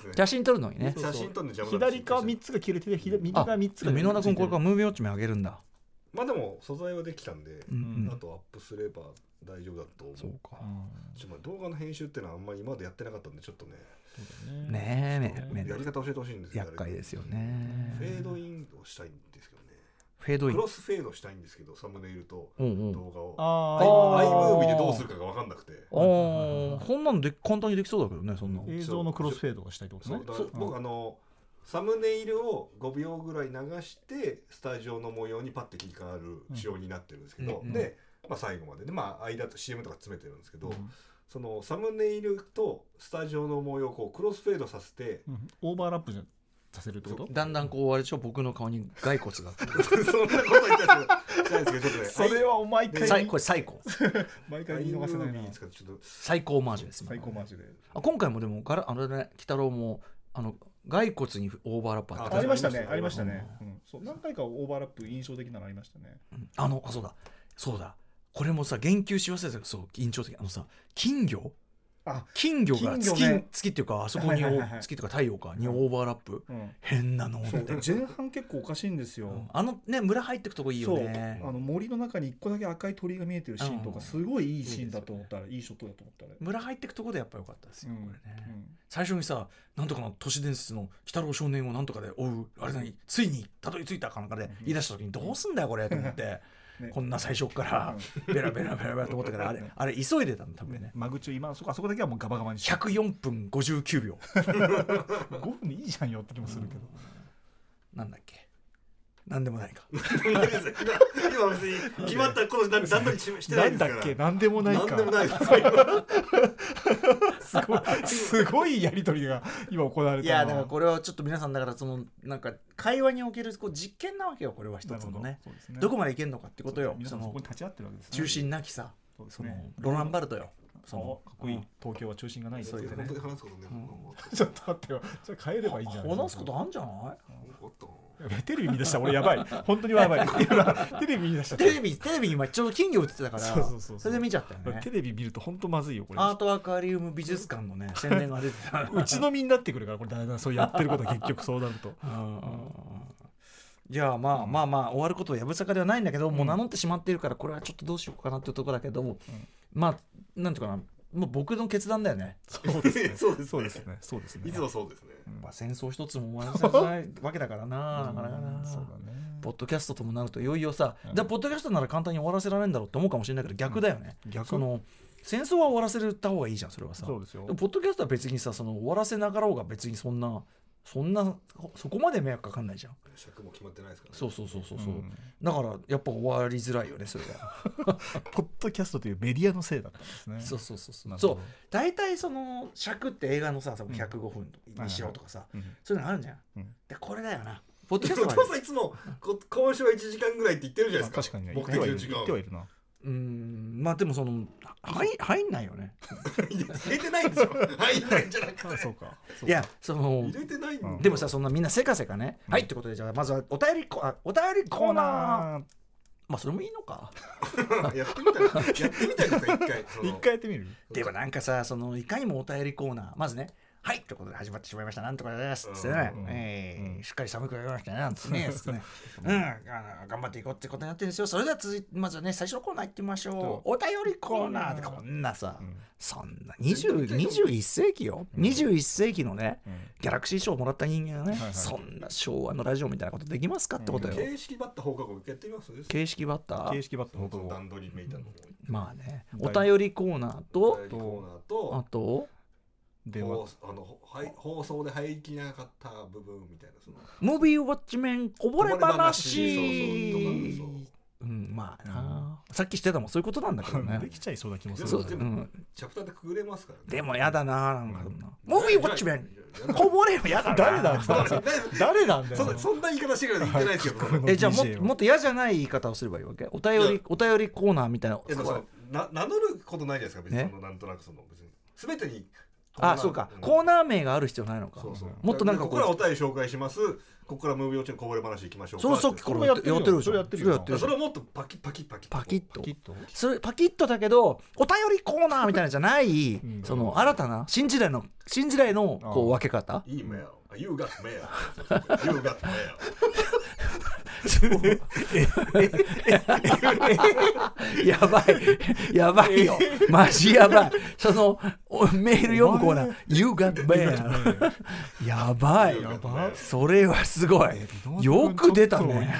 すね。写真撮るのにね。そうそう写真撮るの左側3つが切れてて左右あ側3つが箕輪田君これからムービーウォッチメンあげるんだ。まあでも素材はできたんで、うん。あとアップすれば大丈夫だと思う。そうか。ちょ動画の編集っていうのはあんまり今までやってなかったんでちょっとね。ね。えめめやり方教えてほしいんですよ厄介ですよね。フェードインをしたいんですけどね。フフェードイン。クロスフェードしたいんですけどサムネイルとうんうん。動画を。ああー iMovie でどうするかが分かんなくて。あー。そんなので簡単にできそうだけどねそんなの。映像のクロスフェードがしたいってことね。僕あのサムネイルを5秒ぐらい流してスタジオの模様にパッて切り替わる仕様になってるんですけど、うん。で、まあ、最後まで。でまあ間と CM とか詰めてるんですけど、うん。そのサムネイルとスタジオの模様をこうクロスフェードさせてうん。オーバーラップじゃさせるってこと？だんだんこうあれでしょ僕の顔に骸骨が。そんなこと言ったらしないんですけどちょっとねそれは毎回これ最高。毎回見逃せない。な iMovie 使ってちょっと最高マージです今最高マジであ今回もでもガラあのね鬼太郎もあの骸骨にオーバーラップあった。あありましたね。あありりましたたましね、うん、そう何回かオーバーラップ印象的なのありましたね。うん。あのあそうだ。そうだこれもさ言及し忘れたけどそう緊張的。あのさ金魚？あ金魚が月,、月っていうかあそこに月とか太陽かにオーバーラップ、うん。変なのって前半結構おかしいんですよ、あのね村入ってくとこいいよね。あの森の中に一個だけ赤い鳥が見えてるシーンとうん。かすごいいいシーンだと思ったらいいショットだと思ったら。村入ってくとこでやっぱ良かったですよ、うん。これね、最初にさなんとかの都市伝説の鬼太郎少年をなんとかで追うあれ何？ついにたどり着いたかなんかで言い出した時にどうすんだよこれと思って、ね。こんな最初っからベラベラベラベラと思ったからあれあれ急いでたの多分ね。間口今そこあそこだけはもうガバガバにして104分59秒。5分でいいじゃんよって気もするけど、なんだっけなんでもないか今今別に決まったこと段段取りししてなないんですから。だっけ？なんでもないか。なんでもないです。すごいすごいやり取りが今行われたいやだからこれはちょっと皆さんだからそのなんか会話におけるこう実験なわけよこれは一つのね。そうですね。どこまでいけるのかってことよ。その皆さんそこに立ち会ってるわけですね。中心なきさ。そのロランバルトよ。そのかっこいい。東京は中心がないですそういうね。ちょっと待ってよ。じゃあ変えればいいんじゃない？話すことあんじゃない？テレビ見出した俺やばい。本当にやばい。今 テレビ見出した。テレビテレビに今ちょうど金魚映ってたからそうそうそうそう。それで見ちゃったよね。テレビ見ると本当まずいよこれ。アートアクアリウム美術館のね 宣伝が出てた打ち飲みになってくるからこれだんだんそうやってることは結局そうなると。うんじゃあまあまあまあ終わることはやぶさかではないんだけど、もう名乗ってしまっているからこれはちょっとどうしようかなっていうところだけど、まあなんていうかなもう僕の決断だよね、そうですね。そうですね。そうですね。そうですね。いつもそうですね。まあ、戦争一つも終わらせないわけだからななかなかな。そうだね。ポッドキャストともなるといよいよさ、うん。じゃあポッドキャストなら簡単に終わらせられるんだろうって思うかもしれないけど逆だよね、逆。その戦争は終わらせた方がいいじゃんそれはさ。そうですよ。ポッドキャストは別にさその終わらせなかろうが別にそんなそんなそこまで迷惑かかんないじゃん。尺も決まってないですからね。そうそうそうそうそう、うん。だからやっぱ終わりづらいよねそれは。ポッドキャストというメディアのせいだったんですね。そうそうそうそう。そう。大体その尺って映画のさその105分にしろとかさ、うん。そういうのあるじゃん、うん。でこれだよな。ポッドキャストはお父さんいつもこ今週は1時間ぐらいって言ってるじゃないですか。まあ確かに言ってはいるなうーんまあでもその入入んないよね。入れてないんですよ入んないんじゃなくて。あそうか。いやその入れてないんでもさそんなみんなせかせかね、はいってことでじゃあまずはお便りコあお便りコーナー。まあそれもいいのか。やってみたらやってみたいですか一回。一回やってみる？でもなんかさそのいかにもお便りコーナー。まずねはい。ということで始まってしまいました。なんとかです。つってね、うん。うん。えーしっかり寒くなりましたね。なんつ ね。うん。あの頑張っていこうってことになってるんですよ。それでは続いてまずはね最初のコーナー行ってみましょう。お便りコーナーってこんなさ、うん。そんな20 21世紀よ、21世紀のねうん。ギャラクシー賞をもらった人間がね、はいはいそんな昭和のラジオみたいなことできますかってことよ、形式バッタ放課後やってみます？形式バッター？形式バットそほどの段取りめいたのもまあね。うん。お便りコーナーとお便りコーナーあとと電放話あのはい放送で入りきれなかった部分みたいなその。ムービーウォッチメンこぼれこぼれ話うそうとかそう。うんまあな、さっきしてたもんそういうことなんだけどね。できちゃいそうな気もする。でもうん、チャプターでくぐれますからね。でもやだななんか。うん。ムービーウォッチメン。こぼれよやだな。誰なんだよ誰なんだよそそんな言い方してから言ってないですけどはいえじゃあももっと嫌じゃない言い方をすればいいわけお便いりお便りコーナーみたいなな名乗ることないじゃないですか別にえそのなんとなくその別に全てにあそうか。ん。コーナー名がある必要ないのか。そうそう。もっとなんかこう。ここからお便り紹介します。ここからムービーウォッチのこぼれ話いきましょう。かそうさっきからやってるでしょそれやってるよ。それもっとパキッパキッパキッパキッと。きっと？それパキッとだけどお便りコーナーみたいなのじゃない、ん。その新たな新時代の新時代のこう分け方。いいメール You got mail You got mail やばい。やばいよ。マジやばい。そのおメール読むコーナー「You got mail」やばい。やば。それはすごい。よく出たね。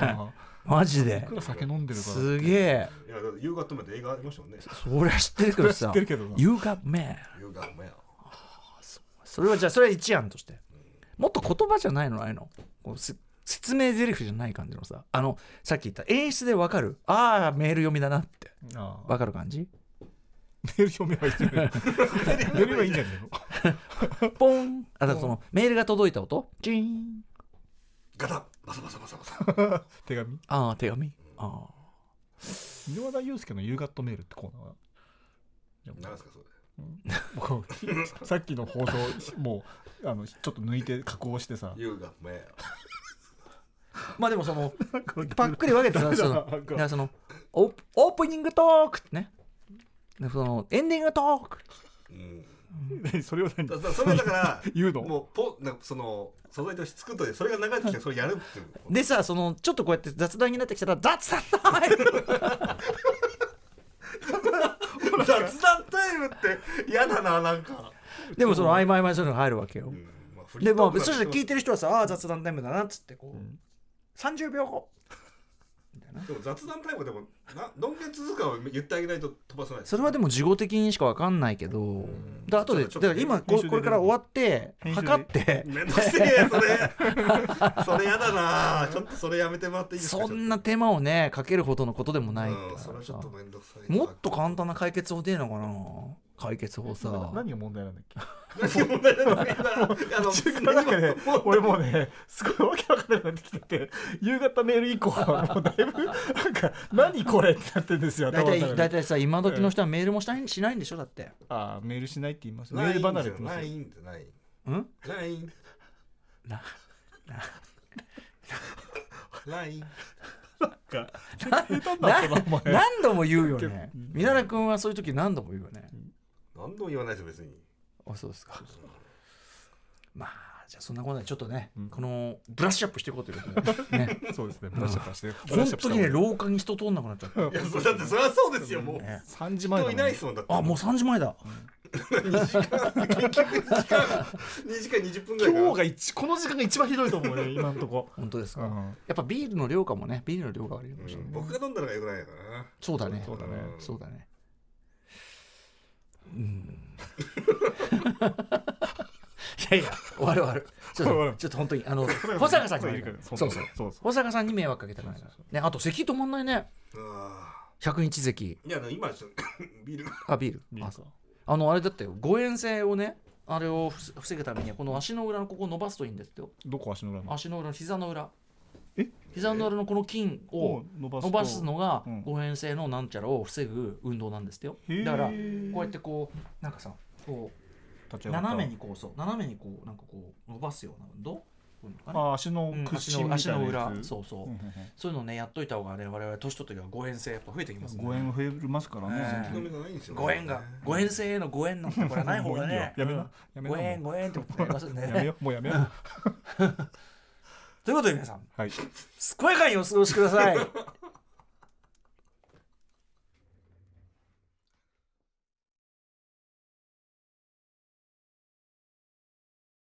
マジで。酒飲んでるから。すげえ。いやだって夕方まで映画ありましたもんね。そりゃ知ってるけど知さってるけどな。You got mail それはじゃあそれは一案として。もっと言葉じゃないの？ないの。こうせ説明台詞じゃない感じのさあのさっき言った演出でわかる。ああメール読みだなって。ああわかる感じ？メール読めばいいんじゃない読めばいいんじゃないの？ポン。あだからそのメールが届いた音？チーン。ガタッ。バサバサバサバサ。手紙？ああ手紙。ああ井和田祐介の夕方メールってコーナーは？何ですかそれ。さっきの放送もうあのちょっと抜いて加工してさ。夕方もやまあでもそのパックリ分けてさそのだか。らそのオープオープニングトークってね。でそのエンディングトーク。うん。何それを何？だだそれはだから 言うの？もうポなんかその素材として作っといてそれが流れてきて それやるっていう。でさそのちょっとこうやって雑談になってきたら雑談タイム雑談タイムって嫌だななんか、でもその合間合間にそういうのが入るわけよ。うん。まあフリでートークなんてもそしたら聞いてる人はさああ雑談タイムだなっつってこう、ん30秒後でも雑談タイムでもなどんだけ続くかを言ってあげないと飛ばせない。それはでも事後的にしか分かんないけど、で後でだちょっとから今これから終わって測って。めんどくせえそれ。それやだな。ちょっとそれやめてもらっていいですか？そんな手間をねかけるほどのことでもないそれはちょっとめんどくさいもっと簡単な解決法出るのかな？解決法さ。な何が問題なんだっけ？何も問題ないのみんなあのなんかねもう俺もうねすごいわけわかんなくなってきてて夕方メール以降はもうだいぶなんか何これってなってるんですよ大体大体さ今時の人はメールもしたいしないんでしょだって。ああメールしないって言いますメール離れって言いますないんないうん？ないなない。なんなお前。何度も言うよね。うんみなら君はそういう時何度も言うよね何度も言わないですよ別に。あそうですか。まあじゃあそんなことでちょっとね、うん。このブラッシュアップしていこうということで。ね。そうですねブラッシュアップして。ブラッ本シュアップした当にね廊下に人通んなくなっちゃった、いやそだってそれはそうですよもう。ね。3時前だ人いないですもんだって。あもう3時前だ。2時間結局2時間2時間20分ぐらい今日が一この時間が一番ひどいと思うね今のとこ。本当ですか、うん。やっぱビールの量かもね。ビールの量が悪いかもしれない、うん。僕が飲んだのがよくないからな。そうだね。そうだね。うん。そうだねうん。いやいや終わる終わる。ちょっとちょっと本当にあの保坂さんにそうそう。そう保坂さんに迷惑かけたくないねあと咳止まんないね。あ100日咳。ーいや今ちょっと ビール。があビール。ビールか。あそうあのあれだってよ。誤嚥性をねあれをふ防ぐためにはこの足の裏のここを伸ばすといいんですよ。どこ足の裏の？足の裏の膝の裏。え膝の裏のこの筋を伸ばすのがうん。誤嚥性のなんちゃらを防ぐ運動なんですってよ。だからこうやってこうなんかさこう斜めにこうそう斜めにこうなんかこう伸ばすような運動？あ足のうん屈足の足伸みたいなやの裏つそうそう、そういうのねやっといた方がね我々年取った時は誤嚥性やっぱ増えてきますね。ご縁増えますからねえ飲みがないん。ですよね誤嚥が誤嚥性への誤嚥なんてこれはない方がね。やめな。やめな。誤嚥誤嚥ってことね。やめよう。もうやめよう ということで皆さんはい。健やかにお過ごしください